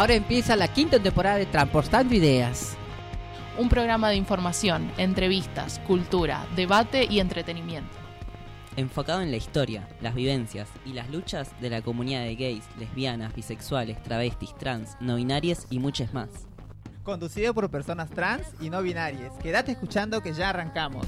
Ahora empieza la quinta temporada de Transportando Ideas. Un programa de información, entrevistas, cultura, debate y entretenimiento. Enfocado en la historia, las vivencias y las luchas de la comunidad de gays, lesbianas, bisexuales, travestis, trans, no binarias y muchas más. Conducido por personas trans y no binarias. Quédate escuchando que ya arrancamos.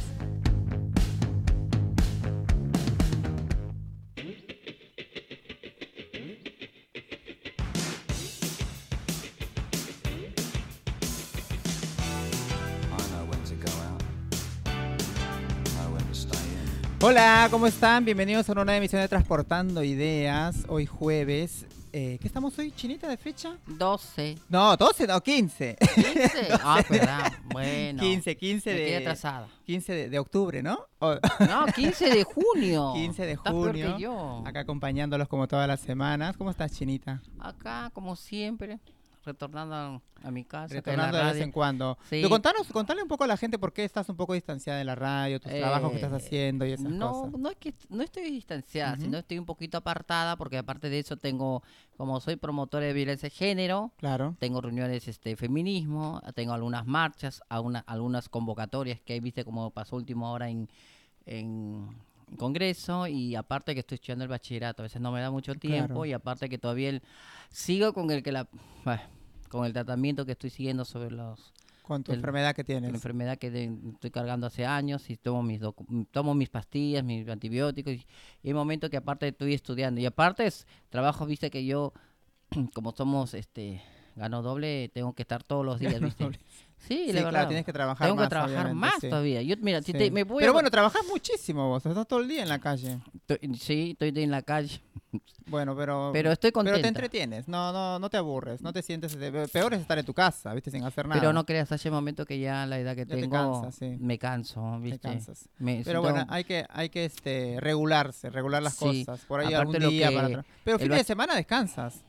Hola, ¿cómo están? Bienvenidos a una nueva emisión de Transportando Ideas. Hoy jueves. Eh, ¿Qué estamos hoy? ¿Chinita de fecha? 12. No, 12, no, 15. 15. Ah, verdad. Bueno. 15, 15 Me quedé de, atrasada. 15 de, de octubre, ¿no? O- No, 15 de junio. 15 de Estás peor que junio. yo. Acá acompañándolos como todas las semanas. ¿Cómo estás, Chinita? Acá, como siempre, retornando a, mi casa. Retornando de vez en cuando. Sí. Pero contanos, contale un poco a la gente por qué estás un poco distanciada de la radio, tus trabajos que estás Eh, haciendo y esas no, cosas. no es que no estoy distanciada, sino estoy un poquito apartada porque aparte de eso tengo, como soy promotora de violencia de género, Claro. tengo reuniones este feminismo, tengo algunas marchas, alguna- algunas convocatorias que viste como pasó último ahora en, en congreso y aparte que estoy estudiando el bachillerato, a veces no me da mucho tiempo Claro. y aparte que todavía el- sigo con el que la bueno, con el tratamiento que estoy siguiendo sobre los Con tu el- enfermedad que la tienes. enfermedad que de- estoy cargando hace años y tomo mis docu- tomo mis pastillas, mis antibióticos y, y hay momentos que aparte estoy estudiando y aparte es trabajo, viste que yo como somos este gano doble, tengo que estar todos los días, viste. Sí, Sí, la claro, tienes que trabajar tengo más, que trabajar más sí. todavía. Yo mira, si te- me voy Pero a- bueno, trabajas muchísimo vos, estás todo el día en la calle. estoy- sí, estoy en la calle, Bueno, pero pero estoy pero contenta. te entretienes, no no no te aburres, no te sientes peor es estar en tu casa, ¿viste? Sin hacer nada. Pero no creas, hace momento que ya la edad que te tengo cansas, me canso, te ¿viste? cansas. Me Pero siento- bueno, hay que hay que este regularse, regular las cosas. Por ahí aparte algún día para atrás. Pero fines de semana descansas.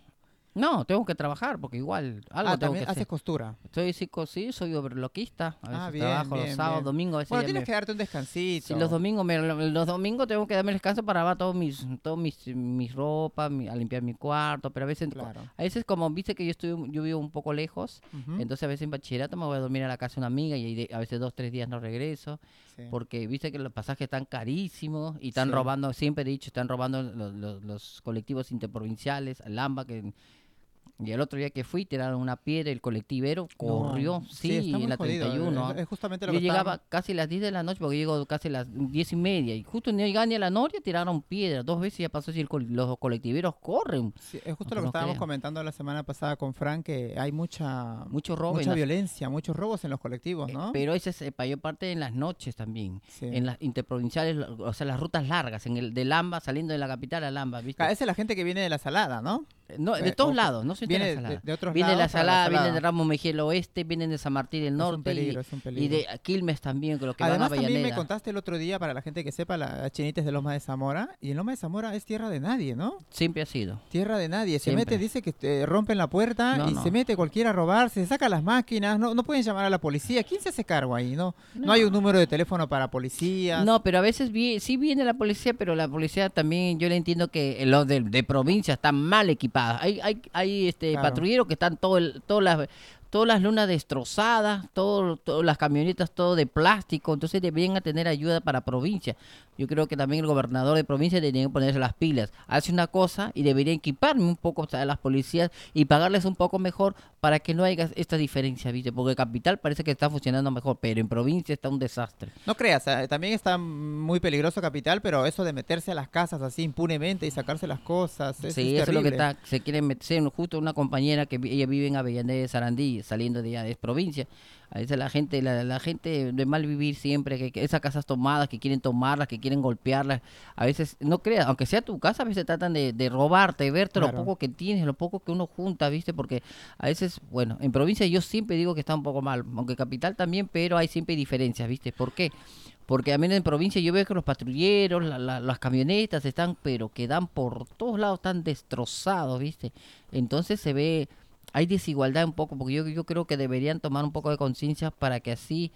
No, tengo que trabajar porque igual algo ah, tengo también que haces hacer. costura. Soy psico, sí, soy overloquista. A veces Ah, bien, trabajo bien, los sábados, bien. domingos. A veces Bueno, tienes me- que darte un descansito. Sí, los domingos, me- los domingos tengo que darme el descanso para lavar todos mis, todos mis, mis ropas, mi- a limpiar mi cuarto, pero a veces, Claro. a veces como viste que yo estoy, yo vivo un poco lejos, entonces a veces en bachillerato me voy a dormir a la casa de una amiga y a veces dos, tres días no regreso, sí. porque viste que los pasajes están carísimos y están Sí. robando, siempre he dicho, están robando los, los- los colectivos interprovinciales, el AMBA, que y el otro día que fui tiraron una piedra, el colectivero corrió, No, sí, en la jodido, 31. Es, es justamente lo Yo que llegaba casi a las 10 de la noche porque llego casi a las 10 y media y justo no llegan ni a la noria tiraron piedra. Dos veces ya pasó si el col- los colectiveros corren. Sí, es justo lo que estábamos crean. comentando la semana pasada con Frank, que hay mucha, Mucho robo. mucha violencia, muchos robos en los colectivos, eh, ¿no? Pero ese es eh, pa- yo parte en las noches también. Sí. En las interprovinciales, o sea, las rutas largas, en el de Lamba, saliendo de la capital a Lamba, ¿viste? Esa es la gente que viene de la salada, ¿no? Eh, no, de eh, todos lados, no de Viene la de, Salada. de otros Viene de la lados para Salada, viene de. Ramos Mejía el oeste, vienen de San Martín del Es un norte y- peligro, es un y, peligro. de Quilmes también, que los que Además, van a también me contaste el otro día, para la gente que sepa, la Chinita es de Loma de Zamora, y en Loma de Zamora es tierra de nadie, ¿no? Siempre ha sido. Tierra de nadie. Se Siempre. mete, dice que te rompen la puerta No, y no. se mete cualquiera a robar, se saca las máquinas, no, no pueden llamar a la policía. ¿Quién se hace cargo ahí? No, no, hay un número de teléfono para policías. No, pero a veces vi- sí viene la policía, pero la policía también, yo le entiendo que los de, de provincia están mal equipados. Hay, hay, hay este Claro. patrulleros que están todo el, todas las todas las lunas destrozadas, todo, todas las camionetas todo de plástico, entonces deberían tener ayuda para provincia. Yo creo que también el gobernador de provincia debería ponerse las pilas. Hace una cosa y debería equiparme un poco a las policías y pagarles un poco mejor para que no haya esta diferencia, ¿viste? Porque capital parece que está funcionando mejor, pero en provincia está un desastre. No creas, eh, también está muy peligroso Capital, pero eso de meterse a las casas así impunemente y sacarse las cosas, sí, es eso es lo que está, se quieren meter, justo una compañera que ella vive en Avellaneda de Sarandí, saliendo de allá, es provincia, a veces la gente, la, la gente de mal vivir siempre, que, que esas casas tomadas, que quieren tomarlas, que quieren golpearlas, a veces, no creas, aunque sea tu casa, a veces tratan de, de robarte, verte Claro. lo poco que tienes, lo poco que uno junta, ¿viste? Porque a veces, bueno, en provincia yo siempre digo que está un poco mal, aunque capital también, pero hay siempre diferencias, ¿viste? ¿Por qué? Porque a mí en provincia yo veo que los patrulleros, la- la- las camionetas están, pero que dan por todos lados, están destrozados, ¿viste? Entonces se ve, hay desigualdad un poco, porque yo, yo creo que deberían tomar un poco de conciencia para que así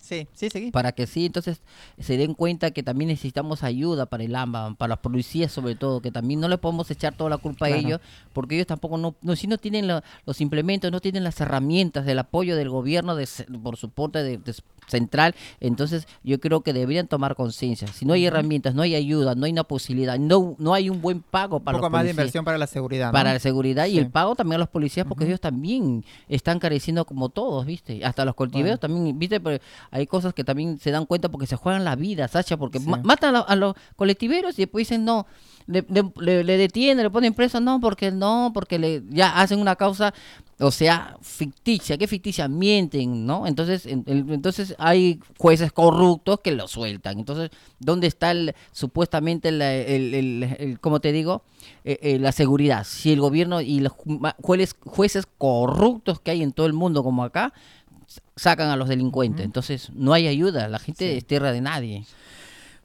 Sí, sí, seguí. para que sí, entonces se den cuenta que también necesitamos ayuda para el AMBA, para las policías sobre todo, que también no le podemos echar toda la culpa Claro. a ellos, porque ellos tampoco no, no si no tienen la- los implementos, no tienen las herramientas del apoyo del gobierno de, por soporte de, de central, entonces yo creo que deberían tomar conciencia. Si no hay herramientas, no hay ayuda, no hay una posibilidad, no no hay un buen pago Un para poco los más de inversión para la seguridad. ¿no? para la seguridad y el pago también a los policías porque ellos también están careciendo como todos, ¿viste? Hasta los coltiveros también, ¿viste? Pero hay cosas que también se dan cuenta porque se juegan la vida, Sacha, porque Sí. ma- matan a, a los colectiveros y después dicen no, le, le- le- detienen, le ponen preso, no, porque no, porque le ya hacen una causa, o sea, ficticia, ¿qué ficticia? Mienten, ¿no? Entonces, en- el- entonces hay jueces corruptos que lo sueltan. Entonces, ¿dónde está el, supuestamente el, el, el- el- ¿cómo te digo? Eh, eh, la seguridad. Si el gobierno y los jueces, jueces corruptos que hay en todo el mundo como acá sacan a los delincuentes. Entonces, no hay ayuda. La gente Sí. es tierra de nadie.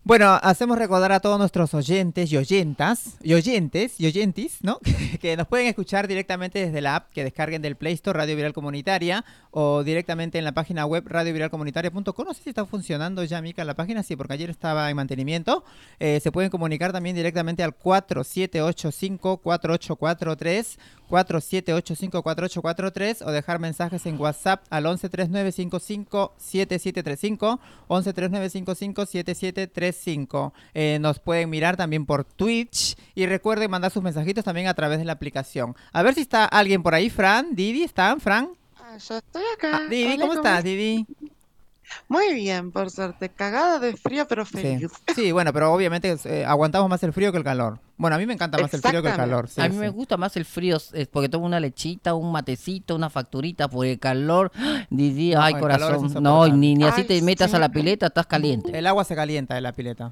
Bueno, hacemos recordar a todos nuestros oyentes y oyentas, y oyentes y oyentis, ¿no? que nos pueden escuchar directamente desde la app que descarguen del Play Store Radio Viral Comunitaria o directamente en la página web radioviralcomunitaria.com. No sé si está funcionando ya, Mica, la página, sí, porque ayer estaba en mantenimiento. Eh, se pueden comunicar también directamente al 4785-4843, 4785-4843 o dejar mensajes en WhatsApp al 1139557735, 1139557735. Eh, nos pueden mirar también por Twitch y recuerden mandar sus mensajitos también a través de la aplicación. A ver si está alguien por ahí, Fran, Didi, ¿están, Fran? Ah, yo estoy acá. Ah, Didi, Hola, ¿cómo estás, Didi? Muy bien, por suerte. Cagada de frío, pero Sí. feliz. Sí, bueno, pero obviamente eh, aguantamos más el frío que el calor. Bueno, a mí me encanta más el frío que el calor. sí, a mí sí. me gusta más el frío eh, porque tomo una lechita, un matecito, una facturita por el calor. Didi, No, ay, corazón. No, ni, ni así Ay, te metas sí. a la pileta, estás caliente. El agua se calienta de la pileta.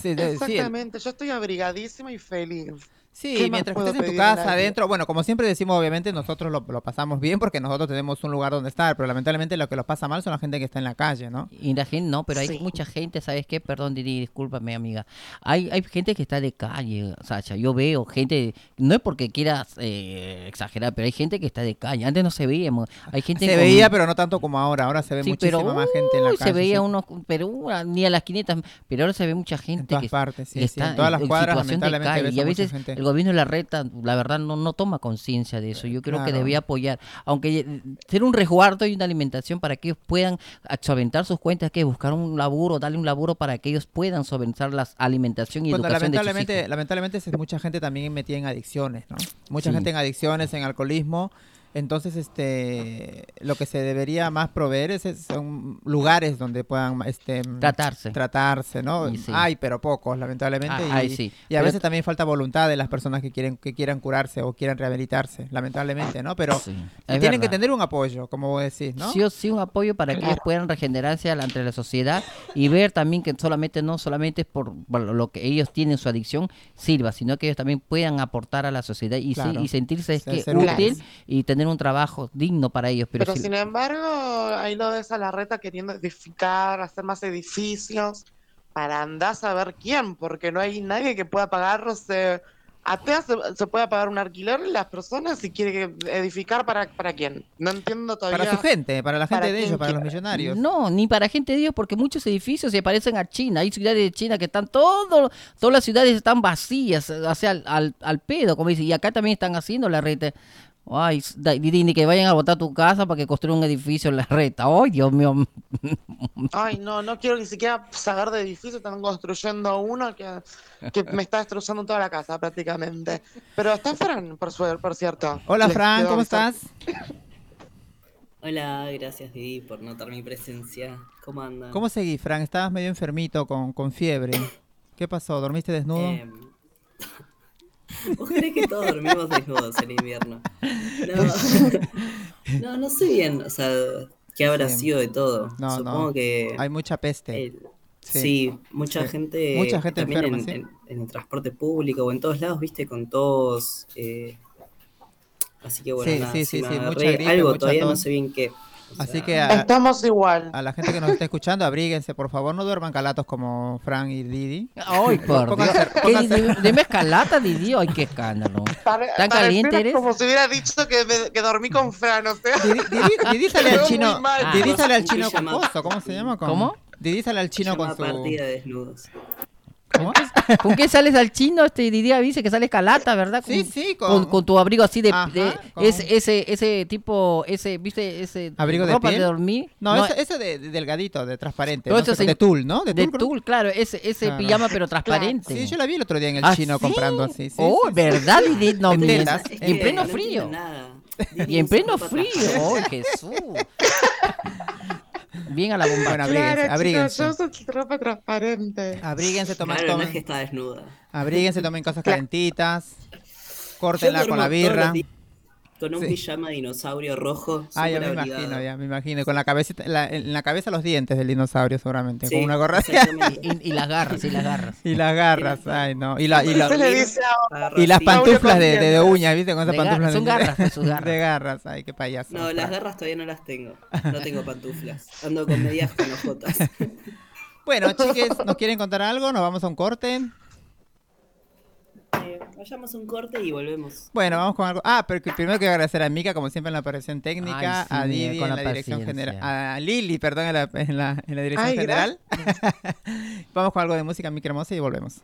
Sí, Exactamente, yo estoy abrigadísima y feliz. Sí, ¿Qué más mientras estés en tu en casa, adentro, bueno, como siempre decimos, obviamente nosotros lo, lo pasamos bien porque nosotros tenemos un lugar donde estar, pero lamentablemente lo que los pasa mal son la gente que está en la calle, ¿no? Y la gente, no, pero hay Sí. mucha gente, ¿sabes qué? Perdón, Didi, discúlpame, amiga. Hay, hay gente que está de calle, Sacha. Yo veo gente, no es porque quieras eh, exagerar, pero hay gente que está de calle. Antes no se veíamos. Hay gente Se veía, pero no tanto como ahora. Ahora se ve Sí, muchísima pero más gente en la uy, calle. se veía sí. unos, pero uh, ni a las 500, pero ahora se ve mucha en gente todas que partes, sí, en todas las cuadras, lamentablemente ves y a veces gente. El gobierno de la reta, la verdad, no, no toma conciencia de eso. Yo creo que Claro. debía apoyar, aunque eh, ser un resguardo y una alimentación para que ellos puedan solventar sus cuentas, que buscar un laburo, darle un laburo para que ellos puedan solventar la alimentación y Bueno, educación de sus lamentablemente, hijos. lamentablemente mucha gente también metida en adicciones, ¿no? Mucha Sí. gente en adicciones, en alcoholismo. Entonces, este, lo que se debería más proveer es, es- son lugares donde puedan, este, Tratarse. tratarse, ¿no? Sí. Hay, pero pocos, lamentablemente. Ah, y, ay, sí. y a Pero- veces también falta voluntad de las personas que quieren que quieran curarse o quieran rehabilitarse, lamentablemente, ¿no? Pero Sí, tienen que tener un apoyo, como vos decís, ¿no? Sí o sí un apoyo para que ellos puedan regenerarse ante la sociedad y ver también que solamente no solamente es por, lo que ellos tienen su adicción sirva, sino que ellos también puedan aportar a la sociedad y, sí- Claro. y sentirse es que útil y tener un trabajo digno para ellos. Pero, Pero, si- sin embargo, ahí lo ves a la reta queriendo edificar, hacer más edificios, para andar a saber quién, porque no hay nadie que pueda pagarse. Atea se, se puede pagar un alquiler las personas si quiere edificar para, para quién. No entiendo todavía. Para su gente, para la gente ¿Para de ellos, para los millonarios. no, ni para gente de Dios, porque muchos edificios se parecen a China. Hay ciudades de China que están todo, todas las ciudades están vacías, o sea, al, al, al pedo, como dice. Y acá también están haciendo la reta. Ay, ni que vayan a botar tu casa para que construyan un edificio en la reta. Ay, Dios mío. Ay, no, no quiero ni siquiera saber de edificios, están construyendo uno que, que me está destrozando toda la casa prácticamente. Pero está Fran, por, suerte, por cierto. Hola Les Fran, ¿cómo avisar. estás? Hola, gracias Didi por notar mi presencia. ¿Cómo andan? ¿Cómo seguís, Fran? Estabas medio enfermito con, con fiebre. ¿Qué pasó? ¿Dormiste desnudo? Em, ¿Vos crees que todos dormimos desnudos en invierno? No, no, no sé bien, o sea, qué habrá Sí. sido de todo. No, Supongo no. que Hay mucha peste. el- Sí. sí, mucha Sí. gente, Mucha gente también enferma, en, sí. en- en el transporte público o en todos lados, viste, con todos. eh, así que bueno, Sí, nada, sí, si sí, me sí, mucha gripe, algo, mucha todavía no sé bien qué. Así que a, Estamos igual. a la gente que nos está escuchando, abríguense, por favor, no duerman calatos como Fran y Didi. Ay, por Dios. Pónganse- ¿Qué, pónganse- dime- escalata, Didi. Ay, qué escándalo. Pare- ¿Tan caliente eres? Como si hubiera dicho que, me- que dormí con Fran, o sea. Didi, Didi- Didi sale al chino. mal. Didi Ah, sale al un chino con coso, ¿cómo se llama? Con- ¿Cómo? Didi sale al chino con Llama su. partida de desnudos. ¿Cómo? ¿Con qué sales al chino? Este Didi dice que sale escalata, ¿verdad? Sí, Con- sí, con, con- con tu abrigo así de, Ajá, de- con- ese, ese ese tipo ese viste ese ¿Abrigo de piel? de dormir No, ese, ese de, de delgadito, de transparente. No eso sé, se- de tul, ¿no? de tul claro ese ese Claro. pijama pero transparente Sí, yo la vi el otro día en el ¿Ah, chino sí? comprando así. Sí, oh sí, sí. verdad Didi no En mientas. y en pleno no frío y en pleno frío. ¡ay, Jesús! bien a la bomba Bueno, abríguense, Claro, abríguense. chicos, yo uso ropa transparente. Abríguense, tomen, Claro, no tomen- es que está desnuda. abríguense, tomen cosas calentitas. Córtenla con la todos birra. Con un Sí. pijama de dinosaurio rojo. Ah, ya me imagino, ya me imagino. Con la cabecita, la- en la cabeza los dientes del dinosaurio seguramente. Sí, con una gorra y, y las garras y las garras y las garras, ay no. Y, la, y, la- Se le dice ahora. Agarro y las pantuflas de, de, de uñas, ¿viste? Con esas De pantuflas son de, garras, pues, sus garras. de garras, ay, qué payaso. No, las garras todavía no las tengo. No tengo pantuflas. Ando con medias con ojotas. Bueno, chiques, ¿nos quieren contar algo? ¿Nos vamos a un corte? Vayamos un corte y volvemos. Bueno, vamos con algo. Ah, pero primero quiero agradecer a Mika, como siempre, en la operación técnica, Ay, sí, a Didi con en la la, dirección general, a Lili, perdón, en la, en la, en la dirección Ay, general. vamos con algo de música, Mika Hermosa, y volvemos.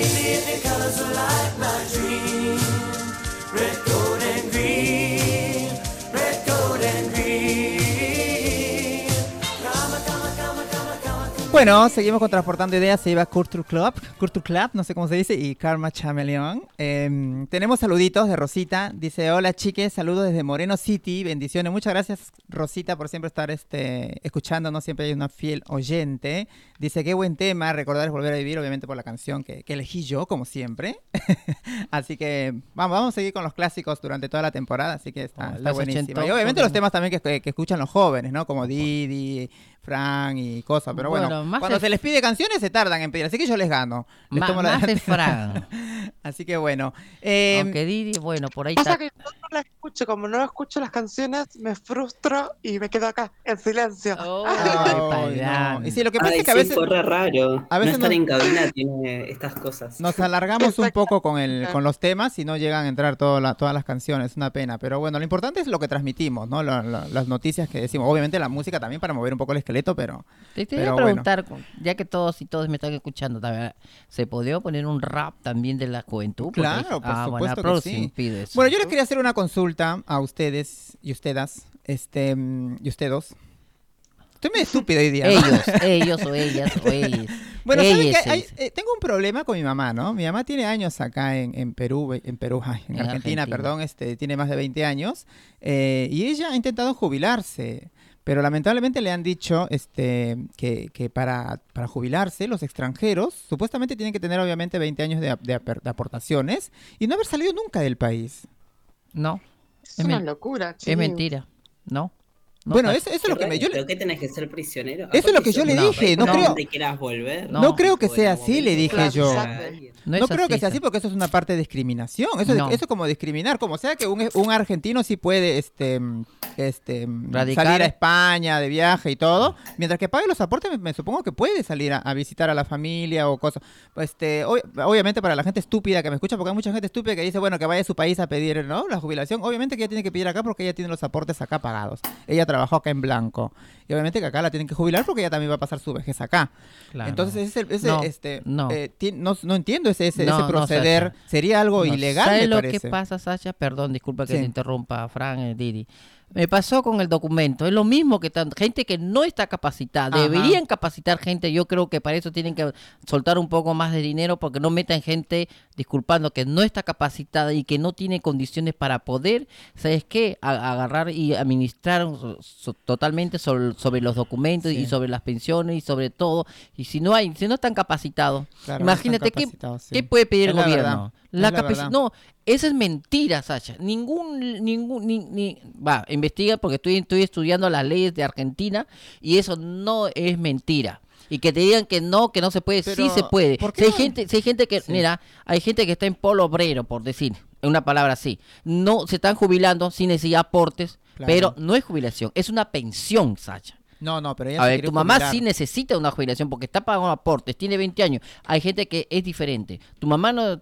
believe the colors will light my dreams. Bueno, seguimos con Transportando Ideas. Se iba Culture Club, Culture Club, no sé cómo se dice, y Karma Chameleon. Em, tenemos saluditos de Rosita. Dice: Hola, chiques, saludos desde Moreno City. Bendiciones. Muchas gracias, Rosita, por siempre estar este, escuchándonos. Siempre hay una fiel oyente. Dice: Qué buen tema. Recordar es volver a vivir, obviamente, por la canción que, que elegí yo, como siempre. así que vamos, vamos a seguir con los clásicos durante toda la temporada. Así que está, Oh, está buenísima. Y obviamente los temas también que, que- que escuchan los jóvenes, ¿no? Como Didi, Fran y cosas. Pero bueno, Bueno, cuando es- se les pide canciones se tardan en pedir. Así que yo les gano. Les Ma- tomo la más de delantera. Fran. Así que bueno. eh, Aunque Didi, bueno, por ahí Pasa está. que yo no la escucho, como no escucho las canciones, me frustro y me quedo acá, en silencio. Oh, ay, Payán. no. Y sí, lo que pasa Ay, es que a veces fue re raro. a veces no estar no- en cabina tiene estas cosas. nos alargamos un poco con el con los temas y no llegan a entrar todas la- todas las canciones. Es una pena. Pero bueno, lo importante es lo que transmitimos, ¿no? Lo- lo- las noticias que decimos. Obviamente la música también para mover un poco el esqueleto, pero Te te iba Pero a bueno. preguntar, ya que todos y todos me están escuchando, ¿se podría poner un rap también de la juventud? Claro, por ah, bueno, supuesto que próximo sí. Bueno, yo les quería hacer una consulta a ustedes y ustedes, este, mm, y ustedes. Estoy medio estúpido hoy día. ¿no? Ellos, ellos o ellas o ellos. Bueno, ¿saben qué? Hay- ellas. eh, tengo un problema con mi mamá, ¿no? Mi mamá tiene años acá en, en Perú, eh, en Perú, ay, en, En Argentina, Argentina. perdón, este, tiene más de 20 años, eh, y ella ha intentado jubilarse, pero lamentablemente le han dicho este, que, que para, para jubilarse los extranjeros supuestamente tienen que tener obviamente 20 años de, de aportaciones y no haber salido nunca del país. No, Es Es una locura, es mentira. No. No bueno, eso, eso es lo que me... Yo, le- ¿Pero qué tenés que ser prisionero? Eso es lo que yo le dije, no no. creo... te quieras volver? No. No creo que sea así, le dije yo. no creo que sea así porque eso es una parte de discriminación. Eso, es- No. eso es como discriminar. Como sea que un, un argentino sí puede este, este, salir a España de viaje y todo. Mientras que pague los aportes, me, me supongo que puede salir a, a visitar a la familia o cosas. Este, ob- obviamente para la gente estúpida que me escucha, porque hay mucha gente estúpida que dice, bueno, que vaya a su país a pedir ¿no? la jubilación. Obviamente que ella tiene que pedir acá porque ella tiene los aportes acá pagados. Ella trabajó acá en blanco. Y obviamente que acá la tienen que jubilar porque ella también va a pasar su vejez acá. Claro. Entonces, ese, ese, No, este, no. eh, ti- no, no entiendo ese, ese, No, ese proceder. Sería algo ilegal, ¿Sabes lo parece. que pasa, Sacha? Perdón, disculpa que Sí. te interrumpa, Fran, eh, Didi. Me pasó con el documento. Es lo mismo que tan- gente que no está capacitada. Ajá. Deberían capacitar gente. Yo creo que para eso tienen que soltar un poco más de dinero porque no metan gente, disculpando, que no está capacitada y que no tiene condiciones para poder, ¿sabes qué? A- agarrar y administrar so- totalmente sobre, sobre los documentos Sí. y sobre las pensiones y sobre todo. Y si no hay, si no están capacitados, Claro, no están imagínate qué, capacitados, sí. qué puede pedir Es el gobierno. La verdad. no, esa es mentira, Sacha. Ningún, ningún, ni, ni- va, investiga porque estoy, estoy estudiando las leyes de Argentina y eso no es mentira. Y que te digan que no, que no se puede, sí se puede. ¿por qué Si hay no? gente, si hay gente que, Sí. mira, hay gente que está en polo obrero, por decir, una palabra así. No, se están jubilando sin necesidad de aportes, Claro. pero no es jubilación, es una pensión, Sacha. No, no, pero ella A ver, tu mamá jubilar. sí necesita una jubilación porque está pagando aportes, tiene 20 años. Hay gente que es diferente. Tu mamá no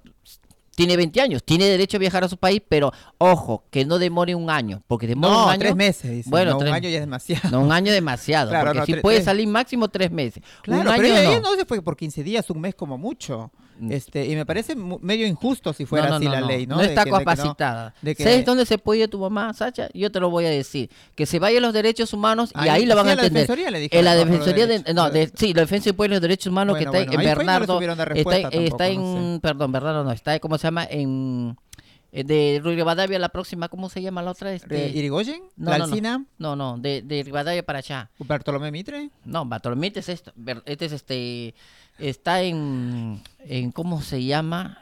tiene 20 años, tiene derecho a viajar a su país, pero ojo, que no demore un año, porque demora No, un año. tres meses. Bueno, no, tres- un año ya es demasiado. No, un año demasiado, Claro, porque no, si puede salir máximo tres meses. Claro, un año pero ella, no. ella no se fue por 15 días, un mes como mucho. Mm. Este, y me parece medio injusto si fuera no, no, así no, la ley, ¿no? No De está de que capacitada. de que- ¿Sabes dónde se puede ir tu mamá, Sacha? Yo te lo voy a decir. Que se vaya a los derechos humanos y Ahí- ahí la van a a la entender. Defensoría le en la defensoría de, no, de- sí, la defensa de pueblos y los derechos humanos Bueno, que está bueno, en y Bernardo, de está, en- perdón, Bernardo no, está, ¿cómo se llama? En de Rivadavia la próxima, ¿cómo se llama la otra? Este, Eh, ¿Irigoyen? no, ¿La no, no. No, no, de, de Rivadavia para allá. ¿Bartolomé Mitre? No, Bartolomé es esto, este es este, está en, en ¿cómo se llama?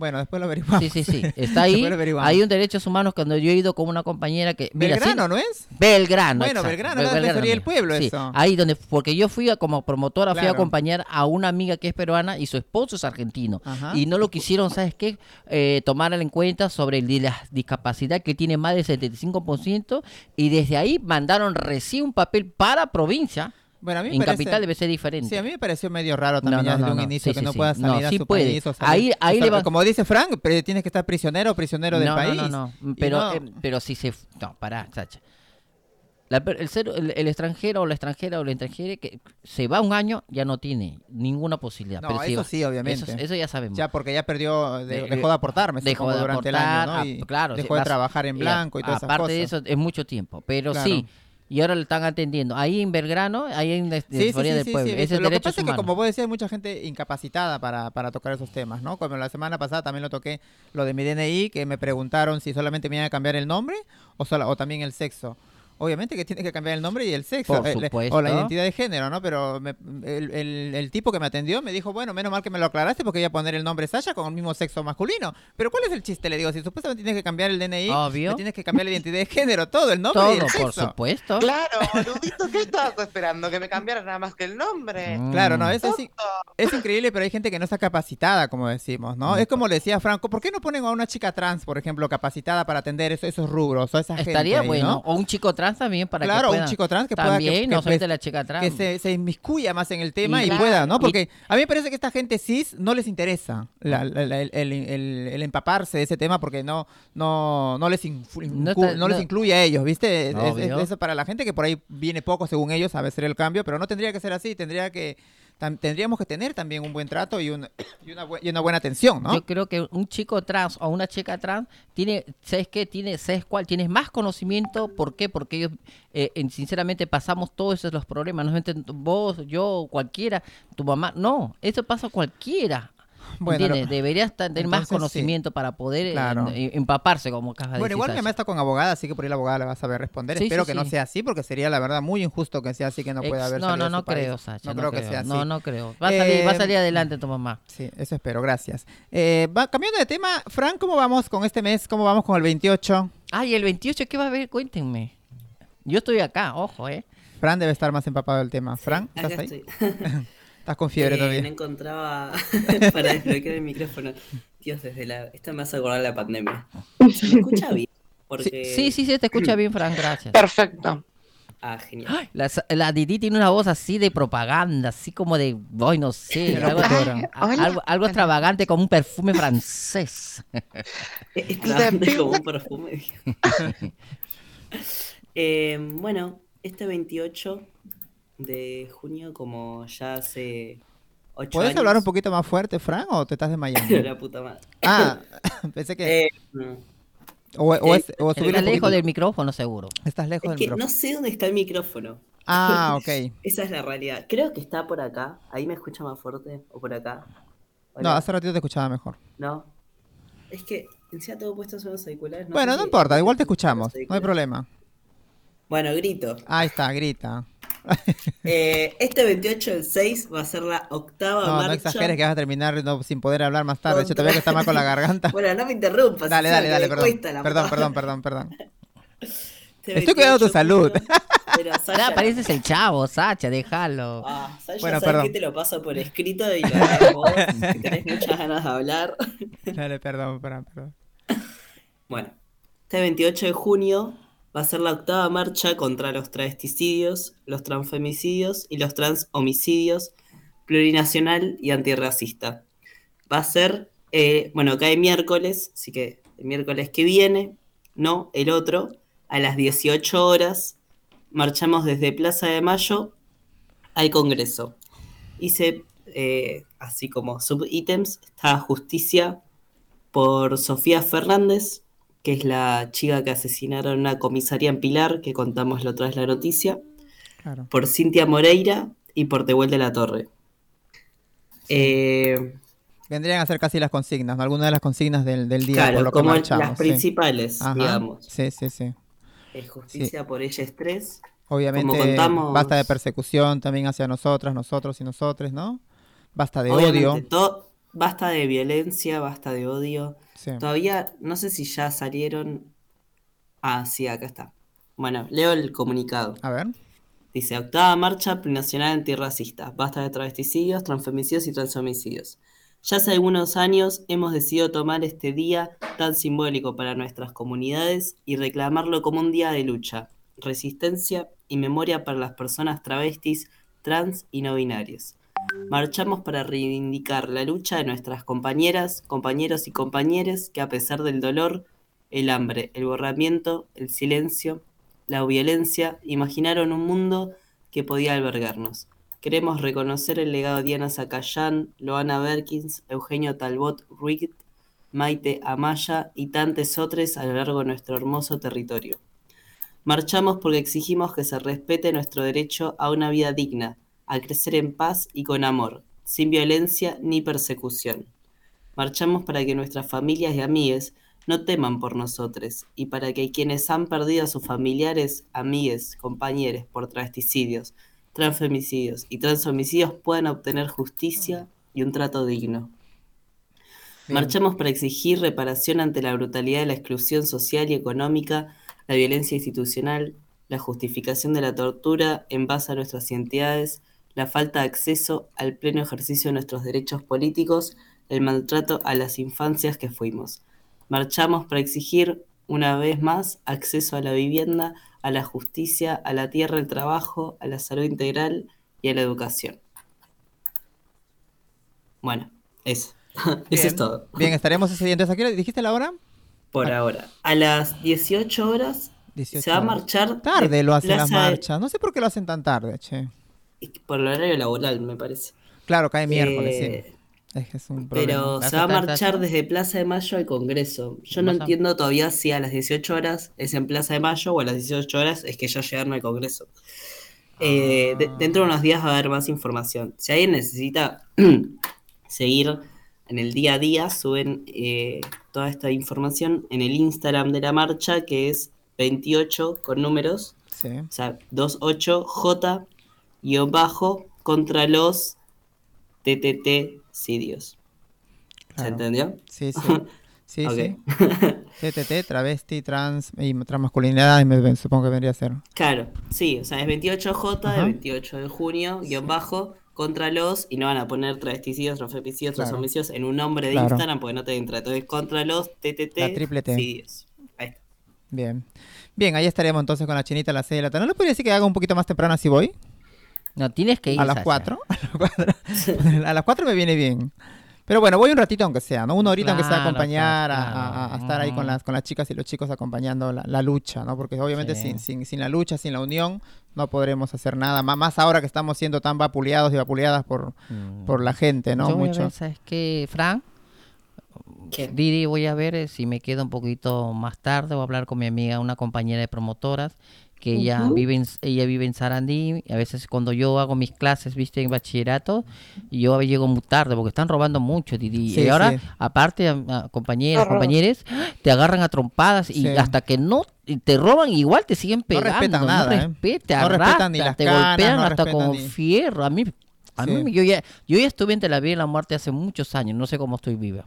Bueno, después lo averiguamos. Sí, sí, sí. Está ahí. Hay un derechos humanos cuando yo he ido con una compañera que. mira, Belgrano, ¿no es? Belgrano. Bueno, exacto, Belgrano, la Defensoría del. Pueblo, Sí, eso. Ahí donde, porque yo fui a, como promotora, fui a acompañar a una amiga que es peruana y su esposo es argentino. Ajá. Y no lo quisieron, ¿sabes qué? Eh, tomar en cuenta sobre la discapacidad que tiene más del 75% y desde ahí mandaron recién un papel para provincia. Bueno, a mí me En parece- capital debe ser diferente. Sí, a mí me pareció medio raro también No, desde no, un inicio Sí, que sí, no sí. pueda No, salir a sí su puede. país. o salir- Ahí- ahí o sea, le va- Como dice Frank, pero tienes que estar prisionero o prisionero del país. No, no, no. Pero, no- eh, pero si se... No, pará, Sacha. La el, ser- el, el extranjero o la extranjera o la extranjera que se va un año ya no tiene ninguna posibilidad. No, pero eso sí, obviamente. Eso, eso ya sabemos. Ya porque ya perdió, de- De- dejó de aportar, me dejó de durante el aportar, año, ¿no? ah, Y claro, dejó de vas- trabajar en blanco y todas esas Aparte de cosas. eso, es mucho tiempo. Pero Claro. sí, y ahora lo están atendiendo. Ahí en Belgrano, ahí en la Sí, sí, sí, del Pueblo. Ese Lo que pasa es que, como vos decías, hay mucha gente incapacitada para, para tocar esos temas, ¿no? Como la semana pasada también lo toqué, lo de mi DNI, que me preguntaron si solamente me iban a cambiar el nombre o, sola- o también el sexo. Obviamente que tiene que cambiar el nombre y el sexo, Por eh, le- o supuesto. la identidad de género, ¿no? Pero me- el, el- el tipo que me atendió me dijo, bueno, menos mal que me lo aclaraste porque iba a poner el nombre Sasha con el mismo sexo masculino. Pero ¿cuál es el chiste? Le digo, si supuestamente tienes que cambiar el DNI, Obvio. me tienes que cambiar la identidad de género, todo, el nombre y Todo, el por sexo. supuesto. Claro, boludito, ¿qué estabas esperando? Que me cambiaran nada más que el nombre. Mm. Claro, no, es, es, es increíble, pero hay gente que no está capacitada, como decimos, ¿no? Es como le decía Franco, ¿por qué no ponen a una chica trans, por ejemplo, capacitada para atender eso- esos rubros o esa gente Estaría ahí, bueno. ¿no? O un chico trans también para Claro, que un pueda. chico trans que pueda- También, que- que no solamente pues- la chica trans. Que se, se inmiscuya más en el tema Y y, claro, pueda, ¿no? y- Porque a mí me parece que esta gente cis no les interesa la- la- la- el, el- el- el empaparse de ese tema porque no no no les, infu- No incu- está- no les incluye a ellos, ¿viste? Es- es- eso para la gente que por ahí viene poco, según ellos, a ser el cambio, pero no tendría que ser así, tendría que tendríamos que tener también un buen trato y, un- y, una, bue- y una buena atención, ¿no? Yo creo que un chico trans o una chica trans tiene, ¿sabes qué? Tiene, ¿sabes cuál? Tienes más conocimiento. ¿Por qué? Porque ellos, eh, en- sinceramente, pasamos todos esos los problemas. No solamente vos, yo, cualquiera, tu mamá. No, eso pasa a cualquiera. Bueno, lo- Deberías tener más sí. conocimiento para poder eh, Claro. eh, empaparse, como acabas de Bueno, igual mi Sasha. mamá está con abogada, así que por ahí la abogada le va a saber responder. Sí, Espero sí, que no sea así, porque sería la verdad muy injusto que sea así, que no pueda haber No, no, no creo, Sacha. No creo que sea así. No, no creo. Va a salir, va a Eh, salir adelante tu mamá. Sí, eso espero, gracias. Eh, va, cambiando de tema, Fran, ¿cómo vamos con este mes? ¿Cómo vamos con el 28? Ay, el 28, ¿qué va a haber? Cuéntenme. Yo estoy acá, ojo, ¿eh? Fran debe estar más empapado del tema. Fran, ¿estás ahí? estoy. ¿Estás con fiebre Eh, todavía? No encontraba para desbloquear el micrófono. Dios, desde la. Esto me hace acordar la pandemia. ¿Se me escucha bien? Porque... Sí, sí, sí, te escucha bien, Fran, gracias. Perfecto. Ah, genial. La, la Didi tiene una voz así de propaganda, así como de, ay, no sé, De algo, algo, algo extravagante como un perfume francés. Es grande como un perfume. Eh, bueno, este 28 de junio, como ya hace 8 ¿Puedes años. hablar un poquito más fuerte, Fran, o te estás desmayando? la puta madre. ah, pensé que... Eh. O, o es, o eh, subir Está un lejos del micrófono, seguro. Estás lejos Es del que micrófono. no sé dónde está el micrófono. Ah, ok. Esa es la realidad. Creo que está por acá. Ahí me escucha más fuerte. O por acá. No, hace ratito te escuchaba mejor. No. Es que encima tengo puestos unos auriculares. no bueno, no importa, igual te escuchamos, no hay problema. Bueno, grito. Ahí está, grita. Eh, este 28 del 6 va a ser la octava No, no marcha. exageres que vas a terminar no, sin poder hablar más tarde. Yo Contra- te veo que está mal con la garganta. Bueno, no me interrumpas. dale, dale, que dale, perdón. Perdón, perdón, perdón, perdón. Este Estoy cuidando tu 28 salud. Pero Sasha, pareces el chavo, Sacha, déjalo. Ah, Sasha, Bueno, ¿sabes perdón. qué? Te lo paso por escrito y lo vos. tenés muchas ganas de hablar. Dale, perdón, perdón, perdón. Bueno, este 28 de junio va a ser la octava marcha contra los travesticidios, los transfemicidios y los transhomicidios, plurinacional y antirracista. Va a ser, eh, bueno, cae miércoles, así que el miércoles que viene, no el otro, a las 18 horas, marchamos desde Plaza de Mayo al Congreso. Hice, eh, así como subítems, está justicia por Sofía Fernández, que es la chica que asesinaron en una comisaría en Pilar, que contamos la otra vez la noticia, Claro. por Cintia Moreira y por Tehuel de la Torre. Eh, Vendrían a ser casi las consignas, ¿no? algunas de las consignas del, del día claro, por lo como las principales, digamos. Sí, sí, sí. Justicia por ellas tres. Obviamente, contamos- basta de persecución también hacia nosotras, nosotros y nosotres, ¿no? Basta de odio. basta de violencia, basta de odio. Sí. Todavía, no sé si ya salieron. Ah, sí, acá está. Bueno, leo el comunicado. A ver. Dice, octava marcha plurinacional antirracista. Basta de travesticidios, transfemicidios y transhomicidios. Ya hace algunos años hemos decidido tomar este día tan simbólico para nuestras comunidades y reclamarlo como un día de lucha, resistencia y memoria para las personas travestis, trans y no binarias. Marchamos para reivindicar la lucha de nuestras compañeras, compañeros y compañeres que a pesar del dolor, el hambre, el borramiento, el silencio, la violencia, imaginaron un mundo que podía albergarnos. Queremos reconocer el legado de Diana Zacayán, Loana Berkins, Eugenio Talbot Rigged, Maite Amaya y tantos otros a lo largo de nuestro hermoso territorio. Marchamos porque exigimos que se respete nuestro derecho a una vida digna, a crecer en paz y con amor, sin violencia ni persecución. Marchamos para que nuestras familias y amigues no teman por nosotros y para que quienes han perdido a sus familiares, amigues, compañeros por travesticidios, transfemicidios y transhomicidios puedan obtener justicia y un trato digno. Marchamos para exigir reparación ante la brutalidad de la exclusión social y económica, la violencia institucional, la justificación de la tortura en base a nuestras identidades, la falta de acceso al pleno ejercicio de nuestros derechos políticos, el maltrato a las infancias que fuimos. Marchamos para exigir, una vez más, acceso a la vivienda, a la justicia, a la tierra, al trabajo, a la salud integral y a la educación. Bueno, eso. Eso es todo. Bien, estaremos ese día. Entonces, ¿a qué hora dijiste la hora? Por ahora. A las 18 horas 18 se va a marchar. Tarde de lo hacen las marchas. No sé por qué lo hacen tan tarde, che. Por el horario laboral, me parece. Claro, cae miércoles, Eh, sí. Es que es un problema. Pero se va a marchar desde Plaza de Mayo al Congreso. Yo no entiendo todavía si a las 18 horas es en Plaza de Mayo o a las 18 horas es que ya llegaron al Congreso. Eh, de- dentro de unos días va a haber más información. Si alguien necesita seguir en el día a día, suben eh, toda esta información en el Instagram de la marcha, que es 28 con números, Sí. o sea, 28J guion bajo contra los TTT Sidios. ¿Se entendió? Sí, sí. Sí, Ok. sí. TTT, travesti, trans y transmasculinidad, y me- supongo que vendría a ser. Claro, sí, o sea, es 28J Ajá. de 28 de junio, guion bajo, contra los, y no van a poner travesticidios, transfemicidios, Claro. transhomicidios en un nombre de Claro. Instagram porque no te entra. Entonces, contra los TTT La triple T. Sidios. Ahí está. Bien. Bien, ahí estaremos entonces con la chinita a las 6 de la tarde. ¿No le podría decir que haga un poquito más temprano así voy? No, tienes que ir. A las Sasha. 4. A las 4 me viene bien. Pero bueno, voy un ratito aunque sea, ¿no? Una horita aunque sea a Claro, acompañar, a- claro, a, a claro. estar ahí con las, con las chicas y los chicos acompañando la, la lucha, ¿no? Porque obviamente Sí. sin, sin, sin la lucha, sin la unión, no podremos hacer nada. Má- Más ahora que estamos siendo tan vapuleados y vapuleadas por, Mm. por la gente, ¿no? Yo voy a Mucho. ver, ¿sabes qué, Fran? ¿Qué? Didi, voy a ver eh, si me quedo un poquito más tarde. Voy a hablar con mi amiga, una compañera de promotoras, que ella vive en, ella vive en Sarandí. y A veces cuando yo hago mis clases, viste, en bachillerato, yo llego muy tarde porque están robando mucho, Didi. Sí, y ahora, sí. aparte, a- a compañeras, compañeros, te agarran a trompadas y Sí. hasta que no te roban, igual te siguen pegando. respetan nada, ¿eh? respeta, No respetan ni arrastran, las te canas, golpean no hasta con ni- fierro. A mí, a Sí. mí yo ya, yo ya estuve entre la vida y la muerte hace muchos años, no sé cómo estoy viva.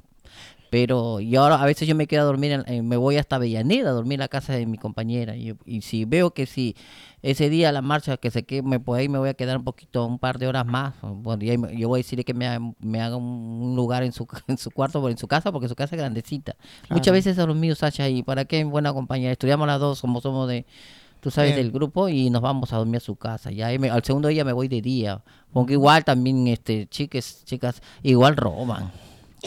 Pero, y ahora a veces yo me quedo a dormir, en- eh, me voy hasta Avellaneda a dormir en la casa de mi compañera. Y, y si veo que si ese día la marcha que se queme, pues ahí me voy a quedar un poquito, un par de horas más. Bueno, y ahí me- yo voy a decirle que me, ha- me haga un, lugar en su, en su cuarto o en su casa, porque su casa es grandecita. Muchas veces a los míos, Sacha, y para qué buena compañía. Estudiamos las dos, como somos de, tú sabes, Bien. del grupo y nos vamos a dormir a su casa. Ya ahí me- al segundo día me voy de día. Porque igual también, este, chicas, chicas, igual roban.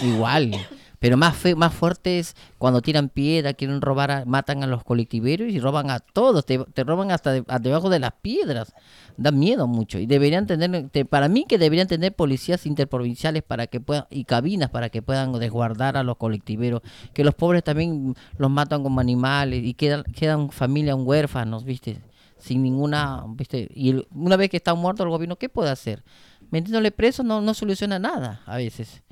Igual. Pero más fe, más fuerte es cuando tiran piedra, quieren robar, a- matan a los colectiveros y roban a todos, te, roban hasta de- debajo de las piedras. Da miedo mucho. Y deberían tener, te- para mí que deberían tener policías interprovinciales para que puedan, y cabinas para que puedan desguardar a los colectiveros. Que los pobres también los matan como animales y quedan, quedan familias huérfanos, ¿viste? Sin ninguna, ¿viste? Y una vez que está muerto el gobierno, ¿qué puede hacer? Metiéndole preso no, no soluciona nada a veces.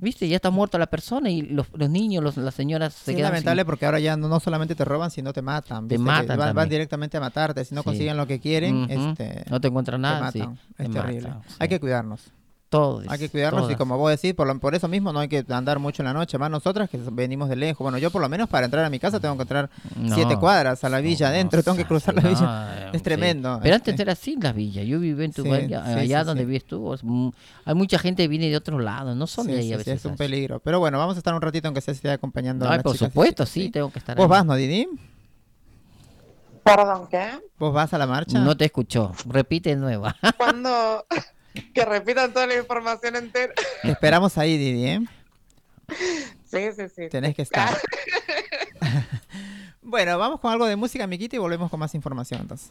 ¿Viste? Ya está muerta la persona y los, los niños, los, las señoras se Sí, es quedan lamentable sin- porque ahora ya no, no solamente te roban, sino te matan. Te matan van, directamente a matarte. Si no Sí. consiguen lo que quieren, este, no te encuentran te nada, sí. matan. te Es terrible. matan, sí. Hay que cuidarnos. Todos, Hay que cuidarnos y como vos decís, por, lo- por eso mismo no hay que andar mucho en la noche. Más nosotras que venimos de lejos. Bueno, yo por lo menos para entrar a mi casa tengo que entrar No, siete cuadras a la villa no, adentro. Tengo que cruzar la villa. Es sí. tremendo. Pero antes este. era así la villa. Yo viví en tu Sí, villa, sí, allá sí, donde sí. vives tú. mu- hay mucha gente que viene de otros lados, no son Sí, de ahí sí, a sí, veces. es un peligro. Pero bueno, vamos a estar un ratito aunque sea esté acompañando a Ay, las por chicas supuesto, sí, tengo que estar ¿Vos ahí. vas, no, Didi? Perdón, ¿qué? ¿Vos vas a la marcha? No te escuchó. Repite de nuevo. Que repitan toda la información entera. Te esperamos ahí, Didi, ¿eh? Sí, sí, sí. Tenés que estar. bueno, vamos con algo de música, Miquita, y volvemos con más información entonces.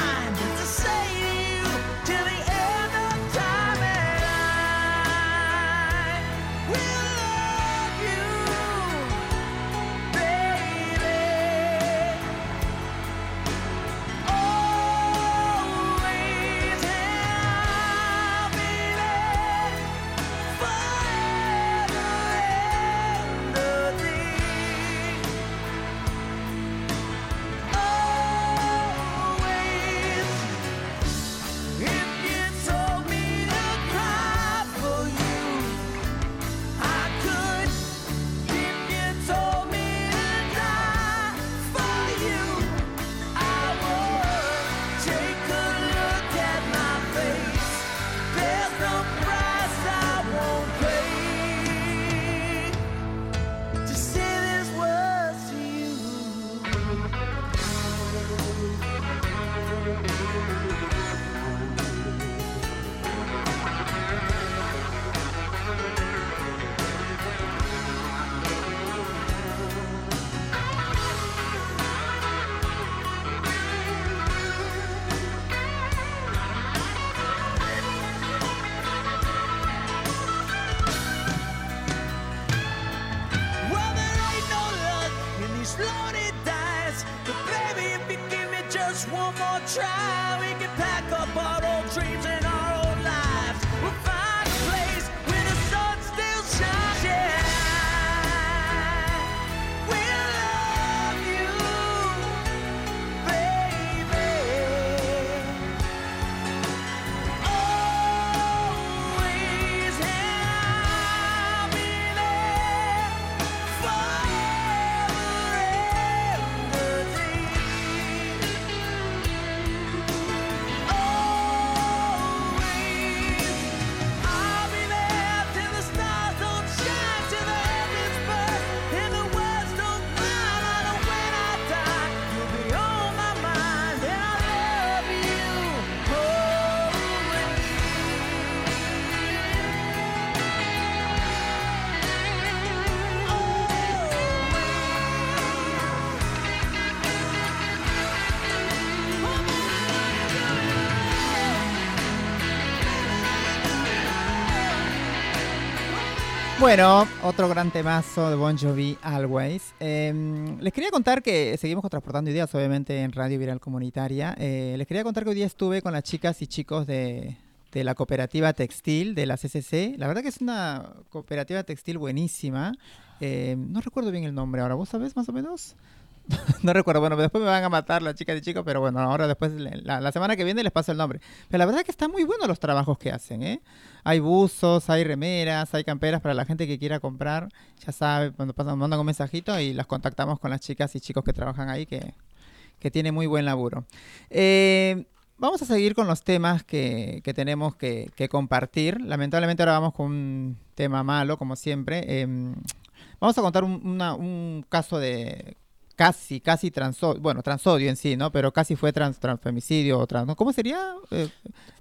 try, Bueno, otro gran temazo de Bon Jovi, Always. Eh, les quería contar que seguimos transportando ideas, obviamente, en Radio Viral Comunitaria. Eh, les quería contar que hoy día estuve con las chicas y chicos de, de la cooperativa textil de la CCC. La verdad que es una cooperativa textil buenísima. Eh, no recuerdo bien el nombre ahora. ¿Vos sabés más o menos? no recuerdo. Bueno, después me van a matar las chicas y chicos, pero bueno, ahora después, la, la semana que viene les paso el nombre. Pero la verdad que están muy buenos los trabajos que hacen, ¿eh? Hay buzos, hay remeras, hay camperas para la gente que quiera comprar. Ya sabe, cuando pasan, mandan un mensajito y las contactamos con las chicas y chicos que trabajan ahí que, que tienen muy buen laburo. Eh, vamos a seguir con los temas que, que tenemos que, que compartir. Lamentablemente ahora vamos con un tema malo, como siempre. Em, vamos a contar un, un caso de casi, casi transodio, bueno, transodio en sí, ¿no? Pero casi fue trans, transfemicidio o trans, ¿no? ¿cómo sería? Eh,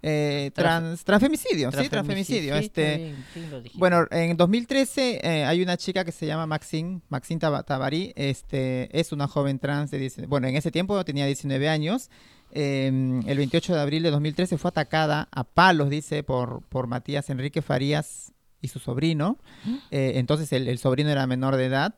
eh, trans, transfemicidio, sí, transfemicidio. Sí, este, bien, sí, bueno, en 2013 eh, hay una chica que se llama Maxine, Maxine Taba- Tabari, este, es una joven trans de 19 bueno, en ese tiempo tenía 19 años. eh, el 28 de abril de 2013 fue atacada a palos, dice, por, por Matías Enrique Farías y su sobrino. Eh, entonces el, el sobrino era menor de edad.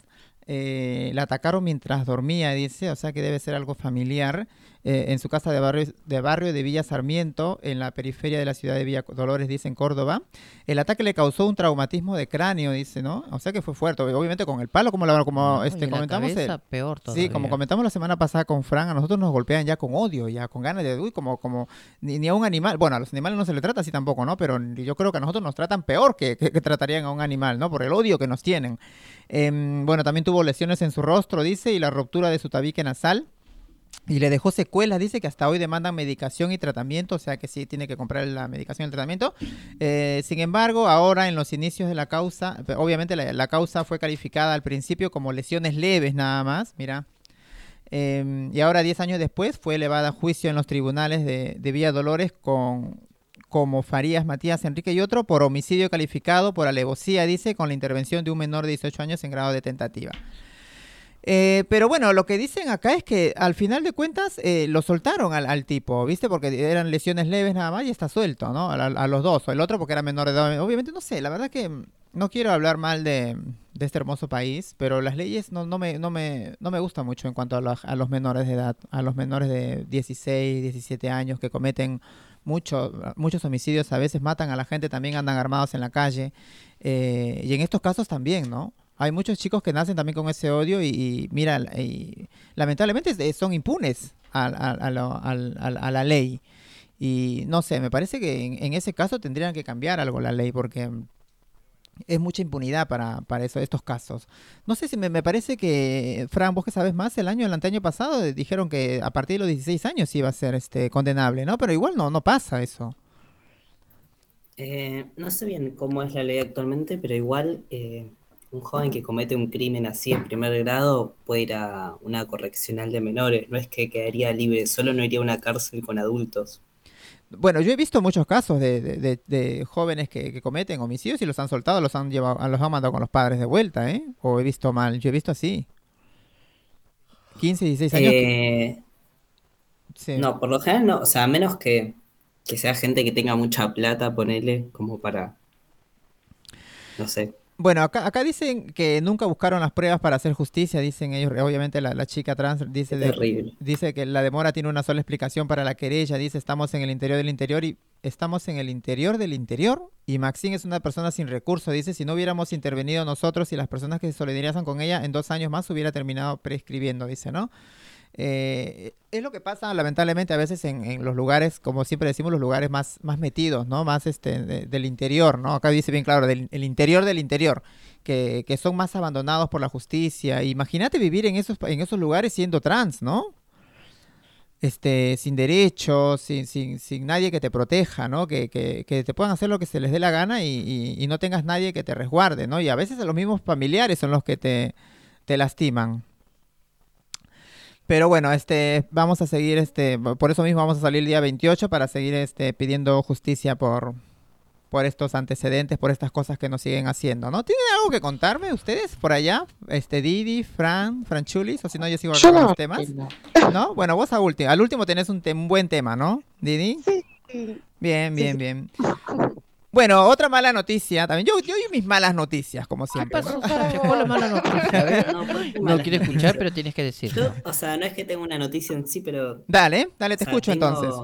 Eh, la atacaron mientras dormía, dice, o sea que debe ser algo familiar, eh, en su casa de barrio, de barrio de Villa Sarmiento, en la periferia de la ciudad de Villa Dolores, dice, en Córdoba. El ataque le causó un traumatismo de cráneo, dice, ¿no? O sea que fue fuerte, obviamente con el palo, como, la, como No, este, la comentamos. el- peor Sí, como comentamos la semana pasada con Fran, a nosotros nos golpean ya con odio, ya con ganas de, uy, como, como, ni, ni a un animal, bueno, a los animales no se le trata así tampoco, ¿no? Pero yo creo que a nosotros nos tratan peor que, que- que tratarían a un animal, ¿no? Por el odio que nos tienen. Em, bueno, también tuvo lesiones en su rostro, dice, y la ruptura de su tabique nasal. Y le dejó secuelas, dice que hasta hoy demandan medicación y tratamiento, o sea que sí tiene que comprar la medicación y el tratamiento. Eh, sin embargo, ahora en los inicios de la causa, obviamente la, causa fue calificada al principio como lesiones leves nada más, mira. Eh, y ahora, 10 años después, fue elevada a juicio en los tribunales de, de Villa Dolores con como Farías Matías Enrique y otro por homicidio calificado por alevosía, dice, con la intervención de un menor de 18 años en grado de tentativa. Eh, pero bueno, lo que dicen acá es que al final de cuentas eh, lo soltaron al, tipo, ¿viste? Porque eran lesiones leves nada más y está suelto, ¿no? A, a los dos. O el otro porque era menor de edad. Obviamente, no sé, la verdad que no quiero hablar mal de, este hermoso país, pero las leyes no, no, me, no, me, no me gustan mucho en cuanto a, los- a los menores de edad, a los menores de 16, 17 años que cometen mucho, muchos homicidios, a veces matan a la gente, también andan armados en la calle. eh, y en estos casos también, ¿no? Hay muchos chicos que nacen también con ese odio y, mira, y lamentablemente eh, son impunes a, a- la ley. Y no sé, me parece que en, ese caso tendrían que cambiar algo la ley porque es mucha impunidad para, para eso, estos casos. No sé si me, me parece que, Fran, vos que sabes más, el año, el anteaño pasado eh, dijeron que a partir de los 16 años iba a ser este condenable, ¿no? Pero igual no, no pasa eso. Eh, no sé bien cómo es la ley actualmente, pero igual eh, un joven que comete un crimen así en primer grado puede ir a una correccional de menores. No es que quedaría libre, solo no iría a una cárcel con adultos. Bueno, yo he visto muchos casos de, de- de- de jóvenes que, que cometen homicidios y los han soltado, los han llevado, los han mandado con los padres de vuelta, ¿eh? O he visto mal, yo he visto así. 15, 16 años. que- Eh, sí. no, por lo general no, o sea, a menos que, que sea gente que tenga mucha plata, ponele, como para, no sé. Bueno, acá, acá dicen que nunca buscaron las pruebas para hacer justicia, dicen ellos, obviamente la, la chica trans dice, de- dice que la demora tiene una sola explicación para la querella, dice estamos en el interior del interior y estamos en el interior del interior y Maxine es una persona sin recursos, dice si no hubiéramos intervenido nosotros y las personas que se solidarizan con ella en dos años más hubiera terminado prescribiendo, dice, ¿no? Eh, es lo que pasa lamentablemente a veces en, en los lugares, como siempre decimos, los lugares más, más metidos, ¿no? Más este de- del interior, ¿no? Acá dice bien claro, del el interior del interior, que, que son más abandonados por la justicia. Imagínate vivir en esos, en esos lugares siendo trans, ¿no? Este, sin derechos, sin, sin, sin nadie que te proteja, ¿no? Que, que, que te puedan hacer lo que se les dé la gana y, y- no tengas nadie que te resguarde, ¿no? Y a veces los mismos familiares son los que te, te lastiman. Pero bueno, este, vamos a seguir, este, por eso mismo vamos a salir el día 28 para seguir, este, pidiendo justicia por, por estos antecedentes, por estas cosas que nos siguen haciendo, ¿no? ¿Tienen algo que contarme ustedes por allá? Este, Didi, Fran, Franchulis, o si no, yo sigo Yo con no los temas. tengo. ¿No? Bueno, vos a último, al último tenés un, te- un buen tema, ¿no? Didi. Sí. Bien, bien, sí. bien. Bueno, otra mala noticia también. Yo, yo y mis malas noticias, como ¿Qué siempre. pasó, ¿no? Es la mala noticia? A ver, No, ¿por qué no malas quiero escuchar, pero tienes que Yo, decirlo. o sea, no es que tenga una noticia en sí, pero Dale, dale, te o sea, escucho tengo- entonces.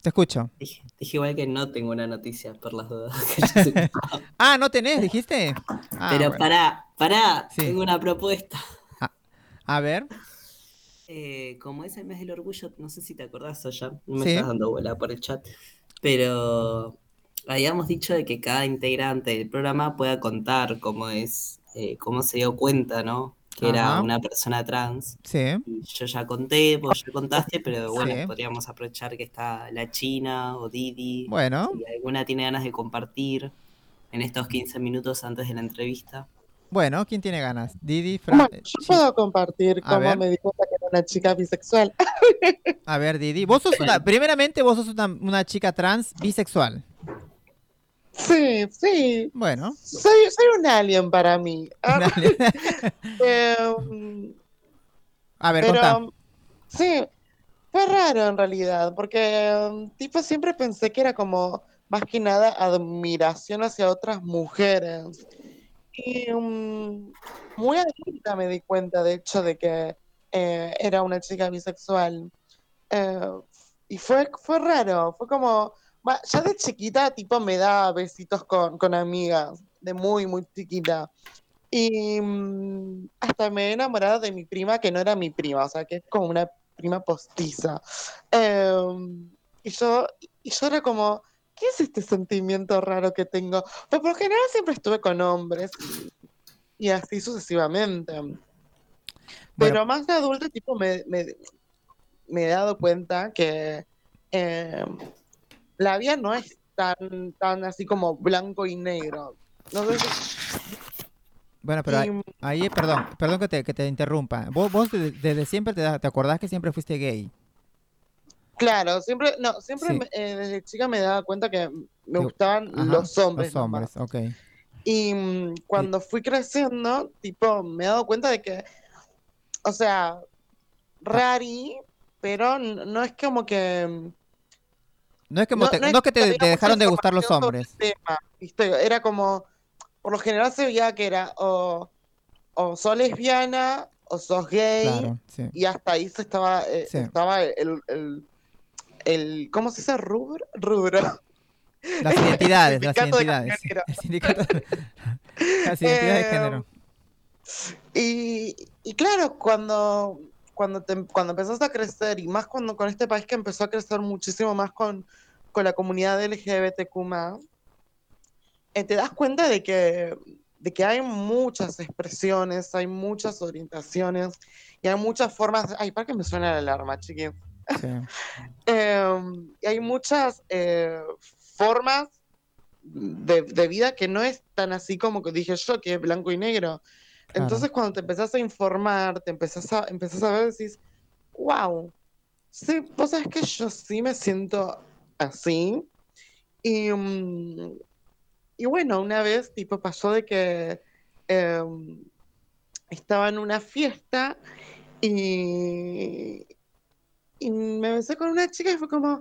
Te escucho. Dije, dije igual que no tengo una noticia por las dudas. que. Ah, ¿no tenés, dijiste? Ah, Pero bueno. pará, pará, Sí. tengo una propuesta. A ver. Eh, como es el mes del orgullo, no sé si te acordás, Oya, no me Sí. estás dando bola por el chat, pero habíamos dicho de que cada integrante del programa pueda contar cómo es, eh, cómo se dio cuenta, ¿no? Que era una persona trans. Sí. Y Yo ya conté, vos ya contaste, pero bueno, Sí. podríamos aprovechar que está la China o Didi. Bueno, Si alguna tiene ganas de compartir en estos 15 minutos antes de la entrevista. bueno, ¿quién tiene ganas? Didi, Fran. Bueno, eh, yo puedo compartir A cómo ver. me di cuenta que era una chica bisexual. A ver, Didi. Vos sos una, primeramente, vos sos una, una chica trans bisexual. Sí, sí. Bueno. Soy, soy un alien para mí. Dale. eh, A ver, contá. Pero sí, fue raro en realidad, porque um, tipo siempre pensé que era como más que nada admiración hacia otras mujeres. Y um, muy adulta me di cuenta, de hecho, de que eh, era una chica bisexual. Eh, y fue, fue raro, fue como, va, ya de chiquita tipo me daba besitos con, con amigas, de muy, muy chiquita. Y mm, hasta me he enamorado de mi prima, que no era mi prima, o sea, que es como una prima postiza. Em, y yo, y yo era como, ¿qué es este sentimiento raro que tengo? Pues por lo general siempre estuve con hombres y, y así sucesivamente. Pero más de adulta, tipo, me, me- me he dado cuenta que em, la vida no es tan, tan así como blanco y negro. No sé si- Bueno, pero ahí, perdón, perdón que te, que te interrumpa. Vos, vos desde, desde siempre te, te acordás que siempre fuiste gay. Claro, siempre, no, siempre Sí. me- eh, desde chica me daba cuenta que me gustaban Ajá, los hombres. Los hombres, nomás. ok. Y mm, cuando fui creciendo, tipo, me he dado cuenta de que, o sea, rari, pero no es como que... No es, como no- te- no es que te, dejaron de gustar los hombres. tema, ¿viste? Era como, por lo general se veía que era o, o sos lesbiana o sos gay, Claro, sí. y hasta ahí se estaba, eh, Sí. estaba el, el, el- ¿cómo se dice? Rubro. Rubro. Las identidades, las identidades. de- Las identidades de Eh, género. Y, y claro, cuando, cuando, te- cuando empezaste a crecer, y más cuando con este país que empezó a crecer muchísimo más con, con la comunidad LGBTQ+, eh, te das cuenta de que, de que hay muchas expresiones, hay muchas orientaciones, y hay muchas formas... Ay, para que me suena la alarma, chiquis. Sí. Eh, y hay muchas eh, formas de, de vida que no es tan así como que dije yo, que es blanco y negro. Entonces cuando te empezás a informar, te empezás a, empezás a ver, decís, wow, sí, vos sabés que yo sí me siento así. Y, mm, y bueno, una vez tipo pasó de que em, estaba en una fiesta y, y me besé con una chica y fue como,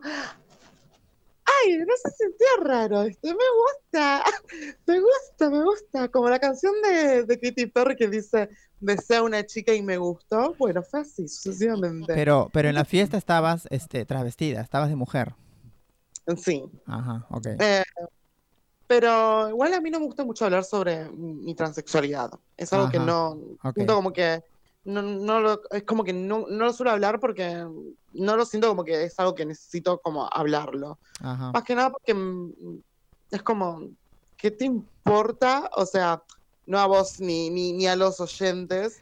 ay, no se sentía raro, este, me gusta, me gusta, me gusta, como la canción de, de Katy Perry que dice, besé a una chica y me gustó, bueno, fue así, sucesivamente. Pero, pero en la fiesta estabas este, travestida, estabas de mujer. Sí, Ajá, ok. eh, pero igual a mí no me gusta mucho hablar sobre mi transexualidad, es algo que no, ok. siento como que, no, no lo, es como que no, no lo suelo hablar porque no lo siento como que es algo que necesito como hablarlo. Ajá. Más que nada porque mm, es como, ¿qué te importa? O sea, no a vos ni, ni, ni a los oyentes,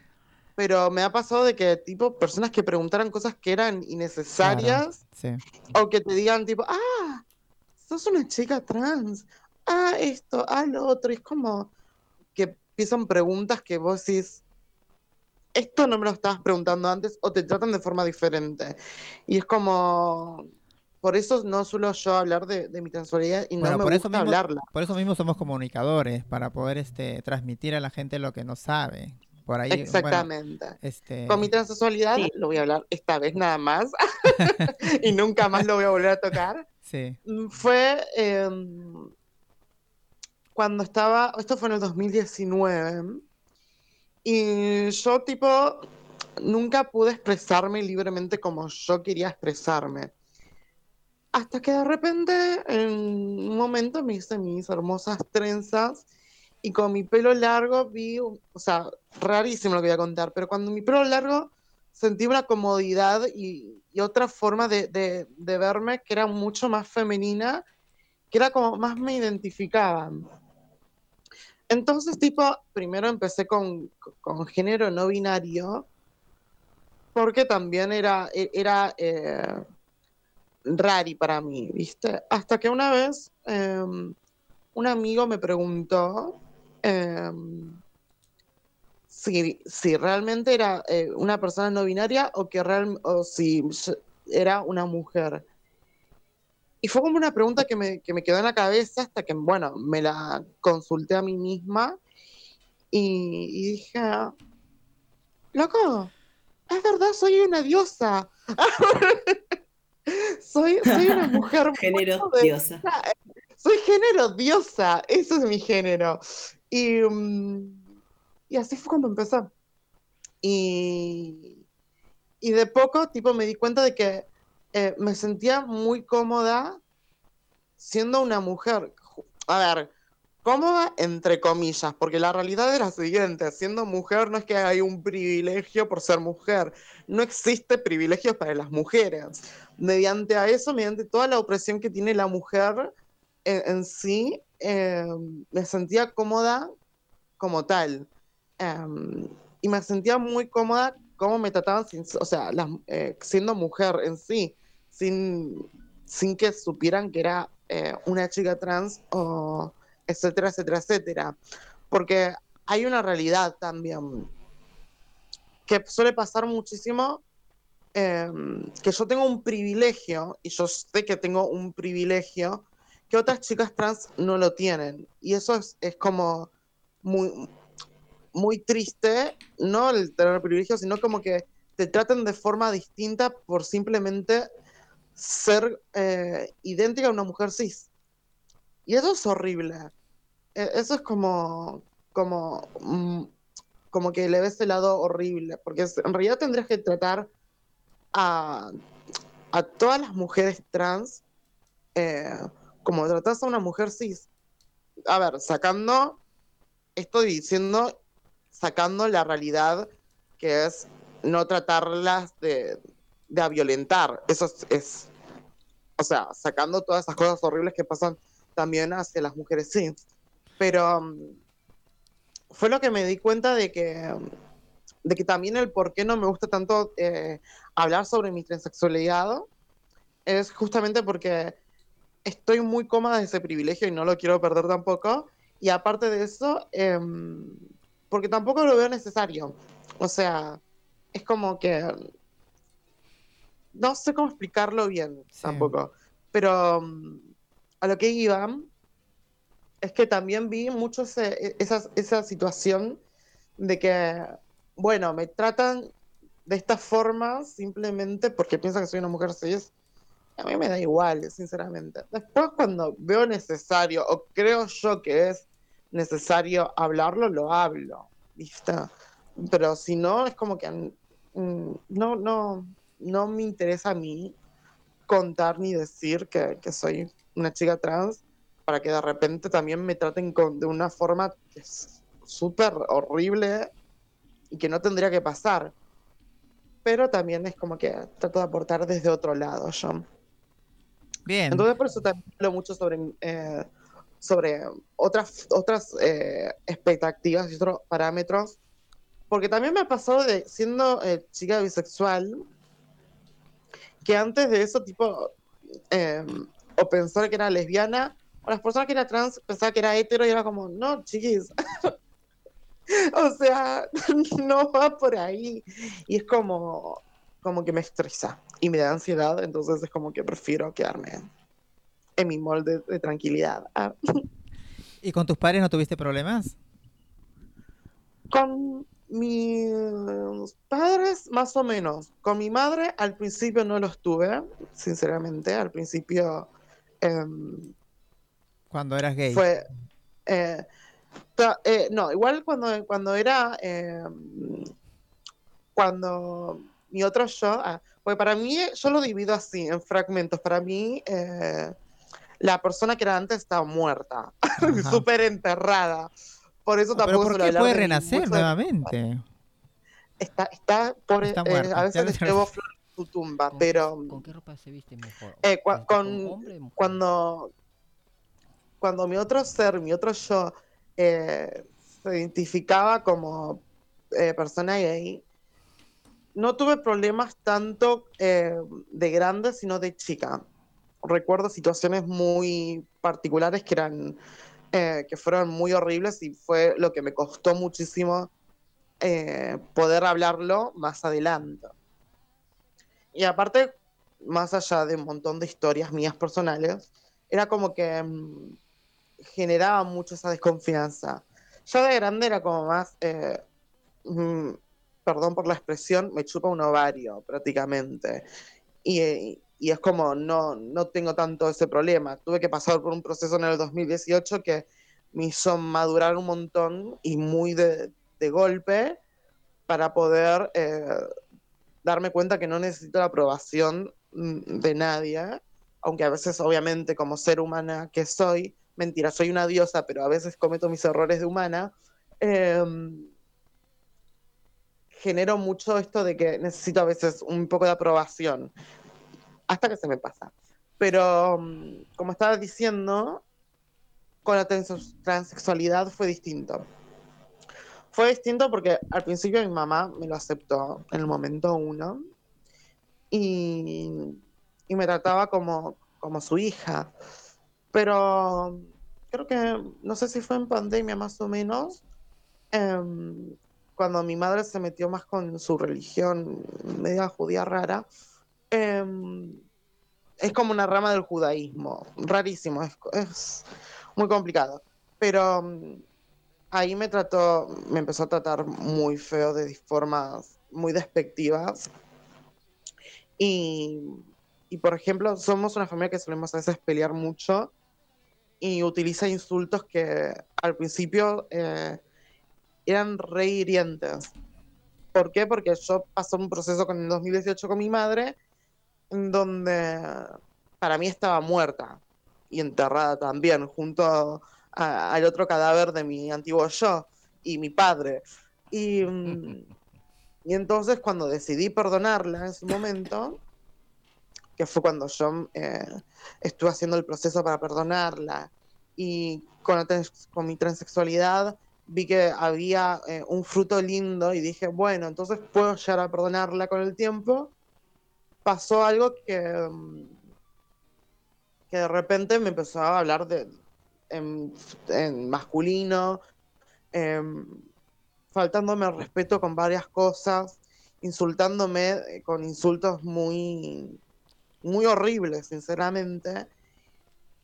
pero me ha pasado de que, tipo, personas que preguntaran cosas que eran innecesarias Sí. o que te digan, tipo, ah, sos una chica trans, ah, esto, ah, lo otro. Y es como que empiezan preguntas que vos decís, esto no me lo estabas preguntando antes o te tratan de forma diferente. Y es como, por eso no suelo yo hablar de, de mi transexualidad y no Bueno, me por eso mismo- hablarla. Por eso mismo somos comunicadores, para poder este, transmitir a la gente lo que no sabe. Por ahí, bueno, Exactamente. este, Con mi transexualidad Sí. lo voy a hablar esta vez nada más y nunca más lo voy a volver a tocar. sí, Mm, Fue em, cuando estaba, esto fue en el 2019, y yo tipo nunca pude expresarme libremente como yo quería expresarme. Hasta que de repente, en un momento, me hice mis hermosas trenzas y con mi pelo largo vi, o sea, rarísimo lo que voy a contar, pero cuando mi pelo largo sentí una comodidad y, y otra forma de, de- de verme que era mucho más femenina, que era como más me identificaban. Entonces, tipo, primero empecé con, con género no binario, porque también era, e- era eh, para mí, ¿viste? Hasta que una vez em, un amigo me preguntó em, si, si realmente era eh, una persona no binaria o, que real, o si era una mujer. Y fue como una pregunta que me, que me quedó en la cabeza hasta que, bueno, me la consulté a mí misma y, y dije, loco, es verdad, soy una diosa. soy, soy una mujer Género diosa. Soy género diosa, eso es mi género. Y, mm, y así fue como empezó. Y, y de poco, tipo, me di cuenta de que eh, me sentía muy cómoda siendo una mujer. A ver, cómoda entre comillas, porque la realidad es la siguiente, siendo mujer no es que hay un privilegio por ser mujer, no existe privilegios para las mujeres. Mediante a eso, mediante toda la opresión que tiene la mujer en, en sí, eh, me sentía cómoda como tal. Em, y me sentía muy cómoda cómo me trataban, sin- o sea, las- eh, siendo mujer en sí, sin, sin que supieran que era eh, una chica trans o etcétera, etcétera, etcétera. Porque hay una realidad también que suele pasar muchísimo, em, que yo tengo un privilegio, y yo sé que tengo un privilegio, que otras chicas trans no lo tienen. Y eso es, es como muy, muy triste, no el tener privilegio, sino como que te traten de forma distinta por simplemente ser eh, idéntica a una mujer cis. Y eso es horrible. E- Eso es como, como, mm, como que le ves el lado horrible, porque en realidad tendrías que tratar a, a todas las mujeres trans eh, como tratas a una mujer cis. A ver, sacando, estoy diciendo, sacando la realidad que es no tratarlas de, de violentar. Eso es, es- o sea, sacando todas esas cosas horribles que pasan también hacia las mujeres cis. Pero um, fue lo que me di cuenta de que, de que también el por qué no me gusta tanto eh, hablar sobre mi transexualidad es justamente porque estoy muy cómoda de ese privilegio y no lo quiero perder tampoco. Y aparte de eso, em, porque tampoco lo veo necesario. O sea, es como que... No sé cómo explicarlo bien Sí. tampoco. Pero mm, a lo que iba es que también vi mucho ese- e- esa, esa situación de que, bueno, me tratan de esta forma simplemente porque piensan que soy una mujer cis. A mí me da igual, sinceramente. Después, cuando veo necesario o creo yo que es necesario hablarlo, lo hablo. ¿Viste? Pero si no, es como que mm, no, no, no me interesa a mí contar ni decir que, que soy una chica trans para que de repente también me traten con, de una forma que es súper horrible y que no tendría que pasar. Pero también es como que trato de aportar desde otro lado yo. Bien. Entonces por eso también hablo mucho sobre, eh, sobre otras, otras eh, expectativas y otros parámetros. Porque también me ha pasado de siendo eh, chica bisexual, que antes de eso, tipo, eh, o pensar que era lesbiana, o las personas que eran trans pensaban que era hetero y era como, no, chiquis. o sea, no va por ahí. Y es como, como que me estresa y me da ansiedad, entonces es como que prefiero quedarme en mi molde de tranquilidad. Ah, ¿Y con tus padres no tuviste problemas? Con mis padres, más o menos. Con mi madre, al principio no los tuve, sinceramente. Al principio em, Cuando eras gay. fue. eh, eh, no, igual cuando, cuando era. em, cuando mi otro yo. ah, Porque para mí, yo lo divido así, en fragmentos. Para mí, eh, la persona que era antes estaba muerta, súper enterrada. Por eso Pero tampoco ¿por suelo qué puede de renacer nuevamente? Está, está, Está eh, a veces le le llevo flores en su tumba, ¿Con- pero ¿Con qué ropa se viste mejor? Eh, cua- ¿Con- con- hombre o mujer? cuando, cuando mi otro ser, mi otro yo, eh, se identificaba como eh, persona gay, no tuve problemas tanto eh, de grande, sino de chica. Recuerdo situaciones muy particulares que eran, eh, que fueron muy horribles y fue lo que me costó muchísimo eh, poder hablarlo más adelante. Y aparte, más allá de un montón de historias mías personales, era como que mm, generaba mucho esa desconfianza. Yo de grande era como más, eh, mm, perdón por la expresión, me chupa un ovario prácticamente. Y, eh, y es como, no, no tengo tanto ese problema. Tuve que pasar por un proceso en el 2018 que me hizo madurar un montón y muy de, de golpe para poder eh, darme cuenta que no necesito la aprobación mm, de nadie, aunque a veces obviamente como ser humana que soy, mentira, soy una diosa, pero a veces cometo mis errores de humana, eh, genero mucho esto de que necesito a veces un poco de aprobación, hasta que se me pasa. Pero mm, como estaba diciendo, con la trans- transexualidad fue distinto. Fue distinto porque al principio mi mamá me lo aceptó en el momento uno y, y me trataba como, como su hija. Pero creo que, no sé si fue en pandemia más o menos, em, cuando mi madre se metió más con su religión media judía rara, em, es como una rama del judaísmo, rarísimo, es, es muy complicado. Pero mm, ahí me trató, me empezó a tratar muy feo de formas muy despectivas. Y, y, por ejemplo, somos una familia que solemos a veces pelear mucho y utiliza insultos que al principio eh, eran re hirientes. ¿Por qué? Porque yo pasé un proceso con el 2018 con mi madre, donde para mí estaba muerta y enterrada también, junto a- al otro cadáver de mi antiguo yo y mi padre. Y, y entonces cuando decidí perdonarla en su momento, que fue cuando yo eh, estuve haciendo el proceso para perdonarla y con, con mi transexualidad vi que había eh, un fruto lindo y dije, bueno, entonces puedo llegar a perdonarla con el tiempo. Pasó algo que, mm, que de repente me empezó a hablar de, en, masculino, em, faltándome el respeto con varias cosas, insultándome eh, con insultos muy, muy horribles, sinceramente,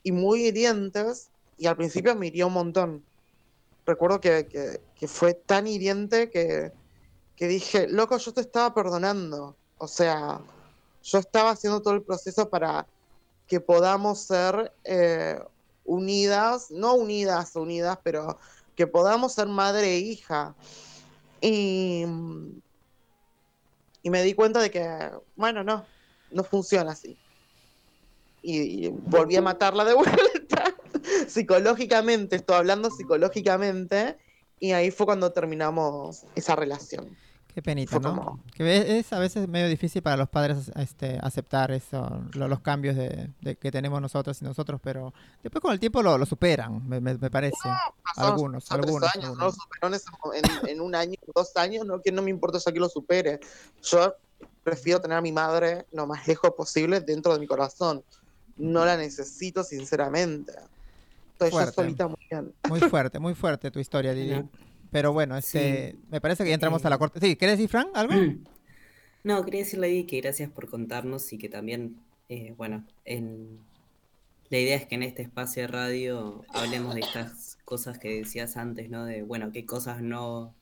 y muy hirientes, y al principio me hirió un montón. Recuerdo que, que- que fue tan hiriente que, que dije, loco, yo te estaba perdonando. O sea, yo estaba haciendo todo el proceso para que podamos ser eh, unidas, no unidas, unidas, pero que podamos ser madre e hija. Y, me di cuenta de que, bueno, no, no funciona así. Y, y volví a matarla de vuelta, psicológicamente, estoy hablando psicológicamente, y ahí fue cuando terminamos esa relación. Qué penita, Fue ¿no? como- Que es, es a veces medio difícil para los padres este, aceptar eso, lo- los cambios de, de que tenemos nosotros y nosotros, pero después con el tiempo lo, lo superan, me, me- me parece. Algunos, algunos, años, no lo algunos. superó en, ese mo- en- en un año, dos años, no, que no me importa ya que lo supere. Yo prefiero tener a mi madre lo más lejos posible dentro de mi corazón. No la necesito, sinceramente. Estoy yo Fuerte. solita muy bien. Muy fuerte, muy fuerte tu historia, Lili. Pero bueno, este, Sí. me parece que ya entramos a la Eh, corte. Sí, ¿querés decir, Fran, algo? No, quería decirle ahí que gracias por contarnos y que también, eh, bueno, en... la idea es que en este espacio de radio hablemos de estas cosas que decías antes, ¿no? De, bueno, qué cosas no,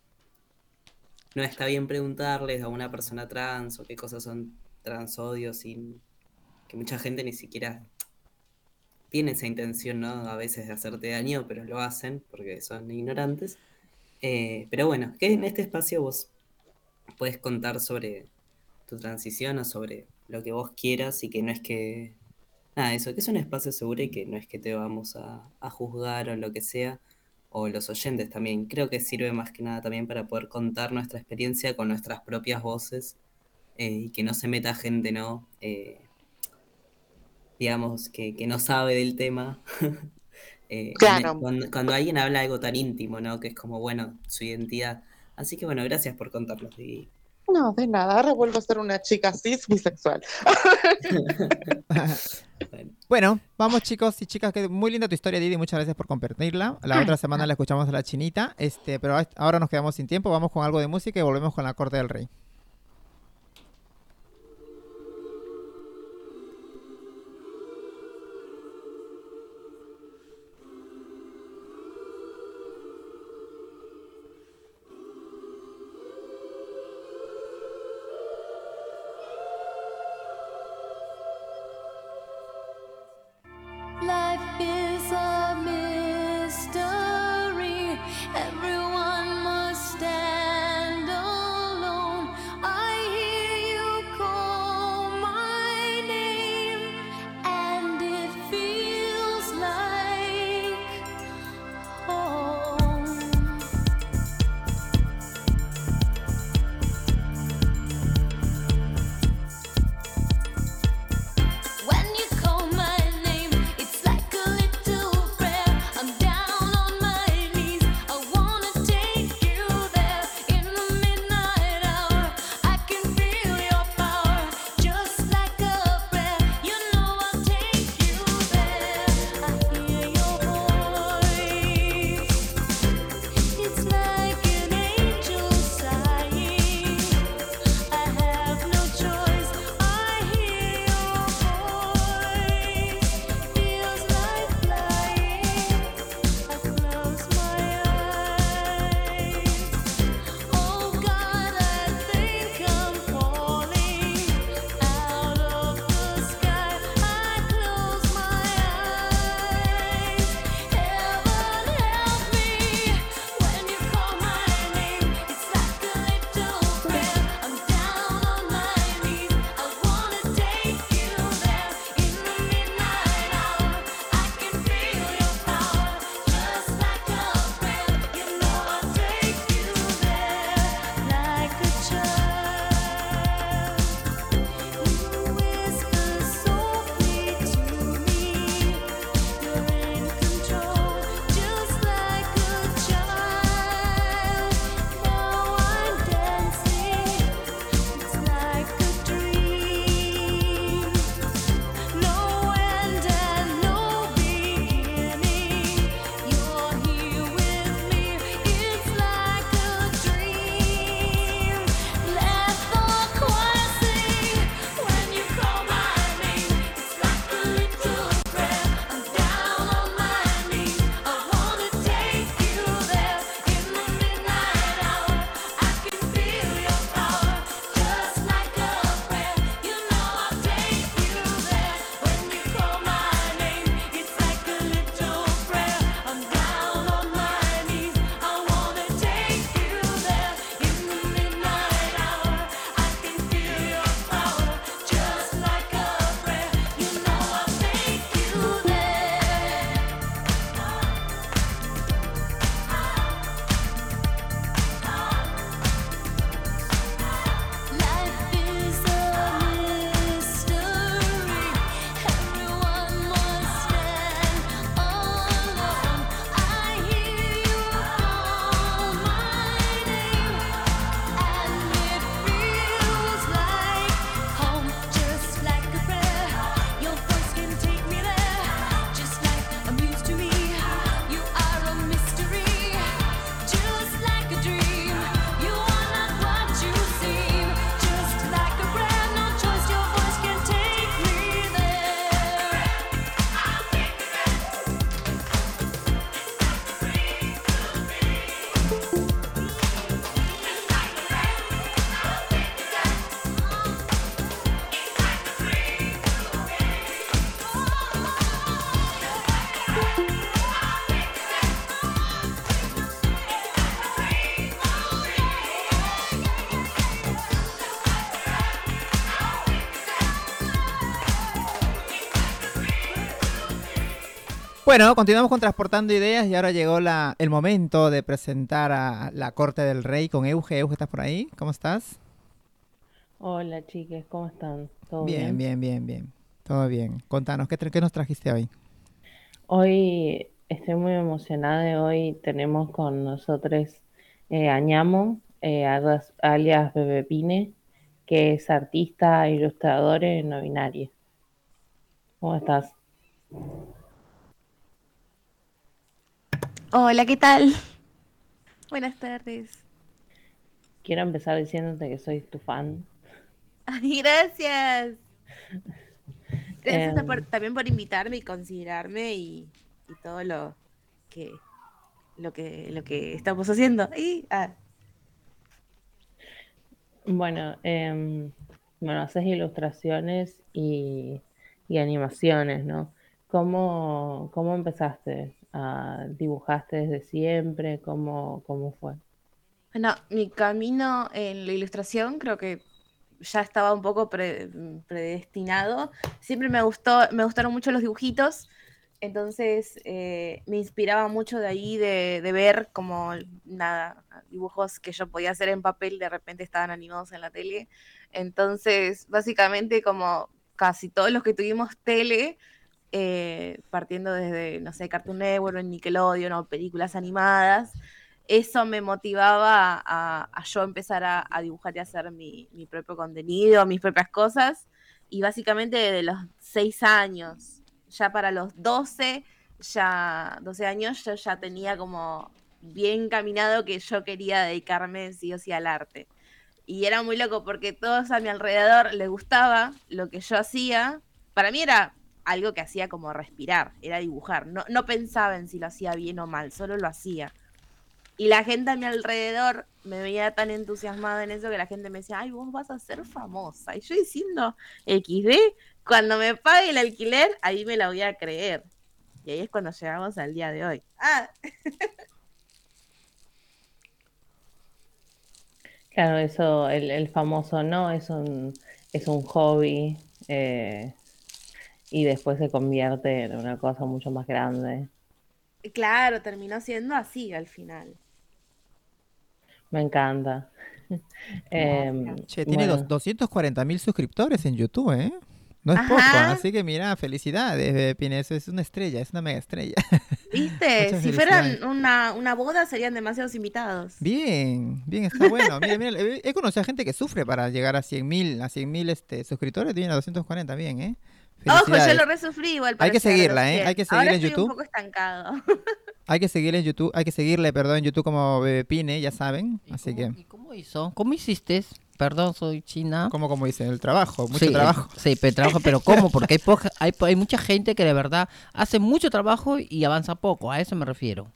no está bien preguntarles a una persona trans o qué cosas son transodios sin que mucha gente ni siquiera tiene esa intención, ¿no? A veces de hacerte daño, pero lo hacen porque son ignorantes. Eh, pero bueno, que en este espacio vos puedes contar sobre tu transición o sobre lo que vos quieras y que no es que, nada, eso, que es un espacio seguro y que no es que te vamos a, juzgar o lo que sea, o los oyentes también. Creo que sirve más que nada también para poder contar nuestra experiencia con nuestras propias voces eh, y que no se meta gente, ¿no? Eh, digamos, que, que no sabe del tema. Eh, Claro. Cuando, cuando alguien habla algo tan íntimo, ¿no? Que es como, bueno, su identidad. Así que bueno, gracias por contarnos. Y No, de nada, ahora vuelvo a ser una chica cis bisexual. bueno, Bueno, vamos chicos y chicas, que muy linda tu historia, Didi, muchas gracias por compartirla. La otra semana la escuchamos a la chinita, este, pero ahora nos quedamos sin tiempo, vamos con algo de música y volvemos con la corte del rey. Bueno, continuamos con Transportando Ideas y ahora llegó la, el momento de presentar a la Corte del Rey con Euge. Euge, ¿estás por ahí? ¿Cómo estás? Hola chiques, ¿cómo están? ¿Todo Bien, bien, bien, bien. Todo bien. Contanos, ¿qué, nos trajiste hoy? Hoy estoy muy emocionada. y Hoy tenemos con nosotros eh, a Ñamo, eh, alias, Bebe Pine, que es artista e ilustrador en no binario. ¿Cómo estás? Hola, ¿qué tal? Buenas tardes. Quiero empezar diciéndote que soy tu fan. Ay, gracias. Gracias Em. por- también por invitarme y considerarme y, y todo lo que lo que lo que estamos haciendo. Y, ah, Bueno, em, bueno, haces ilustraciones y, y animaciones, ¿no? ¿Cómo, cómo empezaste? Ah, ¿Dibujaste desde siempre? ¿Cómo, cómo fue? Bueno, mi camino en la ilustración creo que ya estaba un poco pre- predestinado. Siempre me gustó, me gustaron mucho los dibujitos, entonces eh, me inspiraba mucho de ahí de, de ver como nada, dibujos que yo podía hacer en papel de repente estaban animados en la tele. Entonces, básicamente como casi todos los que tuvimos tele, eh, partiendo desde, no sé, Cartoon Network, Nickelodeon o películas animadas, eso me motivaba a, a- yo empezar a, a dibujar y hacer mi, mi propio contenido, mis propias cosas. Y básicamente desde los 6 años, ya para los 12, ya 12 años, yo ya tenía como bien caminado que yo quería dedicarme sí o sí al arte. Y era muy loco porque todos a mi alrededor les gustaba lo que yo hacía. Para mí era algo que hacía como respirar, era dibujar. No, no pensaba en si lo hacía bien o mal, solo lo hacía. Y la gente a mi alrededor me veía tan entusiasmada en eso que la gente me decía, ay, vos vas a ser famosa. Y yo diciendo, XD, cuando me pague el alquiler, ahí me la voy a creer. Y ahí es cuando llegamos al día de hoy. Ah, Claro, eso, el, el famoso no, es un, es un hobby eh, y después se convierte en una cosa mucho más grande. claro, terminó siendo así al final. Me encanta. Em, Che, tiene bueno, 240 mil suscriptores en YouTube, ¿eh? No es poco, así que mira, felicidades, Bebe Pine, eso es una estrella, es una mega estrella. ¿Viste? Si fueran una, una boda serían demasiados invitados. Bien, bien, está bueno. Mira, mira, he he conocido a gente que sufre para llegar a 100 mil, a 100 mil este, suscriptores, tiene a 240, bien, ¿eh? Ojo, yo lo resufrí igual. Hay que seguirla, ¿eh? 100. Hay que Ahora seguir en estoy YouTube. un poco estancado. Hay que seguirle en YouTube, hay que seguirle, perdón, en YouTube como Bebe Pine, ya saben, ¿Y así cómo- que, ¿Y cómo hizo? ¿Cómo hiciste? Perdón, soy china. como como dicen, el trabajo, mucho Sí, trabajo. Sí, pero trabajo, pero ¿cómo? Porque hay, poca- hay, hay mucha gente que de verdad hace mucho trabajo y avanza poco, a eso me refiero.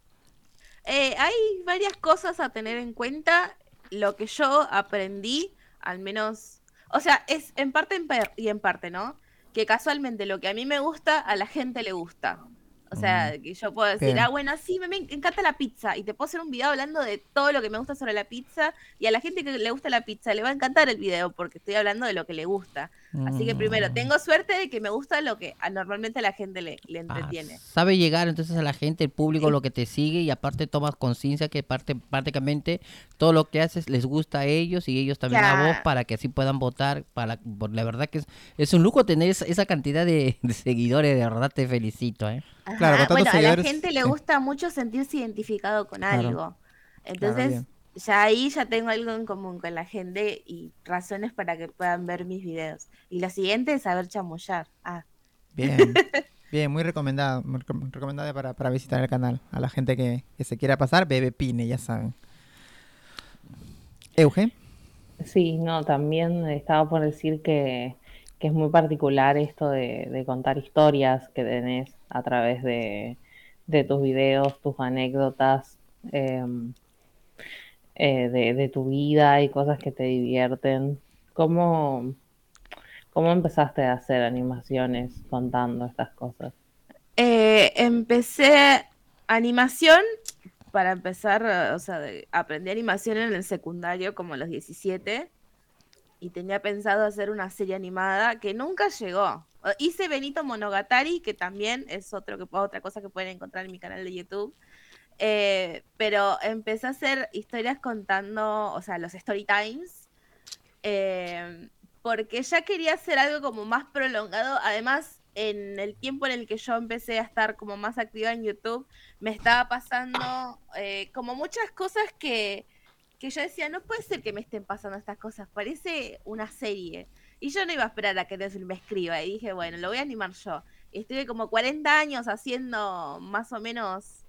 Eh, hay varias cosas a tener en cuenta. Lo que yo aprendí, al menos, o sea, es en parte en per- y en parte, ¿no? Que casualmente lo que a mí me gusta, a la gente le gusta. O sea, que yo puedo decir, Bien. ah, bueno, sí, me, me encanta la pizza. Y te puedo hacer un video hablando de todo lo que me gusta sobre la pizza. Y a la gente que le gusta la pizza le va a encantar el video porque estoy hablando de lo que le gusta. Así que primero, Mm. tengo suerte de que me gusta lo que a- normalmente a la gente le, le Ah, entretiene. sabe llegar entonces a la gente, el público, Sí. lo que te sigue y aparte tomas conciencia que parte, prácticamente todo lo que haces les gusta a ellos y ellos también a vos para que así puedan votar. Para, por la verdad que es, es un lujo tener esa, esa cantidad de, de seguidores, de verdad te felicito. ¿eh? Claro, Ajá, bueno, a seguidores, la gente le sí. gusta mucho sentirse identificado con Claro. algo. Entonces. Ya ahí ya tengo algo en común con la gente y razones para que puedan ver mis videos. Y lo siguiente es saber chamullar. Ah, Bien, bien, muy recomendado, muy recom- recomendado para, para visitar el canal. A la gente que, que se quiera pasar, Bebe Pine, ya saben. Euge, Sí, no, también estaba por decir que, que es muy particular esto de, de contar historias que tenés a través de, de tus videos, tus anécdotas, em, eh, de, tu vida y cosas que te divierten. ¿Cómo, cómo empezaste a hacer animaciones contando estas cosas? Eh, empecé animación para empezar, o sea, aprendí animación en el secundario como a los 17. y tenía pensado hacer una serie animada que nunca llegó. Hice Benito Monogatari, que también es otro que, otra cosa que pueden encontrar en mi canal de YouTube. Eh, pero empecé a hacer historias contando, o sea, los story times, eh, porque ya quería hacer algo como más prolongado. Además, en el tiempo en el que yo empecé a estar como más activa en YouTube, me estaba pasando eh, como muchas cosas que, que yo decía, no puede ser que me estén pasando estas cosas, parece una serie. Y yo no iba a esperar a que Netflix me escriba. Y dije, bueno, lo voy a animar yo. Y estuve como 40 años haciendo más o menos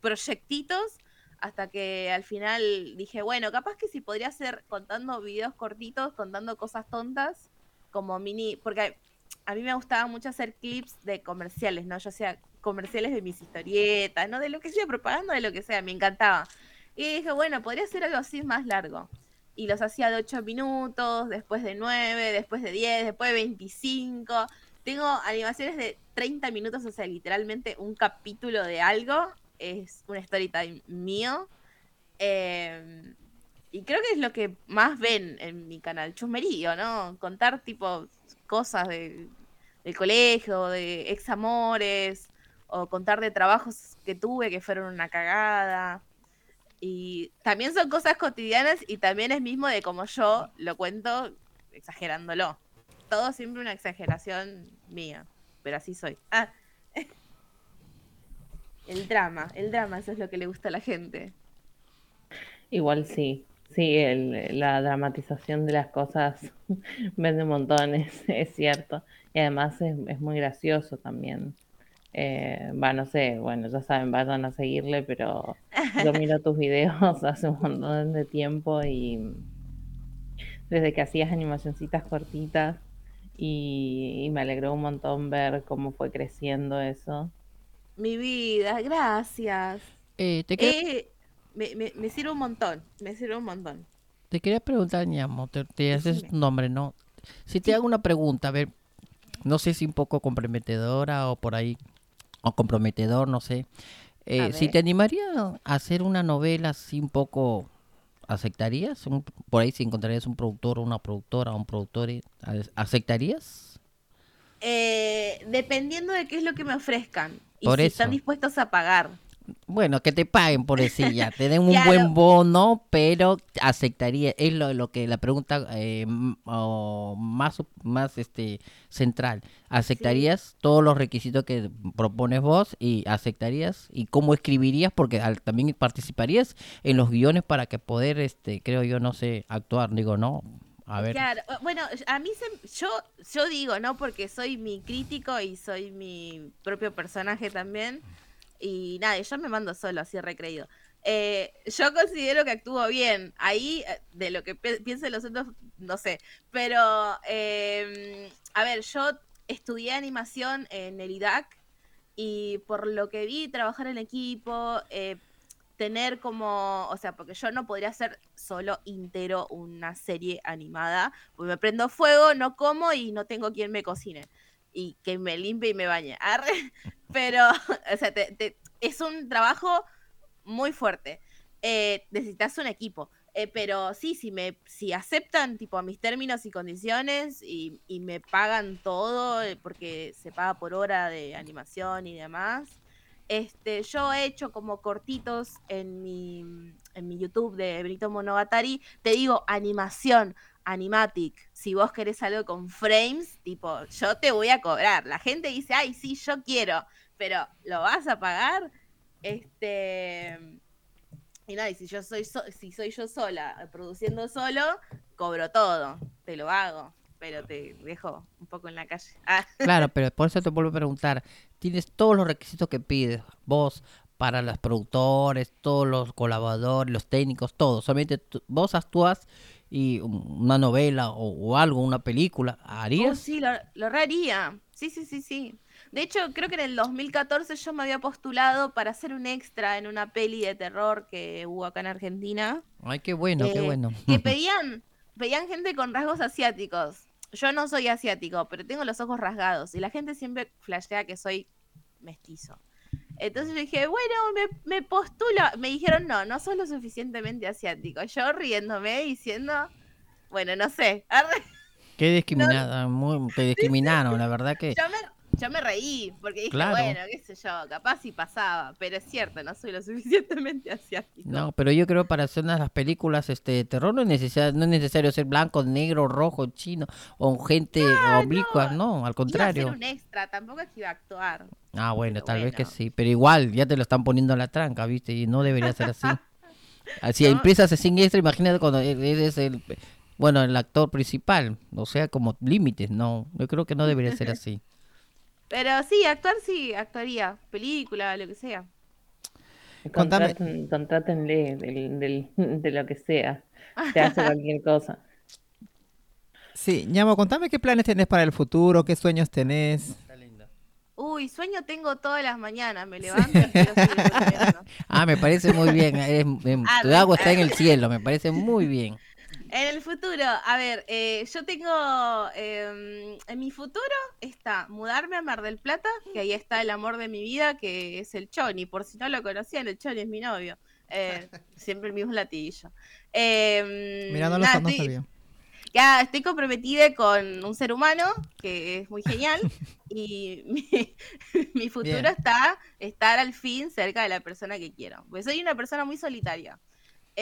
proyectitos hasta que al final dije, bueno, capaz que si podría hacer contando videos cortitos, contando cosas tontas, como mini, porque a mí me gustaba mucho hacer clips de comerciales, ¿no? Yo hacía comerciales de mis historietas, ¿no? De lo que sea, propaganda, de lo que sea, me encantaba. Y dije, bueno, podría hacer algo así más largo. Y los hacía de 8 minutos, después de 9, después de 10, después de 25. Tengo animaciones de 30 minutos, o sea, literalmente un capítulo de algo es un story time mío. Eh, y creo que es lo que más ven en mi canal, chusmerío, ¿no? Contar tipo cosas de, del colegio, de ex amores, o contar de trabajos que tuve que fueron una cagada. Y también son cosas cotidianas y también es mismo de como yo lo cuento exagerándolo. Todo siempre una exageración mía, pero así soy. Ah. El drama, el drama, eso es lo que le gusta a la gente. Igual sí, sí, el- la dramatización de las cosas vende montones, es cierto. Y además es, es muy gracioso también. Eh, va, no sé, bueno, ya saben, vayan a seguirle, pero yo miro tus videos hace un montón de tiempo y desde que hacías animacioncitas cortitas y, y me alegró un montón ver cómo fue creciendo eso. Mi vida, gracias. Eh, te, quería, Eh, me, me, me sirve un montón, me sirve un montón. te quería preguntar, ñamo, te, te haces Decime. tu nombre, ¿no? Si te hago una pregunta, a ver, no sé si un poco comprometedora o por ahí, o comprometedor, no sé. Eh, si ver. te animaría a hacer una novela así un poco, ¿aceptarías? Un- por ahí si encontrarías un productor o una productora o un productor, eh, ¿aceptarías? Eh, dependiendo de qué es lo que me ofrezcan y Por si eso. están dispuestos a pagar. Bueno, que te paguen por decir ya, te den un Claro. buen bono, pero aceptaría, es lo, lo que la pregunta eh, o más, más este central, ¿aceptarías todos los requisitos que propones vos y aceptarías y cómo escribirías? Porque al- también participarías en los guiones para que poder, este, creo yo, no sé, actuar, digo, no, a ver. Claro, bueno, a mí se, yo, yo digo, ¿no? Porque soy mi crítico y soy mi propio personaje también. Y nada, yo me mando solo, así recreído. Eh, yo considero que actúo bien. Ahí, eh, de lo que pi- piensen los otros, no sé. Pero, eh, a ver, yo estudié animación en el IDAC y por lo que vi, trabajar en equipo, eh, tener como, o sea, porque yo no podría hacer solo entero una serie animada, porque me prendo fuego, no como y no tengo quien me cocine y que me limpie y me bañe. Pero, o sea, te- te- es un trabajo muy fuerte. Eh, necesitas un equipo. Eh, pero sí, si me si aceptan tipo mis términos y condiciones y, y me pagan todo, eh, porque se paga por hora de animación y demás, este, yo he hecho como cortitos en mi, en mi YouTube de Benito Monogatari. Te digo, animación, animatic. Si vos querés algo con frames, tipo, yo te voy a cobrar. La gente dice, ay, sí, yo quiero, pero ¿lo vas a pagar? Este. Y nada, y si yo soy so- si soy yo sola produciendo solo, cobro todo. Te lo hago. Pero te dejo un poco en la calle. Ah. Claro, pero por eso te vuelvo a preguntar, tienes todos los requisitos que pides vos para los productores, todos los colaboradores, los técnicos, todo. Solamente tú- vos actúas y un- una novela o, o algo, una película, Oh, ¿harías? sí, lo, lo reharía. Sí, sí, sí, sí. De hecho, creo que en el 2014 yo me había postulado para hacer un extra en una peli de terror que hubo acá en Argentina. Ay, qué bueno, qué Eh, bueno. Que pedían, pedían gente con rasgos asiáticos. Yo no soy asiático, pero tengo los ojos rasgados. Y la gente siempre flashea que soy mestizo. Entonces yo dije, bueno, me, me postulo. Me dijeron, no, no sos lo suficientemente asiático. Yo riéndome, diciendo, Bueno, no sé. Qué discriminada, muy, te discriminaron, la verdad que... Yo me, yo me reí, porque dije, Claro. bueno, qué sé yo, capaz si pasaba, pero es cierto, no soy lo suficientemente asiático. No, pero yo creo para hacer unas las películas este de terror no es necesario, no es necesario ser blanco, negro, rojo, chino o gente oblicua, no, al Iba a ser contrario. un extra, tampoco es que iba a actuar. Ah, bueno, Pero tal vez que sí, pero igual ya te lo están poniendo en la tranca, ¿viste? Y no debería ser así. Así empiezas sin extra, imagínate cuando e- eres el bueno, el actor principal, o sea, como límites, no, yo creo que no debería ser así. Pero sí, actuar sí, actuaría. Película, lo que sea. Contraten- Contrátenle del, del- de lo que sea. Te hace cualquier cosa. Sí, Ñamo, contame qué planes tenés para el futuro, qué sueños tenés. Uy, sueño tengo todas las mañanas, me levanto y quiero seguir durmiendo. Ah, me parece muy bien, eres- em, Ah, tu agua está en el cielo, me parece muy bien. En el futuro, a ver, eh, yo tengo, em, en mi futuro está mudarme a Mar del Plata, que ahí está el amor de mi vida, que es el Choni. Por si no lo conocían, el Choni es mi novio. Eh, siempre el mismo latillo. Em, Mira, no lo nada, estoy- sabía. ya estoy comprometida con un ser humano que es muy genial y mi, mi futuro Bien. está estar al fin cerca de la persona que quiero. Porque soy una persona muy solitaria.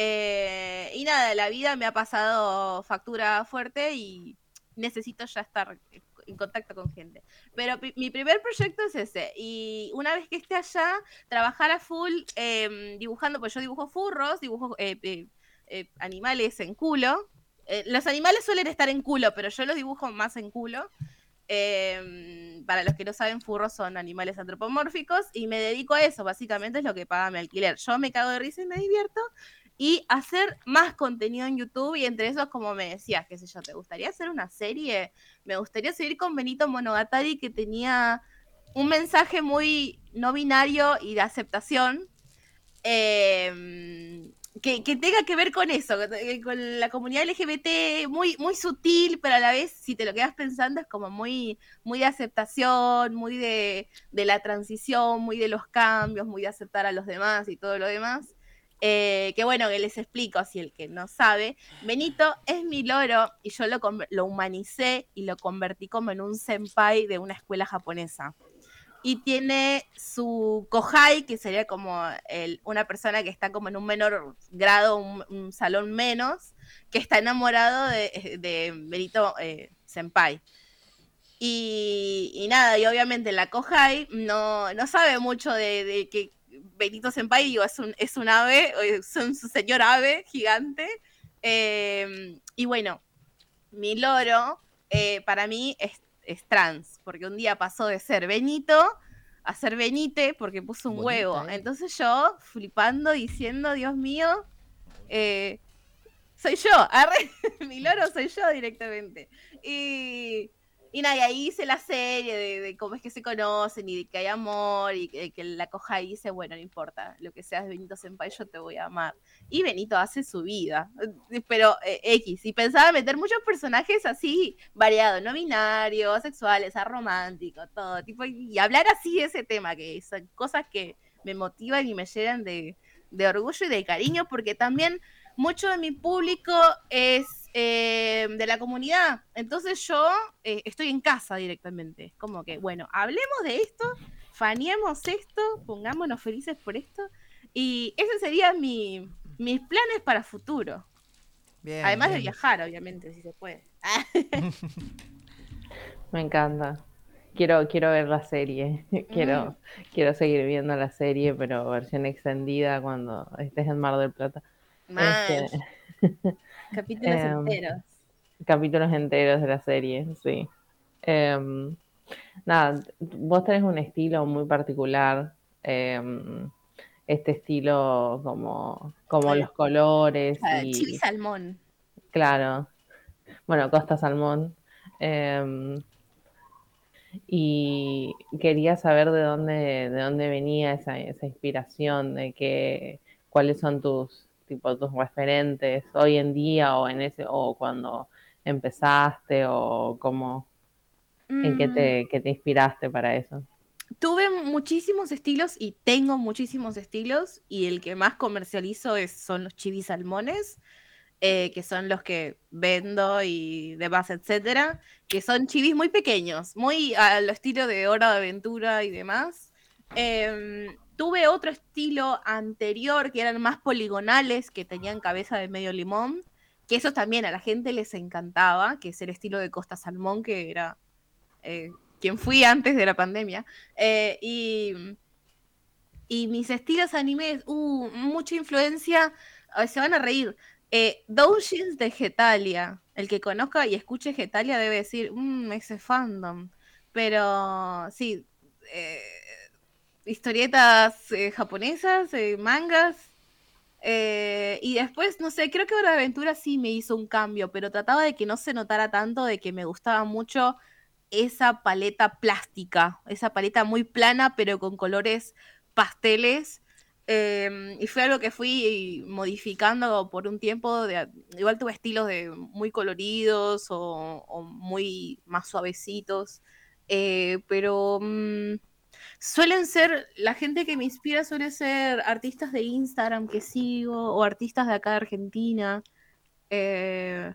Eh, y nada, la vida me ha pasado factura fuerte y necesito ya estar en contacto con gente. Pero mi primer proyecto es ese. Y una vez que esté allá, trabajar a full em, dibujando, pues yo dibujo furros, dibujo eh, eh, eh, animales en culo. Eh, los animales suelen estar en culo, pero yo los dibujo más en culo. Em, para los que no saben, furros son animales antropomórficos y me dedico a eso, básicamente es lo que paga mi alquiler. Yo me cago de risa y me divierto y hacer más contenido en YouTube y entre esos, como me decías, qué sé yo, ¿te gustaría hacer una serie? Me gustaría seguir con Benito Monogatari que tenía un mensaje muy no binario y de aceptación. em, que, que tenga que ver con eso, con- con la comunidad LGBT muy, muy sutil, pero a la vez, si te lo quedas pensando, es como muy, muy de aceptación, muy de, de la transición, muy de los cambios, muy de aceptar a los demás y todo lo demás. Eh, que bueno, que les explico, si el que no sabe, Benito es mi loro y yo lo, lo humanicé y lo convertí como en un senpai de una escuela japonesa. Y tiene su kohai, que sería como el- una persona que está como en un menor grado, un, salón menos, que está enamorado de, de Benito eh, Senpai. Y, nada, y obviamente la Kohai no, no sabe mucho de, de que Benito Senpai digo, es, un, es un ave, es un señor ave gigante. Eh, y bueno, mi loro eh, para mí es, es trans, porque un día pasó de ser Benito a ser Benite porque puso un Bonita, huevo. eh. Entonces yo, flipando, diciendo, Dios mío, eh, soy yo, arre, mi loro soy yo directamente. Y, y nada, y ahí hice la serie de, cómo es que se conocen y de que hay amor y que, la coja y dice, bueno, no importa, lo que seas Benito Senpai, yo te voy a amar. Y Benito hace su vida, eh, pero eh, X, y pensaba meter muchos personajes así, variados, no binarios, asexuales, arománticos, todo, tipo, y hablar así de ese tema, que son cosas que me motivan y me llenan de, de orgullo y de cariño, porque también mucho de mi público es eh, de la comunidad. Entonces yo eh, estoy en casa directamente. Como que, bueno, hablemos de esto, faneemos esto, pongámonos felices por esto. Y ese sería mi, mis planes para futuro. Bien, Además de viajar, obviamente, si se puede. Me encanta. Quiero, quiero ver la serie. Quiero, quiero seguir viendo la serie, pero versión extendida cuando estés en Mar del Plata. Este, Capítulos Em, enteros. capítulos enteros de la serie, sí. Em, nada, vos tenés un estilo muy particular. em, este estilo como, como Ay. los colores y Chili salmón. Claro. Bueno, Costa Salmón. Y quería saber de dónde, de dónde venía esa, esa inspiración, de que, cuáles son tus, tipo, tus referentes hoy en día o en ese, o cuando empezaste, o cómo, en qué Mm. te, qué te inspiraste para eso. Tuve muchísimos estilos y tengo muchísimos estilos y el que más comercializo es, son los chivis salmones. eh, que son los que vendo y demás, etcétera, que son chivis muy pequeños, muy al estilo de Hora de Aventura y demás. Em, tuve otro estilo anterior que eran más poligonales, que tenían cabeza de medio limón, que eso también a la gente les encantaba, que es el estilo de Costa Salmón, que era eh, quien fui antes de la pandemia. Eh, y, y mis estilos animes, uh, mucha influencia, eh, se van a reír. Eh, Doujins de Getalia, el que conozca y escuche Getalia debe decir, mmm, ese fandom. Pero sí, eh, historietas eh, japonesas, eh, mangas. eh, y después, no sé, creo que Hora de Aventura sí me hizo un cambio, pero trataba de que no se notara tanto, de que me gustaba mucho esa paleta plástica, esa paleta muy plana, pero con colores pasteles. eh, y fue algo que fui modificando por un tiempo. igual tuve estilos de muy coloridos o, muy más suavecitos. pero mm, suelen ser, la gente que me inspira suele ser artistas de Instagram que sigo o artistas de acá de Argentina. eh,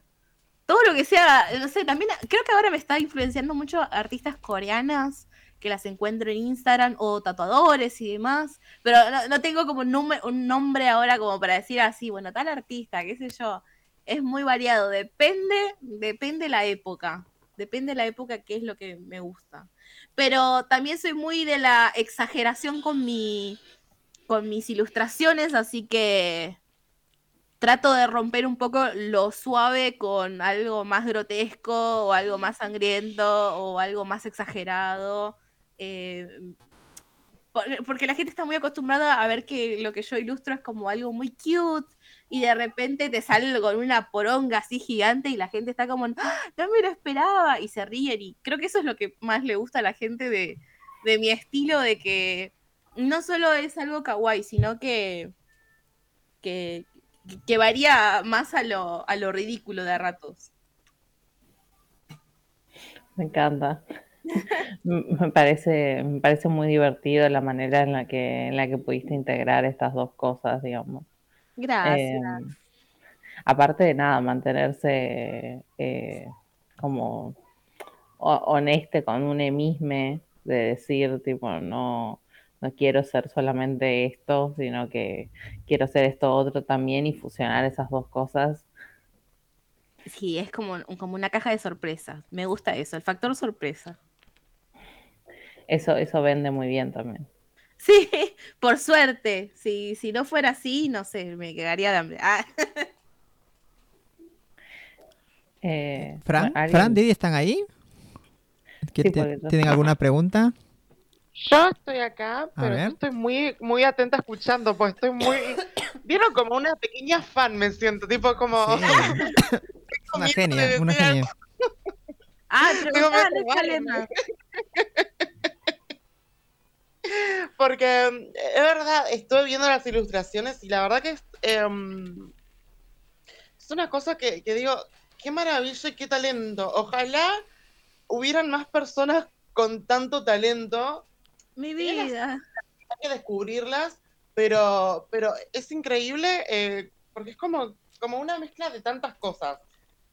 todo lo que sea, no sé, también creo que ahora me está influenciando mucho artistas coreanas que las encuentro en Instagram o tatuadores y demás, pero no, tengo como un nombre ahora como para decir así, bueno, tal artista, qué sé yo, es muy variado, depende, depende la época, depende la época qué es lo que me gusta. Pero también soy muy de la exageración con mi con mis ilustraciones, así que trato de romper un poco lo suave con algo más grotesco o algo más sangriento o algo más exagerado. eh, por- porque la gente está muy acostumbrada a ver que lo que yo ilustro es como algo muy cute y de repente te sale con una poronga así gigante y la gente está como, "Ah, no me lo esperaba y se ríen y creo que eso es lo que más le gusta a la gente de, de mi estilo, de que no solo es algo kawaii, sino que, que, que varía más a lo, a lo ridículo de a ratos. Me encanta. Me parece, me parece muy divertido la manera en la que, en la que pudiste integrar estas dos cosas, digamos. Gracias. Eh, aparte de nada, mantenerse eh, como ho- honeste con un emisme de decir, tipo, no, no quiero ser solamente esto, sino que quiero ser esto otro también y fusionar esas dos cosas. Sí, es como, como una caja de sorpresas. Me gusta eso, el factor sorpresa. Eso, eso vende muy bien también. Sí, por suerte. Si, si no fuera así, no sé, me quedaría de hambre. Ah, Eh, Fran. Fran, Didi, ¿están ahí? ¿Qué Sí, te- porque yo- ¿Tienen alguna pregunta? Yo estoy acá, pero yo estoy muy, muy atenta escuchando, pues estoy muy... Vieron como una pequeña fan, me siento, tipo como... Sí. Una genia, una genia. ah Digo, me déjale vale. Porque mm, es verdad, estuve viendo las ilustraciones y la verdad que es, em, es una cosa que, que digo, qué maravilla y qué talento. Ojalá hubieran más personas con tanto talento. Mi vida. Hay que descubrirlas, pero, pero es increíble eh, porque es como, como una mezcla de tantas cosas,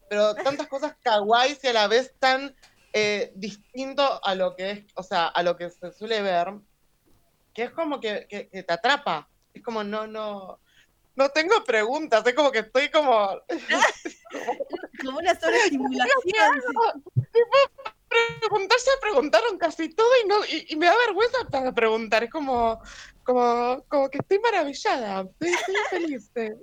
pero tantas cosas kawaii y a la vez tan eh, distinto a lo que es, o sea, a lo que se suele ver, que es como que, que- que te atrapa. Es como no, no, no tengo preguntas, es como que estoy como Como una sobreestimulación. preguntar, se preguntaron casi todo y no, y, y me da vergüenza para preguntar, es como, como, como que estoy maravillada, estoy, estoy feliz. eh.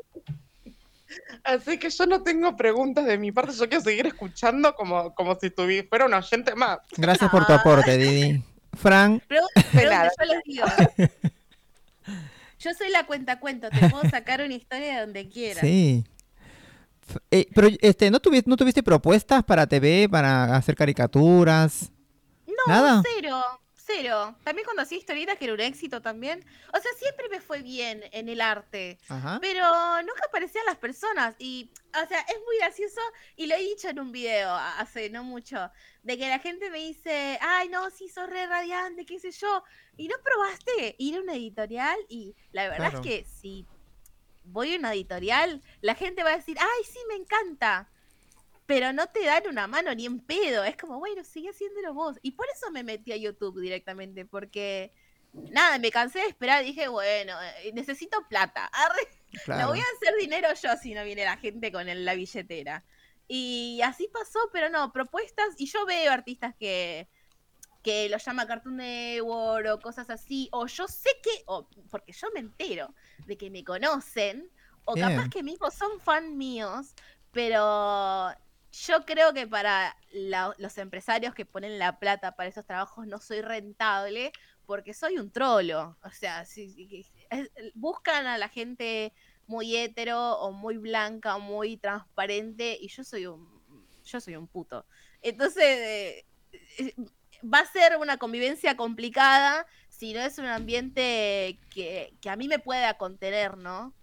Así que yo no tengo preguntas de mi parte, yo quiero seguir escuchando como, como si tuviera, fuera un oyente más. Gracias por tu aporte, Didi. Fran, pregunta, yo les digo. Yo soy la cuenta cuento, te puedo sacar una historia de donde quieras. sí. Eh, pero este, ¿no, tuvi- ¿no tuviste propuestas para TV, para hacer caricaturas? No, Nada. cero, cero. También cuando hacía historietas, que era un éxito también. O sea, siempre me fue bien en el arte. Ajá. Pero nunca aparecían las personas. Y, o sea, es muy gracioso. Y lo he dicho en un video hace no mucho. De que la gente me dice, ay, no, sí, sos re radiante, qué sé yo. Y no probaste ir a una editorial. Y la verdad Claro. es que si voy a una editorial, la gente va a decir, ay, sí, me encanta. Pero no te dan una mano ni en pedo. Es como, bueno, sigue haciéndolo vos. Y por eso me metí a YouTube directamente, porque nada, me cansé de esperar. Dije, bueno, eh, necesito plata. Arre, Claro. no voy a hacer dinero yo si no viene la gente con el- la billetera. Y así pasó, pero no, propuestas. Y yo veo artistas que, que lo llama Cartoon Network o cosas así. O yo sé que, o porque yo me entero de que me conocen. O Bien. capaz que mismos son fan míos. Pero yo creo que para los empresarios que ponen la plata para esos trabajos no soy rentable porque soy un trolo. O sea, si, buscan a la gente muy hetero o muy blanca o muy transparente y yo soy un yo soy un puto. Entonces eh, eh, va a ser una convivencia complicada si no es un ambiente que, que a mí me pueda contener, ¿no?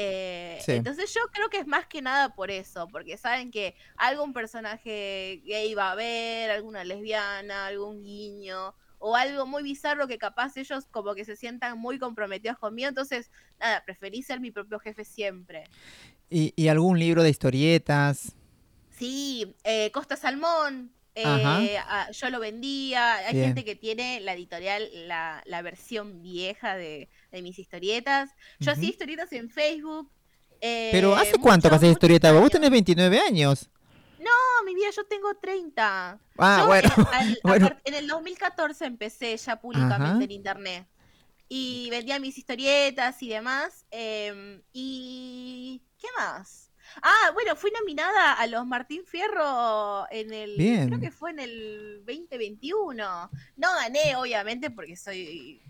Eh, Sí. Entonces yo creo que es más que nada por eso, porque saben que algún personaje gay va a haber, alguna lesbiana, algún guiño, o algo muy bizarro que capaz ellos como que se sientan muy comprometidos conmigo, entonces nada, preferí ser mi propio jefe siempre. ¿Y, y algún libro de historietas? Sí, eh, Costa Salmón, eh, ah, yo lo vendía. Hay Bien. gente que tiene la editorial, la, la versión vieja de, de mis historietas. Yo hacía historietas en Facebook. eh, Pero ¿hace cuánto que haces muchos historieta? Vos tenés 29 años. No, mi vida, yo tengo 30. Ah, Yo, bueno, eh, al- bueno. en el 2014 empecé ya públicamente Ajá. en internet. Y vendía mis historietas y demás. em, y. ¿Qué más? Ah, bueno, fui nominada a los Martín Fierro en el. Bien. Creo que fue en el 2021. No gané, obviamente, porque soy.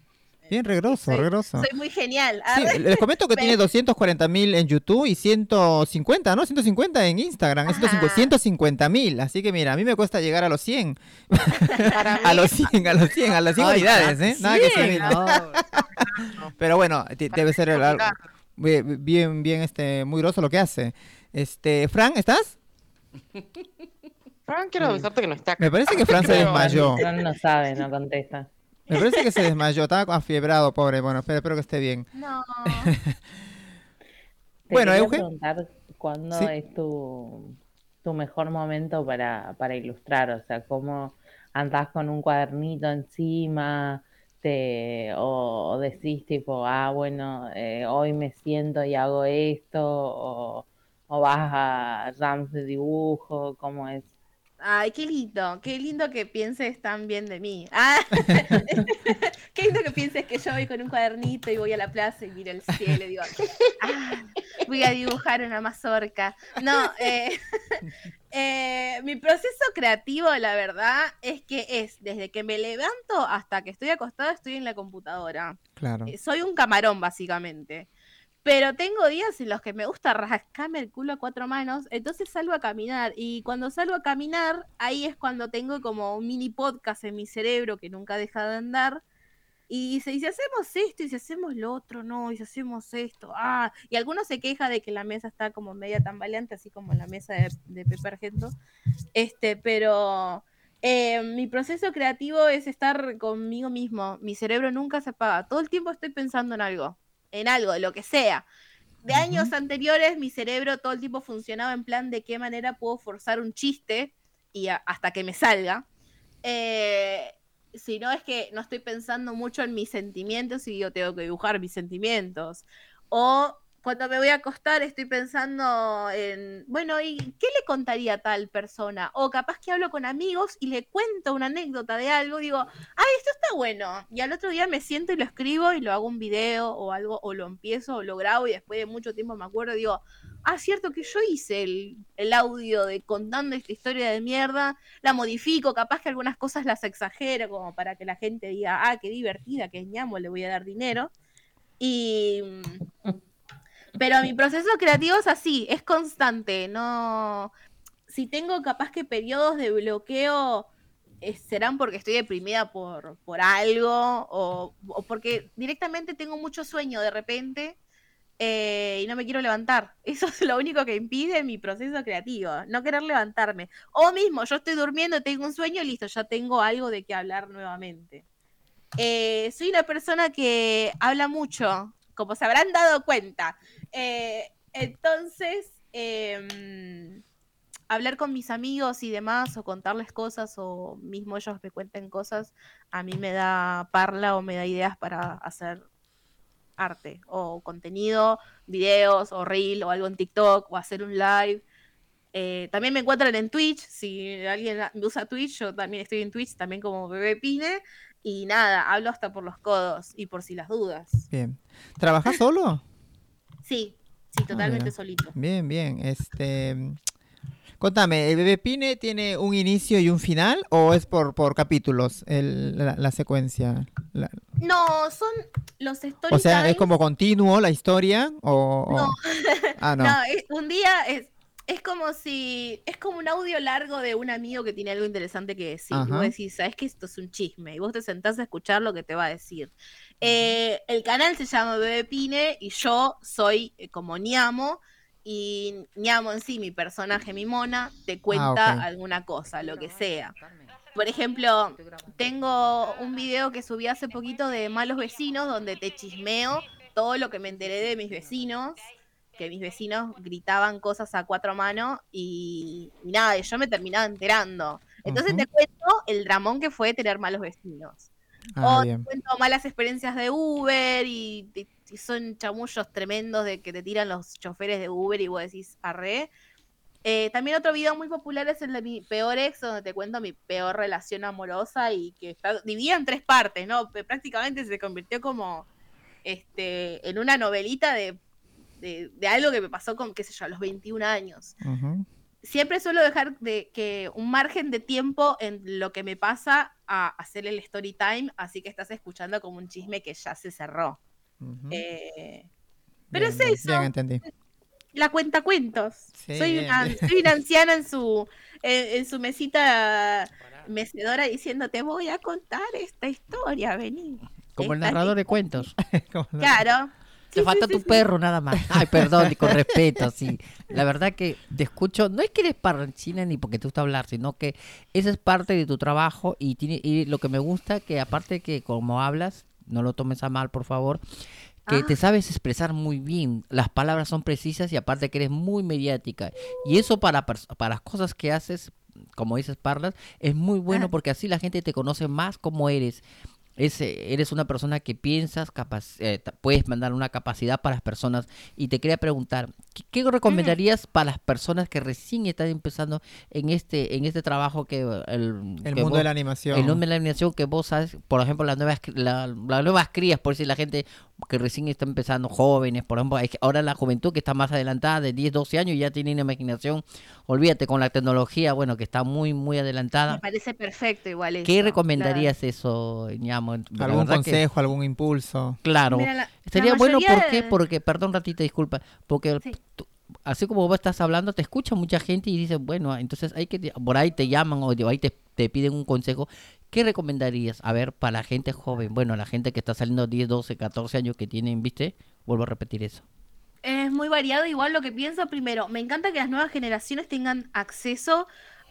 Bien, regroso, regroso. soy muy genial. Sí, les comento que tiene 240 mil en YouTube y 150, ¿no? 150 en Instagram. Es 150 mil. Así que mira, a mí me cuesta llegar a los 100. Para mí, A los 100, a los 100, a las 100 Ay, unidades, ¿eh? Nada que sí, subir. no. Pero bueno, debe ser el- bien, bien, este, muy groso lo que hace. Este, Fran, ¿estás? Fran, quiero avisarte que no está acá. Me parece que Fran se desmayó. Fran no sabe, no contesta. Me parece que se desmayó, estaba afiebrado, pobre. Bueno, espero, espero que esté bien. No. Te Bueno, Euge. preguntar cuándo Sí. es tu, tu mejor momento para, para ilustrar, o sea, cómo andás con un cuadernito encima, te, o, o decís tipo, ah, bueno, eh, hoy me siento y hago esto, o, o vas a jams de dibujo, ¿cómo es? Ay, qué lindo, qué lindo que pienses tan bien de mí. Ah, qué lindo que pienses que yo voy con un cuadernito y voy a la plaza y miro el cielo y digo, "Ah, voy a dibujar una mazorca. No, eh, eh, mi proceso creativo, la verdad, es que es desde que me levanto hasta que estoy acostada, estoy en la computadora. Claro. Eh, Soy un camarón, básicamente. Pero tengo días en los que me gusta rascarme el culo a cuatro manos, entonces salgo a caminar. Y cuando salgo a caminar, ahí es cuando tengo como un mini podcast en mi cerebro que nunca deja de andar. Y dice, y si hacemos esto, y si hacemos lo otro, no, y si hacemos esto, ah. Y algunos se queja de que la mesa está como media tambaleante, así como la mesa de, de Pepe Argento. Este, pero eh, mi proceso creativo es estar conmigo mismo. Mi cerebro nunca se apaga. Todo el tiempo estoy pensando en algo, en algo, de lo que sea. De años anteriores, mi cerebro todo el tiempo funcionaba en plan de qué manera puedo forzar un chiste y a- hasta que me salga. Eh, si no es que no estoy pensando mucho en mis sentimientos y yo tengo que dibujar mis sentimientos. O cuando me voy a acostar estoy pensando en, bueno, ¿y qué le contaría a tal persona? O capaz que hablo con amigos y le cuento una anécdota de algo, digo, ay, esto está bueno. Y al otro día me siento y lo escribo y lo hago un video o algo, o lo empiezo o lo grabo y después de mucho tiempo me acuerdo y digo, ah, cierto que yo hice el, el audio de contando esta historia de mierda, la modifico, capaz que algunas cosas las exagero como para que la gente diga, ah, qué divertida, es ñamo, le voy a dar dinero. Y... Pero mi proceso creativo es así, es constante, no... Si tengo capaz que periodos de bloqueo, eh, serán porque estoy deprimida por, por algo o, porque directamente tengo mucho sueño de repente eh, y no me quiero levantar. Eso es lo único que impide mi proceso creativo, no querer levantarme. O mismo, yo estoy durmiendo, tengo un sueño, listo, ya tengo algo de qué hablar nuevamente. Eh, soy una persona que habla mucho como se habrán dado cuenta. Eh, entonces, em, hablar con mis amigos y demás, o contarles cosas, o mismo ellos me cuenten cosas, a mí me da parla o me da ideas para hacer arte, o contenido, videos, o reel, o algo en TikTok, o hacer un live. Eh, también me encuentran en Twitch, si alguien usa Twitch, yo también estoy en Twitch, también como Bebé Pine, y nada, hablo hasta por los codos, y por si las dudas. Bien. ¿Trabajas solo? Sí, sí, totalmente mira. solito. Bien, bien. Este, contame, ¿el bebé Pine tiene un inicio y un final o es por, por capítulos el- la, la secuencia? La- No, son los story o sea, ¿es como continuo la historia o...? o- No. Ah, no. No, es- un día es, es como si. Es como un audio largo de un amigo que tiene algo interesante que decir. Y vos decís, sabes que esto es un chisme. Y vos te sentás a escuchar lo que te va a decir. Eh, el canal se llama Bebé Pine y yo soy eh, como Niamo. Y Niamo en sí, mi personaje, mi mona, te cuenta Ah, ok. alguna cosa, lo que sea. Por ejemplo, tengo un video que subí hace poquito de malos vecinos donde te chismeo todo lo que me enteré de mis vecinos, que mis vecinos gritaban cosas a cuatro manos y, y nada, yo me terminaba enterando. Entonces te cuento el dramón que fue tener malos vecinos. Ah, o te cuento malas experiencias de Uber y, y- y son chamullos tremendos de que te tiran los choferes de Uber y vos decís, arre. Eh, también otro video muy popular es el de mi peor ex, donde te cuento mi peor relación amorosa y que está dividida en tres partes, ¿no? Prácticamente se convirtió como este, en una novelita de, de, de algo que me pasó con, qué sé yo, a los 21 años. Siempre suelo dejar de que un margen de tiempo en lo que me pasa a hacer el story time, así que estás escuchando como un chisme que ya se cerró. Eh, pero Bien, es bien, eso. Bien, entendí. la cuenta cuentos. Sí, soy, una, soy una anciana en su, en, en su mesita mecedora diciendo, te voy a contar esta historia, vení. Como el narrador de cuentos. Claro. Te falta tu perro nada más. Ay, perdón, y con respeto, sí. La verdad que te escucho, no es que eres parranchina ni porque te gusta hablar, sino que esa es parte de tu trabajo y, tiene, y lo que me gusta que aparte que como hablas, no lo tomes a mal, por favor, que Ah. te sabes expresar muy bien, las palabras son precisas y aparte que eres muy mediática. Y eso para, para las cosas que haces, como dices, Parlas, es muy bueno Ah. porque así la gente te conoce más como eres. Es, eres una persona que piensas, eh, puedes mandar una capacidad para las personas. Y te quería preguntar, ¿qué, qué recomendarías para las personas que recién están empezando en este en este trabajo que el, El que mundo vos- de la animación. el mundo de la animación que vos sabes, por ejemplo, las nuevas la- las nuevas crías, por decir la gente que recién está empezando, jóvenes, por ejemplo, ahora la juventud que está más adelantada de 10, 12 años ya tiene una imaginación, olvídate con la tecnología, bueno, que está muy muy Me adelantada. parece perfecto igual eso. ¿Qué recomendarías eso, ñamo? ¿Algún que- consejo, algún impulso? claro. Mira, la- la bueno, mayoría ¿por qué? de- Porque, perdón, ratita, disculpa, porque Sí. tú- así como vos estás hablando, te escucha mucha gente y dice, bueno, entonces hay que, por ahí te llaman o de ahí te, te piden un consejo. ¿Qué recomendarías? A ver, para la gente joven, bueno, la gente que está saliendo 10, 12, 14 años que tienen, ¿viste? Vuelvo a repetir eso. Es muy variado, igual lo que pienso primero, me encanta que las nuevas generaciones tengan acceso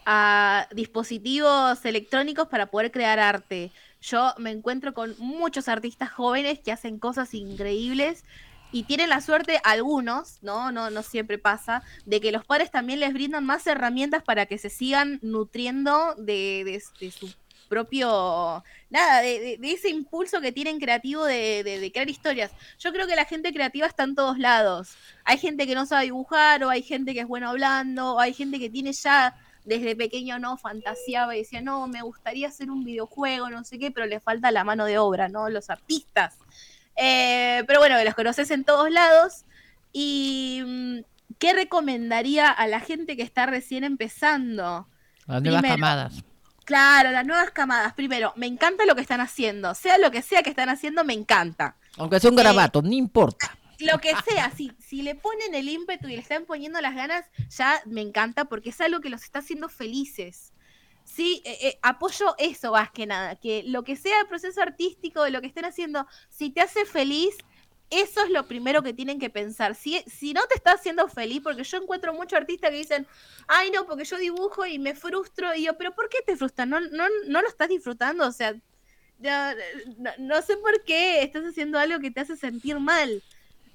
a dispositivos electrónicos para poder crear arte. Yo me encuentro con muchos artistas jóvenes que hacen cosas increíbles y tienen la suerte, algunos, ¿no? No, no siempre pasa, de que los padres también les brindan más herramientas para que se sigan nutriendo de, de- su propio, nada, de, de- ese impulso que tienen creativo de, de- de crear historias. Yo creo que la gente creativa está en todos lados. Hay gente que no sabe dibujar, o hay gente que es bueno hablando, o hay gente que tiene ya desde pequeño no fantaseaba y decía, no, me gustaría hacer un videojuego, no sé qué, pero le falta la mano de obra, ¿no? Los artistas. Eh, pero bueno, los conoces en todos lados. ¿Y mm, qué recomendaría a la gente que está recién empezando? Las nuevas Primero. camadas. Claro, las nuevas camadas. Primero, me encanta lo que están haciendo. Sea lo que sea que están haciendo, me encanta. Aunque sea un Eh, garabato, no importa. Lo que sea, si, si le ponen el ímpetu y le están poniendo las ganas, ya me encanta porque es algo que los está haciendo felices. Sí, eh, eh, apoyo eso más que nada, que lo que sea el proceso artístico, de lo que estén haciendo, si te hace feliz, eso es lo primero que tienen que pensar. Si, si no te está haciendo feliz, porque yo encuentro muchos artistas que dicen, ay no, porque yo dibujo y me frustro, y yo, pero ¿por qué te frustras? ¿No, no, no lo estás disfrutando? O sea, ya, no, no sé por qué estás haciendo algo que te hace sentir mal.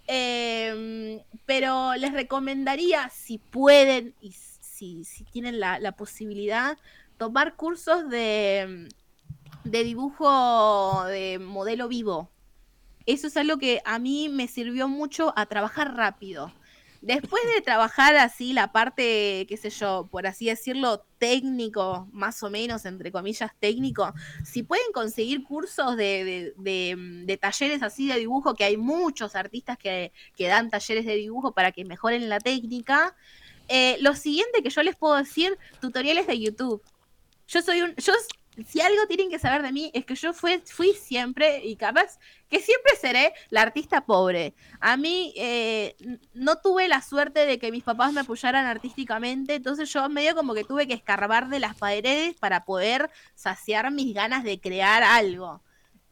Em, pero les recomendaría, si pueden y si, si tienen la, la posibilidad, tomar cursos de, de dibujo de modelo vivo. Eso es algo que a mí me sirvió mucho a trabajar rápido. Después de trabajar así la parte, qué sé yo, por así decirlo, técnico, más o menos, entre comillas, técnico, si pueden conseguir cursos de, de- de, mm, de talleres así de dibujo, que hay muchos artistas que, que dan talleres de dibujo para que mejoren la técnica, eh, lo siguiente que yo les puedo decir, tutoriales de YouTube. Yo soy un, yo si algo tienen que saber de mí es que yo fui, siempre y capaz que siempre seré la artista pobre. A mí eh, no tuve la suerte de que mis papás me apoyaran artísticamente, entonces yo medio como que tuve que escarbar de las paredes para poder saciar mis ganas de crear algo.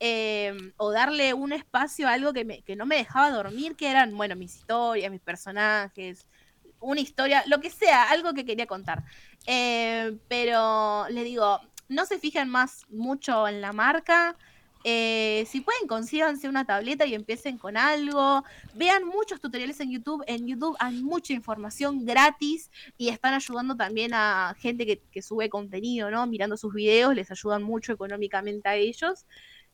Eh, o darle un espacio a algo que, me- no me dejaba dormir, que eran, bueno, mis historias, mis personajes, una historia, lo que sea, algo que quería contar. Eh, pero le digo, no se fijen más mucho en la marca. Eh, si pueden, consíganse una tableta y empiecen con algo. Vean muchos tutoriales en YouTube. En YouTube hay mucha información gratis y están ayudando también a gente que, sube contenido, ¿no? Mirando sus videos, les ayudan mucho económicamente a ellos.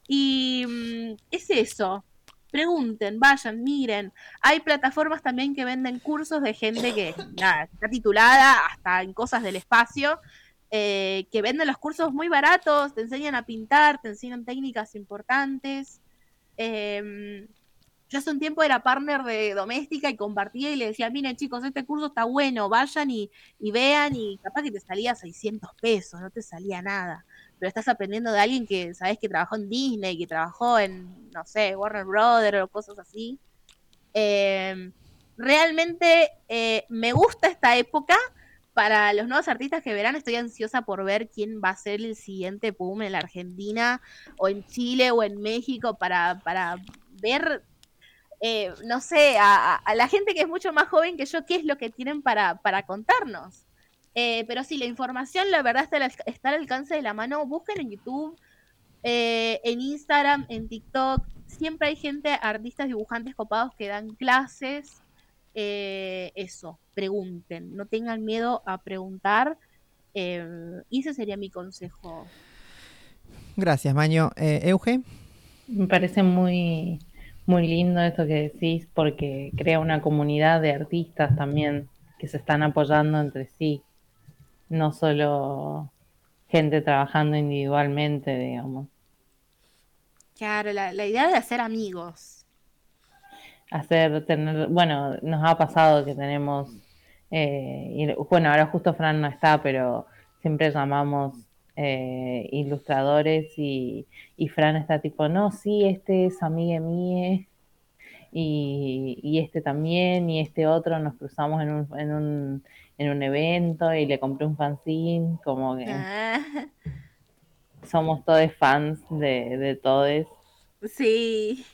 Y mm, es eso. Pregunten, vayan, miren. Hay plataformas también que venden cursos de gente que está titulada hasta en cosas del espacio, eh, que venden los cursos muy baratos, te enseñan a pintar, te enseñan técnicas importantes. Em, yo hace un tiempo era partner de doméstica y compartía y le decía, miren chicos, este curso está bueno, vayan y, vean y capaz que te salía 600 pesos, no te salía nada. Pero estás aprendiendo de alguien que sabes que trabajó en Disney, que trabajó en, no sé, Warner Brothers o cosas así. Eh, realmente eh, me gusta esta época. Para los nuevos artistas que verán, estoy ansiosa por ver quién va a ser el siguiente boom en la Argentina o en Chile o en México para, para ver eh, no sé, a, la gente que es mucho más joven que yo, qué es lo que tienen para, para contarnos. Eh, pero sí, la información, la verdad, está está al alcance de la mano. Busquen en YouTube, eh, en Instagram, en TikTok. Siempre hay gente, artistas, dibujantes copados que dan clases. Eh, eso, pregunten, no tengan miedo a preguntar. eh, y ese sería mi consejo. Gracias, Maño. Eh, Euge. Me parece muy, muy lindo esto que decís porque crea una comunidad de artistas también que se están apoyando entre sí, no solo gente trabajando individualmente, digamos. Claro, la, la idea de hacer amigos. Hacer, tener, bueno, nos ha pasado que tenemos, eh, y- bueno, ahora justo Fran no está, pero siempre llamamos eh, ilustradores y, y Fran está tipo, no, sí, este es amiga mía y, y este también y este otro nos cruzamos en un, en un, en un evento y le compré un fanzine, como que Ah, somos todos fans de, de todos sí.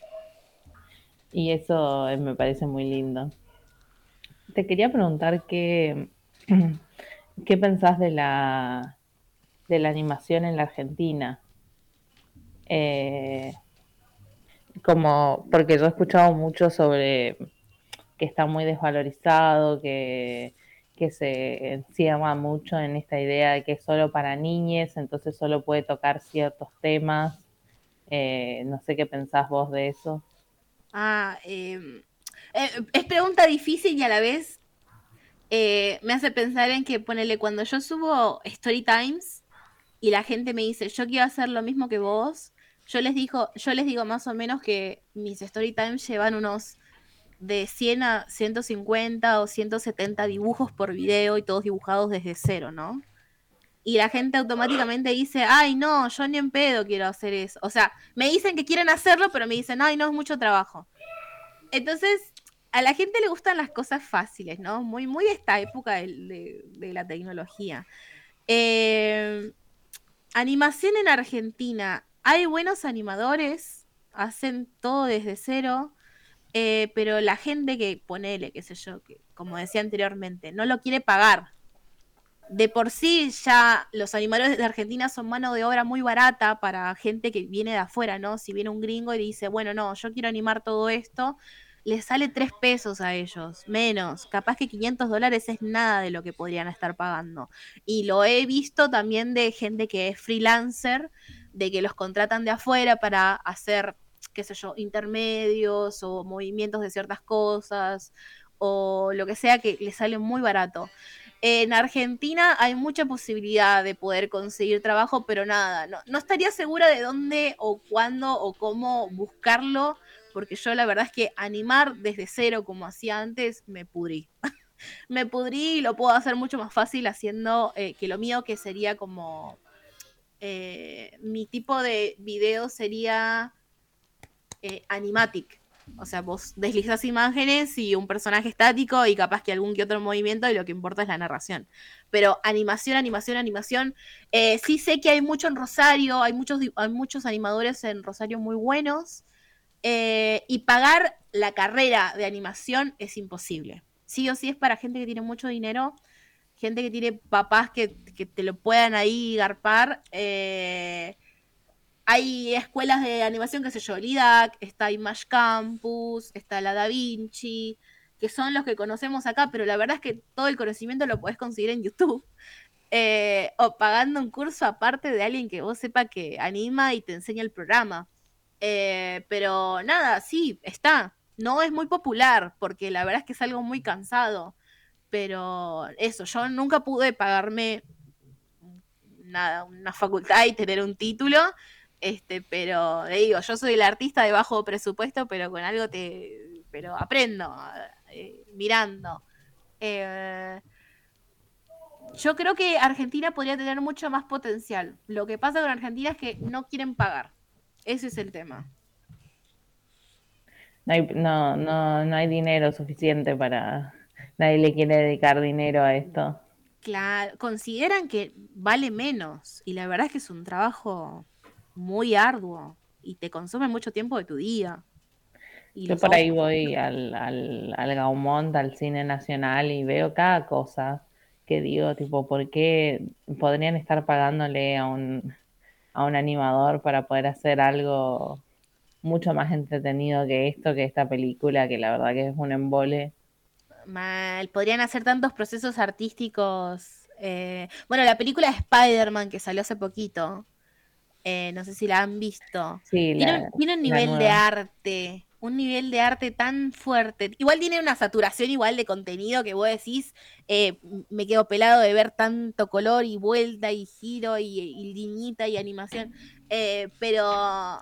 y eso eh, me parece muy lindo. Te quería preguntar qué, qué pensás de la, de la animación en la Argentina. Eh, como, porque yo he escuchado mucho sobre que está muy desvalorizado, que, que se encierra mucho en esta idea de que es solo para niñes, entonces solo puede tocar ciertos temas. Eh, no sé qué pensás vos de eso. Ah, eh, eh, es pregunta difícil y a la vez eh, me hace pensar en que, ponele, cuando yo subo Story Times y la gente me dice, yo quiero hacer lo mismo que vos, yo les digo, yo les digo más o menos que mis Story Times llevan unos de 100 a 150 o 170 dibujos por video y todos dibujados desde cero, ¿no? Y la gente automáticamente dice, ay, no, yo ni en pedo quiero hacer eso. O sea, me dicen que quieren hacerlo, pero me dicen, ay, no, es mucho trabajo. Entonces, a la gente le gustan las cosas fáciles, ¿no? Muy, muy esta época de la tecnología. Eh, animación en Argentina. Hay buenos animadores, hacen todo desde cero, eh, pero la gente que, ponele, qué sé yo, que como decía anteriormente, no lo quiere pagar. De por sí ya los animadores de Argentina son mano de obra muy barata para gente que viene de afuera, ¿no? Si viene un gringo y dice, bueno, no, yo quiero animar todo esto, les sale 3 pesos a ellos, menos. Capaz que 500 dólares es nada de lo que podrían estar pagando. Y lo he visto también de gente que es freelancer, de que los contratan de afuera para hacer, qué sé yo, intermedios o movimientos de ciertas cosas o lo que sea que les sale muy barato. En Argentina hay mucha posibilidad de poder conseguir trabajo, pero nada, no, no estaría segura de dónde o cuándo o cómo buscarlo, porque yo la verdad es que animar desde cero como hacía antes, me pudrí. me pudrí y lo puedo hacer mucho más fácil haciendo eh, que lo mío, que sería como... eh, mi tipo de video sería eh, animatic. O sea, vos deslizas imágenes y un personaje estático y capaz que algún que otro movimiento y lo que importa es la narración. Pero animación, animación, animación. eh, sí sé que hay mucho en Rosario, hay muchos, hay muchos animadores en Rosario muy buenos. Eh, y pagar la carrera de animación es imposible. Sí o sí es para gente que tiene mucho dinero, gente que tiene papás que, que te lo puedan ahí garpar. eh, hay escuelas de animación, qué sé yo, LIDAC, está Image Campus, está la Da Vinci, que son los que conocemos acá, pero la verdad es que todo el conocimiento lo podés conseguir en YouTube. eh, o pagando un curso aparte de alguien que vos sepa que anima y te enseña el programa. Eh, pero nada, sí, está. No es muy popular, porque la verdad es que es algo muy cansado. Pero eso, yo nunca pude pagarme nada, una facultad y tener un título. Este, pero digo, yo soy el artista de bajo presupuesto, pero con algo te. Pero aprendo, eh, mirando. Eh, yo creo que Argentina podría tener mucho más potencial. Lo que pasa con Argentina es que no quieren pagar. Ese es el tema. No hay, no, no, no hay dinero suficiente para... Nadie le quiere dedicar dinero a esto. Claro, consideran que vale menos. Y la verdad es que es un trabajo muy arduo. Y te consume mucho tiempo de tu día. Y Yo por ahí voy al, al, al Gaumont, al cine nacional y veo cada cosa que digo, tipo, ¿por qué podrían estar pagándole a un, a un animador para poder hacer algo mucho más entretenido que esto, que esta película, que la verdad que es un embole? Mal, podrían hacer tantos procesos artísticos. eh, Bueno, la película de Spider-Man que salió hace poquito, eh, no sé si la han visto. Sí, Tiene, la, un- tiene un la nivel de arte, un nivel de arte tan fuerte. Igual tiene una saturación igual de contenido que vos decís, eh, me quedo pelado de ver tanto color y vuelta y giro y, y liñita y animación. Eh, pero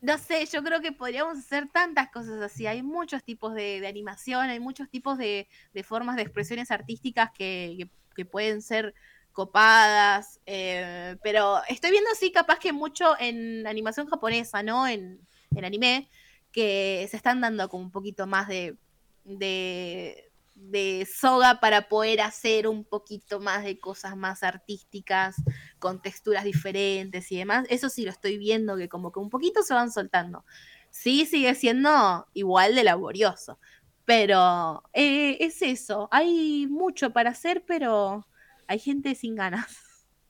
no sé, yo creo que podríamos hacer tantas cosas así. Hay muchos tipos de, animación, hay muchos tipos de, formas de expresiones artísticas que, que- pueden ser copadas. eh, pero estoy viendo así capaz que mucho en animación japonesa, ¿no? En, en anime, que se están dando como un poquito más de, de, de soga para poder hacer un poquito más de cosas más artísticas, con texturas diferentes y demás. Eso sí lo estoy viendo que como que un poquito se van soltando. Sí, sigue siendo igual de laborioso. Pero eh, es eso. Hay mucho para hacer, pero hay gente sin ganas.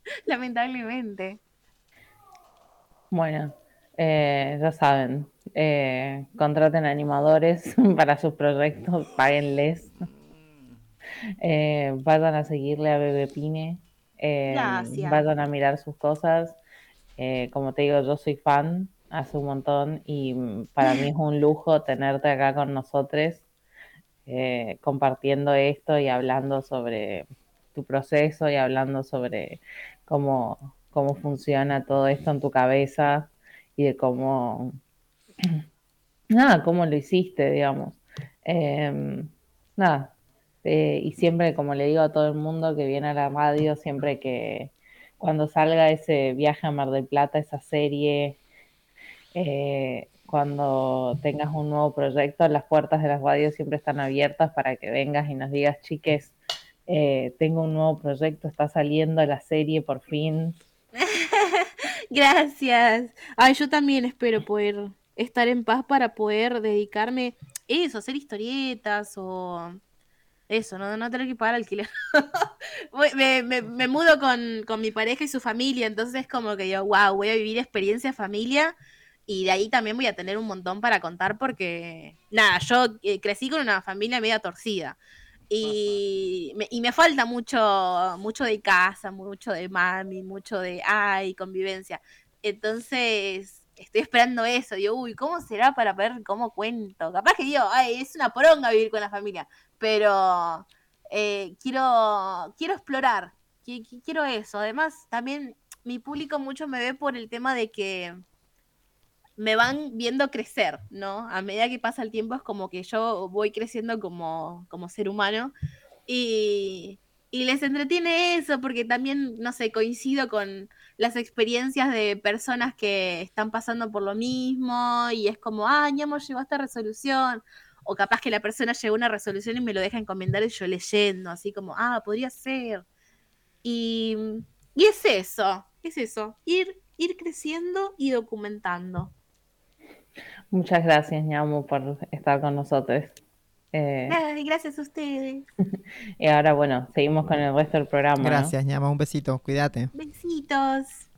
Lamentablemente. Bueno, eh, ya saben, eh, contraten animadores para sus proyectos, páguenles. Eh, vayan a seguirle a Bebe Pine, eh, vayan a mirar sus cosas. Como te digo, yo soy fan hace un montón y para mí es un lujo tenerte acá con nosotros, compartiendo esto y hablando sobre tu proceso y hablando sobre cómo, cómo funciona todo esto en tu cabeza y de cómo, nada, cómo lo hiciste, digamos. Em, nada, eh, y siempre, como le digo a todo el mundo que viene a la radio, siempre que cuando salga ese viaje a Mar del Plata, esa serie, eh, cuando tengas un nuevo proyecto, las puertas de las radios siempre están abiertas para que vengas y nos digas, chiques, eh, tengo un nuevo proyecto, está saliendo la serie por fin. Gracias. Ay, yo también espero poder estar en paz para poder dedicarme eso, hacer historietas o eso, no, no tener que pagar alquiler. Me, me- me mudo con, con mi pareja y su familia, entonces como que digo, wow, voy a vivir experiencia familia Y de ahí también voy a tener un montón para contar porque, nada, yo eh, crecí con una familia media torcida. Y me, y me falta mucho, mucho de casa, mucho de mami, mucho de ay, convivencia. Entonces, estoy esperando eso. Digo, uy, ¿cómo será para ver cómo cuento? Capaz que digo, ay, es una poronga vivir con la familia. Pero eh, quiero, quiero explorar. qui- qui- Quiero eso. Además, también mi público mucho me ve por el tema de que me van viendo crecer, ¿no? A medida que pasa el tiempo es como que yo voy creciendo como, como ser humano y, y les entretiene eso porque también, no sé, coincido con las experiencias de personas que están pasando por lo mismo y es como, ah, ya hemos llegado a esta resolución. O capaz que la persona llegó a una resolución y me lo deja encomendar y yo leyendo, así como, ah, podría ser. Y, y es eso, es eso, ir, ir creciendo y documentando. Muchas gracias, ñamo, por estar con nosotros. Eh, Ay, gracias a ustedes. y ahora, bueno, seguimos con el resto del programa. ¿no? Gracias, ñama. Un besito. Cuídate. Besitos.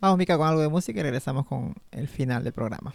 Vamos, Mica, con algo de música y regresamos con el final del programa.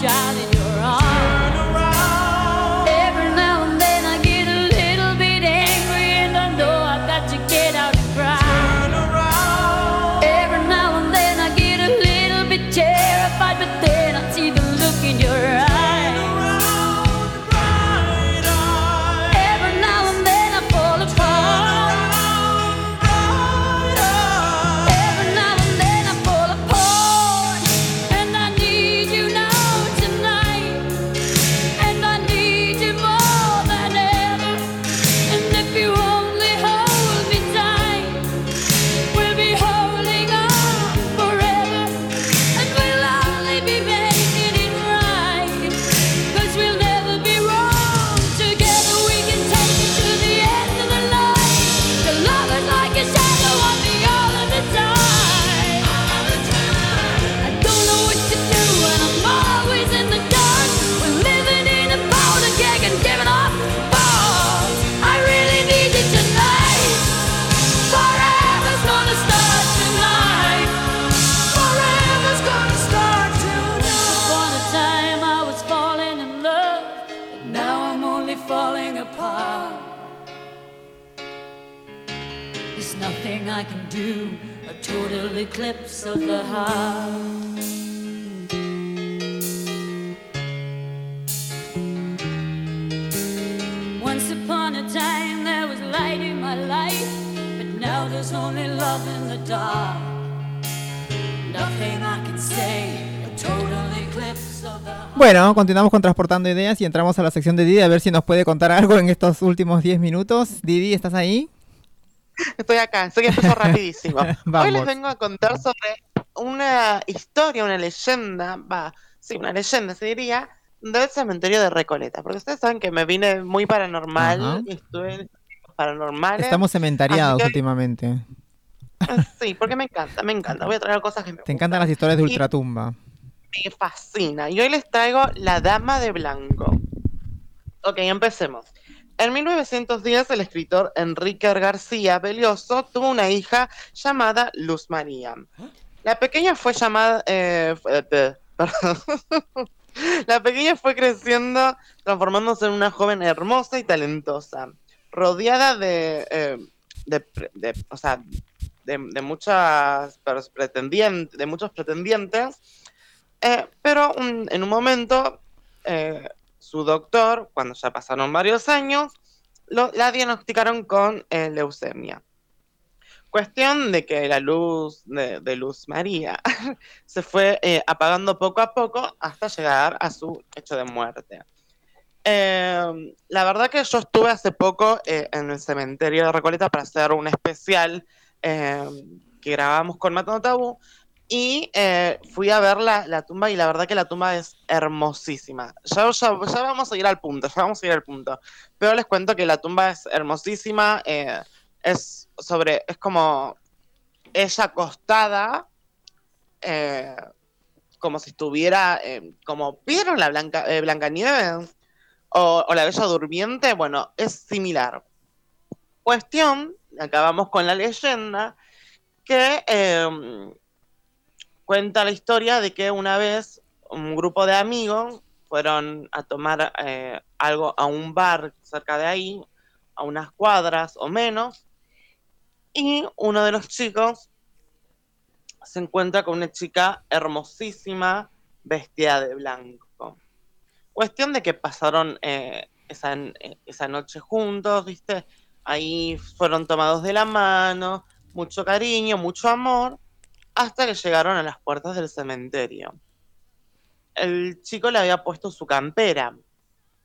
Child continuamos con Transportando Ideas y entramos a la sección de Didi a ver si nos puede contar algo en estos últimos 10 minutos. Didi, ¿estás ahí? Estoy acá, estoy que empezó rapidísimo. Hoy les vengo a contar sobre una historia, una leyenda, va, sí, una leyenda se diría, del cementerio de Recoleta. Porque ustedes saben que me vine muy paranormal, Ajá. y estuve en paranormales. Estamos cementariados que- últimamente. Ah, Sí, porque me encanta, me encanta. Voy a traer cosas que me Te encantan las historias de Y- ultratumba. Me fascina. Y hoy les traigo La Dama de Blanco. Ok, empecemos. En 1910, el escritor Enrique García Belioso tuvo una hija llamada Luz María. La pequeña fue llamada... eh, eh, perdón. La pequeña fue creciendo, transformándose en una joven hermosa y talentosa, rodeada de, eh, de, o sea, de, muchas pretendientes, de muchos pretendientes, eh, pero en un momento eh, su doctor, cuando ya pasaron varios años, lo- la diagnosticaron con eh, leucemia. Cuestión de que la luz de, Luz María se fue apagando poco a poco hasta llegar a su hecho de muerte. Eh, la verdad que yo estuve hace poco en el cementerio de Recoleta para hacer un especial eh, que grabamos con Matando Tabú y eh, fui a ver la, la tumba y la verdad que la tumba es hermosísima. Ya, ya, vamos a ir al punto, vamos a ir al punto. Pero les cuento que la tumba es hermosísima, eh, es sobre, es como ella acostada, eh, como si estuviera, como, ¿vieron la Blanca, Blancanieves? O, o la Bella Durmiente, bueno, es similar. Cuestión, acabamos con la leyenda, que cuenta la historia de que una vez un grupo de amigos fueron a tomar eh, algo a un bar cerca de ahí, a unas cuadras o menos, y uno de los chicos se encuentra con una chica hermosísima, vestida de blanco. Cuestión de que pasaron eh, esa, esa noche juntos, ¿viste? Ahí fueron tomados de la mano, mucho cariño, mucho amor, hasta que llegaron a las puertas del cementerio. El chico le había puesto su campera,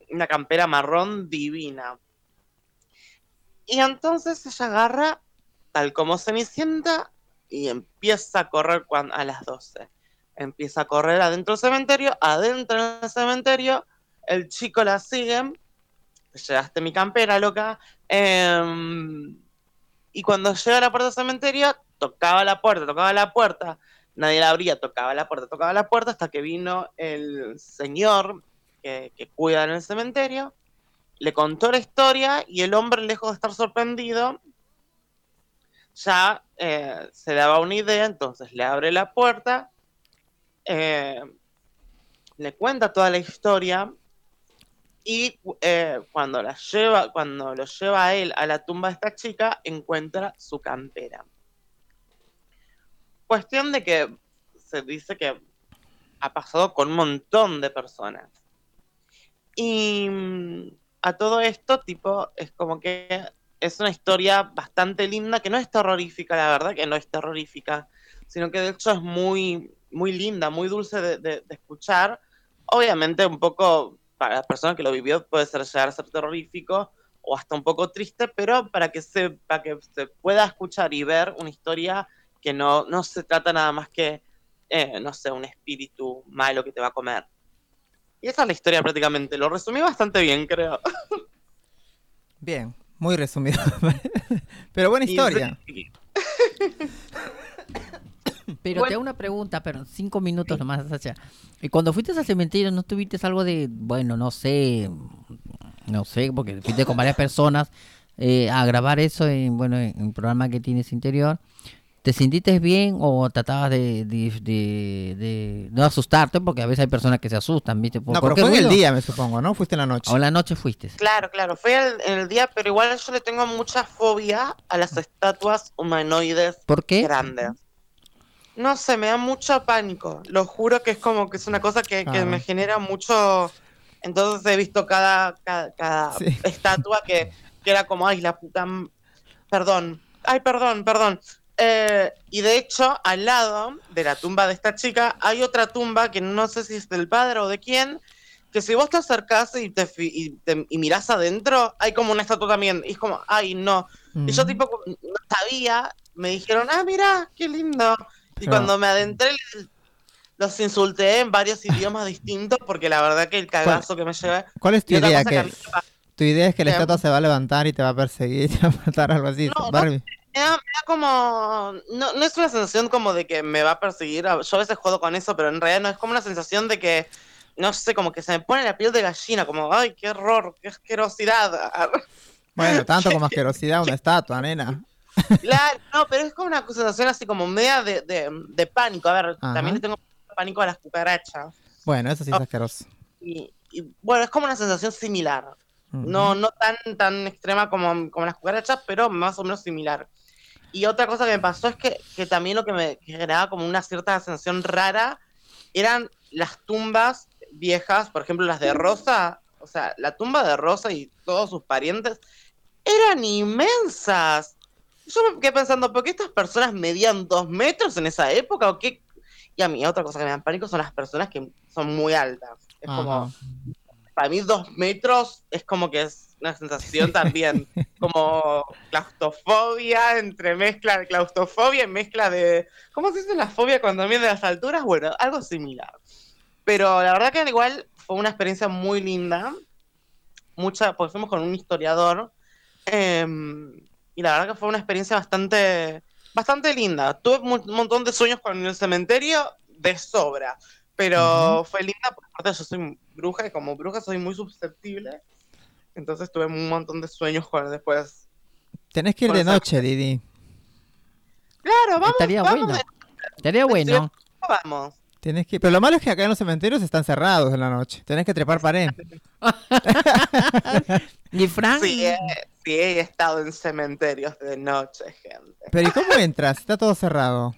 una campera marrón divina. Y entonces ella agarra, tal como Cenicienta, y empieza a correr cuan- a las 12. Empieza a correr adentro del cementerio, adentro del cementerio, el chico la sigue, llegaste mi campera, loca, em, y cuando llega a la puerta del cementerio, tocaba la puerta, tocaba la puerta, nadie la abría, tocaba la puerta, tocaba la puerta, hasta que vino el señor que, cuida en el cementerio, le contó la historia y el hombre, lejos de estar sorprendido, ya eh, se daba una idea, entonces le abre la puerta, eh, le cuenta toda la historia y eh, cuando la lleva, cuando lo lleva a él a la tumba de esta chica, encuentra su campera. Cuestión de que se dice que ha pasado con un montón de personas. Y mm, a todo esto, tipo, es como que es una historia bastante linda, que no es terrorífica, la verdad que no es terrorífica, sino que de hecho es muy, muy linda, muy dulce de, de- de escuchar. Obviamente un poco, para la persona que lo vivió, puede ser llegar a ser terrorífico o hasta un poco triste, pero para que se, para que se pueda escuchar y ver una historia que no, no se trata nada más que, eh, no sé, un espíritu malo que te va a comer. Y esa es la historia prácticamente. Lo resumí bastante bien, creo. Bien, muy resumido. Pero buena historia. sí, Pero Bueno. te hago una pregunta, pero cinco minutos nomás, Sacha. Y cuando fuiste al cementerio, ¿no tuviste algo de, bueno, no sé, no sé, porque fuiste con varias personas eh, a grabar eso en, bueno, en un programa que tienes interior? ¿Te sentiste bien o tratabas de, de, de- de no asustarte? Porque a veces hay personas que se asustan, ¿viste? ¿Por, No, pero fue en el día, me supongo, ¿no? Fuiste en la noche. O en la noche fuiste. Claro, claro, fue el- en el día, pero igual yo le tengo mucha fobia a las estatuas humanoides ¿Por qué? grandes. No sé, me da mucho pánico. Lo juro que es como que es una cosa que, que Claro. me genera mucho. Entonces he visto cada, cada, cada Sí. estatua que, que era como, ay, la puta. m- Perdón, ay, perdón, perdón. Eh, y de hecho, al lado de la tumba de esta chica hay otra tumba que no sé si es del padre o de quién, que si vos te acercás y, te, y, te- y mirás adentro, hay como una estatua también. Y es como, ay, no. Y yo Mm. tipo no sabía, me dijeron, ah, mira, qué lindo. Y cuando me adentré, los insulté en varios idiomas distintos porque la verdad que el cagazo que me llevé. ¿Cuál es tu Y idea? que tu idea es que la Eh, estatua se va a levantar y te va a perseguir, te va a matar, algo así. No, no. Me da, me da como. No, no es una sensación como de que me va a perseguir. a- Yo a veces juego con eso, pero en realidad no es como una sensación de que. No sé, como que se me pone la piel de gallina, como, ay, qué horror, qué asquerosidad. Bueno, tanto como asquerosidad una estatua, nena. Claro, no, pero es como una sensación así como media de, de, de pánico. A ver, Ajá. también le tengo pánico a las cucarachas. Bueno, eso sí es Oh. asqueroso. Y, y, bueno, es como una sensación similar. No, no tan, tan extrema como, como las cucarachas, pero más o menos similar. Y otra cosa que me pasó es que, que también lo que me generaba como una cierta sensación rara eran las tumbas viejas, por ejemplo las de Rosa, o sea, la tumba de Rosa y todos sus parientes eran inmensas. Yo me quedé pensando, ¿por qué estas personas medían dos metros en esa época? ¿O qué? Y a mí otra cosa que me dan pánico son las personas que son muy altas. Es como, para mí dos metros es como que es una sensación también, como claustrofobia, entre mezcla de claustrofobia y mezcla de, ¿cómo se dice la fobia cuando viene de las alturas? Bueno, algo similar. Pero la verdad que igual fue una experiencia muy linda, mucha, porque fuimos con un historiador, em, y la verdad que fue una experiencia bastante, bastante linda. Tuve un montón de sueños con el cementerio de sobra, pero fue linda porque aparte yo soy bruja y como bruja soy muy susceptible, entonces tuve un montón de sueños con después. Tenés que ir de esa- noche, Didi. Claro, vamos, Estaría vamos, bueno. de- Estaría bueno. vamos. Tienes que... Pero lo malo es que acá en los cementerios están cerrados en la noche. Tenés que trepar pared. Y Frank, Sí, eh, sí, he estado en cementerios de noche, gente. Pero ¿y cómo entras? Está todo cerrado.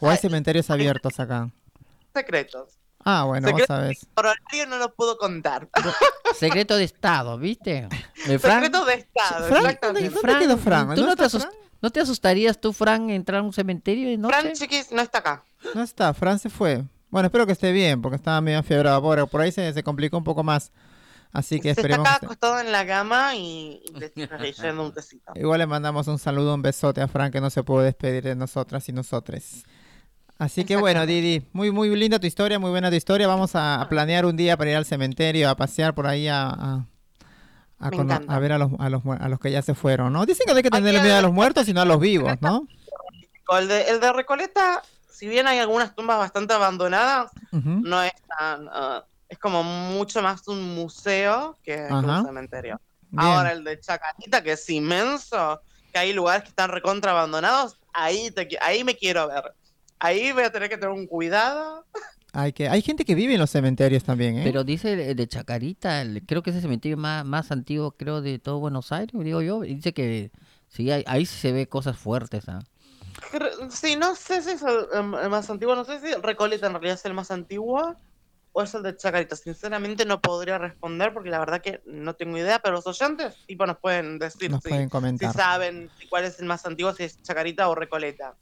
¿O hay cementerios abiertos acá? Secretos. Ah, bueno, vos Secreto- sabés. Por horario no lo puedo contar. secreto de Estado, ¿viste? De Frank, Secreto de Estado, Fran, exactamente. ¿dónde quedó Fran? ¿tú ¿No no te, está asus- ¿no te asustarías tú, Frank, entrar a un cementerio de noche? Fran Chiquis no está acá. No está, Fran se fue. Bueno, espero que esté bien, porque estaba medio fiebrado. Por, por ahí se, se complicó un poco más. Así que Se está esperemos acá que esté- acostado en la cama y y le estoy leyendo un tecito. Igual le mandamos un saludo, un besote a Fran que no se pudo despedir de nosotras y nosotres. Así que bueno, Didi, muy muy linda tu historia, muy buena tu historia. Vamos a, a planear un día para ir al cementerio, a pasear por ahí a, a, a ver a los, a, los, a los que ya se fueron, ¿no? Dicen que no hay que tenerle miedo a los muertos, sino a los vivos, ¿no? El de, el de Recoleta, si bien hay algunas tumbas bastante abandonadas, no es tan... ah, es como mucho más un museo que, Ajá. un cementerio. Bien. Ahora el de Chacarita, que es inmenso, que hay lugares que están recontra abandonados, ahí, te ahí me quiero ver. Ahí voy a tener que tener un cuidado. Hay, que, hay gente que vive en los cementerios también, ¿eh? Pero dice el de Chacarita, el- creo que es el cementerio más, más antiguo, creo, de todo Buenos Aires, digo yo. y Dice que sí, ahí, ahí se ve cosas fuertes. ¿ah? Cre- Sí, no sé si es el, más antiguo, no sé si Recoleta en realidad es el más antiguo o es el de Chacarita. Sinceramente no podría responder porque la verdad que no tengo idea, pero los oyentes tipo nos pueden decir Nos si, pueden si saben cuál es el más antiguo, si es Chacarita o Recoleta.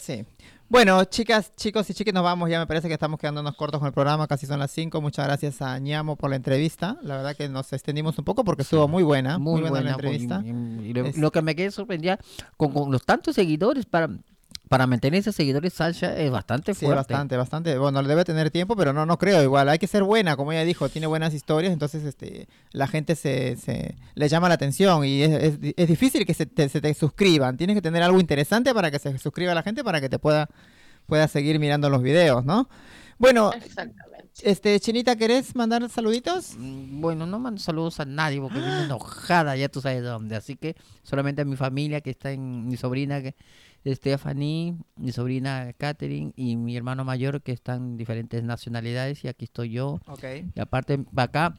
Sí. Bueno, chicas, chicos y chiques, nos vamos. Ya me parece que estamos quedándonos cortos con el programa. Casi son las 5. Muchas gracias a Ñamo por la entrevista. La verdad que nos extendimos un poco porque estuvo muy buena. Muy, buena, la pues, y- entrevista. y- y lo, Es- lo que me quedé sorprendida con, con los tantos seguidores para para mantener esos seguidores Sasha es bastante Sí, fuerte. bastante, bastante. Bueno, debe tener tiempo, pero no, no creo. Igual, hay que ser buena, como ella dijo, tiene buenas historias, entonces este, la gente se, se le llama la atención y es, es, di- es difícil que se te, se te suscriban. Tienes que tener algo interesante para que se suscriba la gente para que te pueda, pueda seguir mirando los videos, ¿no? Bueno, Exactamente. este, Chinita, ¿querés mandar saluditos? Mm, Bueno, no mando saludos a nadie porque viene enojada, ya tú sabes dónde. Así que solamente a mi familia que está en mi sobrina que Stephanie, mi sobrina Catherine y mi hermano mayor que están en diferentes nacionalidades y aquí estoy yo. Ok. Y aparte para acá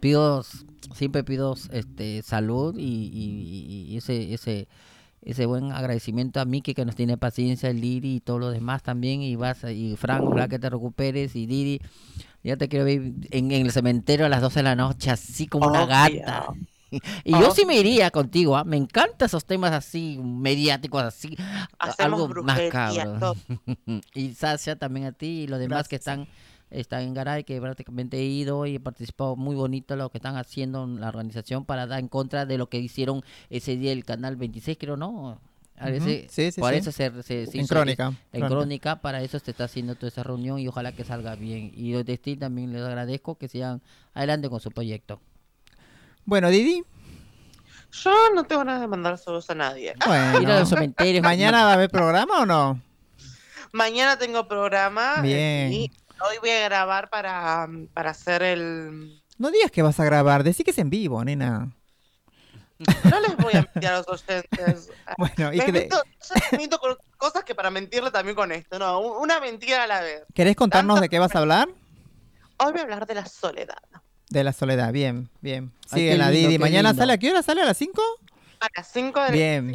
pido siempre pido este salud y, y- y ese ese ese buen agradecimiento a Miki que nos tiene paciencia, el Didi y todos los demás también y vas a- y Frank, ojalá que te recuperes y Didi ya te quiero ver en, en el cementerio a las 12 de la noche así como una Obvio. gata. Y yo sí me iría contigo, ¿ah? me encantan esos temas así mediáticos así, Hacemos algo más todo. y Sasha también a ti y los demás que están están en Garay, que prácticamente he ido y he participado muy bonito lo que están haciendo en la organización para dar en contra de lo que hicieron ese día el canal 26, creo, ¿no? A veces, Sí, sí, por sí. eso se, se- se En crónica, En crónica. crónica, para eso se está haciendo toda esa reunión y ojalá que salga bien. Y desde ti también les agradezco que sigan adelante con su proyecto. Bueno, Didi, Yo no tengo nada de mandar saludos a nadie. Ir a bueno. los cementerios. ¿Mañana va a haber programa o no? Mañana tengo programa eh, Bien. y hoy voy a grabar para, para hacer el... No digas que vas a grabar, decí que es en vivo, nena. No les voy a mentir a los oyentes. Bueno, y Me que de- miento, yo miento con cosas que para mentirle también con esto. No, una mentira a la vez. ¿querés contarnos de qué vas a hablar? Hoy voy a hablar de la soledad. De la soledad, bien, bien. Sigue la Didi. Mañana lindo. sale, ¿a qué hora sale? ¿A las 5? A las 5 de Bien.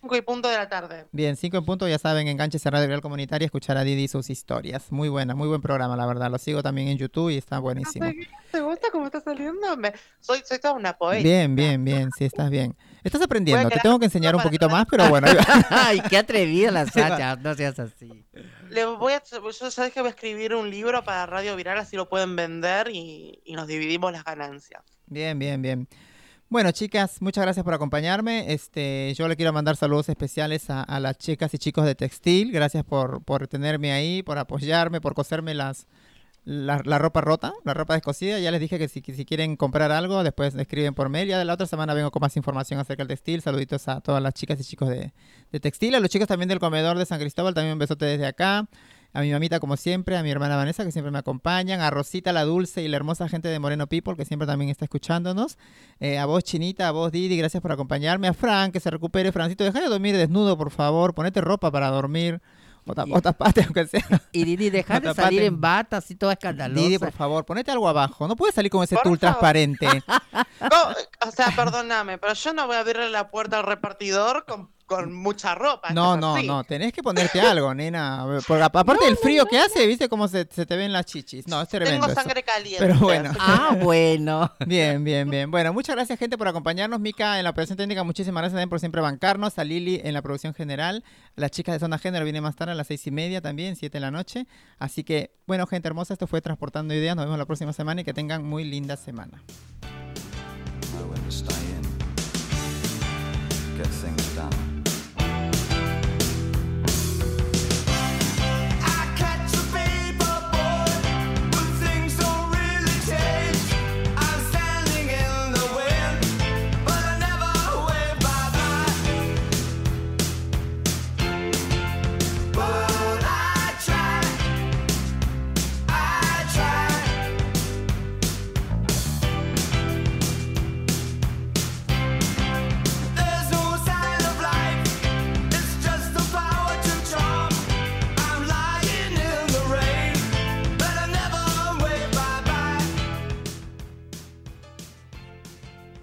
5 y punto de la tarde. Bien, 5 en punto, ya saben, enganches a Radio Real Comunitaria, escuchar a Didi y sus historias. Muy buena, muy buen programa, la verdad. Lo sigo también en YouTube y está buenísimo. ¿Te gusta cómo está saliendo? Me- soy, soy toda una poeta. Bien, bien, bien, sí, estás bien. Estás aprendiendo, te tengo que enseñar un poquito más, pero bueno. Ay, qué atrevida la Sacha, no seas así. Le voy a, yo sabes que voy a escribir un libro para Radio Viral, así lo pueden vender y, y nos dividimos las ganancias. Bien, bien, bien. Bueno, chicas, muchas gracias por acompañarme. Este, yo le quiero mandar saludos especiales a, a las chicas y chicos de Textil. Gracias por, por tenerme ahí, por apoyarme, por coserme las, la, la ropa rota, la ropa descosida. Ya les dije que si, si quieren comprar algo, después escriben por mail. Ya de la otra semana vengo con más información acerca del textil. Saluditos a todas las chicas y chicos de, de Textil. A los chicos también del comedor de San Cristóbal, también un besote desde acá. A mi mamita, como siempre, a mi hermana Vanessa, que siempre me acompañan, a Rosita, la dulce y la hermosa gente de Moreno People, que siempre también está escuchándonos. Eh, a vos, Chinita, a vos, Didi, gracias por acompañarme. A Fran, que se recupere. Francito, deja de dormir desnudo, por favor. Ponete ropa para dormir. O, ta- o tapate, aunque sea. Y Didi, deja de salir en bata así toda escandalosa. Didi, por favor, ponete algo abajo. No puedes salir con ese Por tul favor. transparente. No, o sea, perdóname, pero yo no voy a abrirle la puerta al repartidor con, con mucha ropa. No, no, así. no, tenés que ponerte algo, nena. Porque aparte del frío que hace, viste cómo se, se te ven las chichis. No, es tremendo. Tengo eso. sangre caliente. Pero bueno. Ah, bueno. Bien, bien, bien. Bueno, muchas gracias, gente, por acompañarnos. Mica en la operación técnica, muchísimas gracias también por siempre bancarnos. A Lili en la producción general. Las chicas de Zona Género viene más tarde a las seis y media también, siete de la noche. Así que, bueno, gente hermosa, esto fue Transportando Ideas. Nos vemos la próxima semana y que tengan muy linda semana.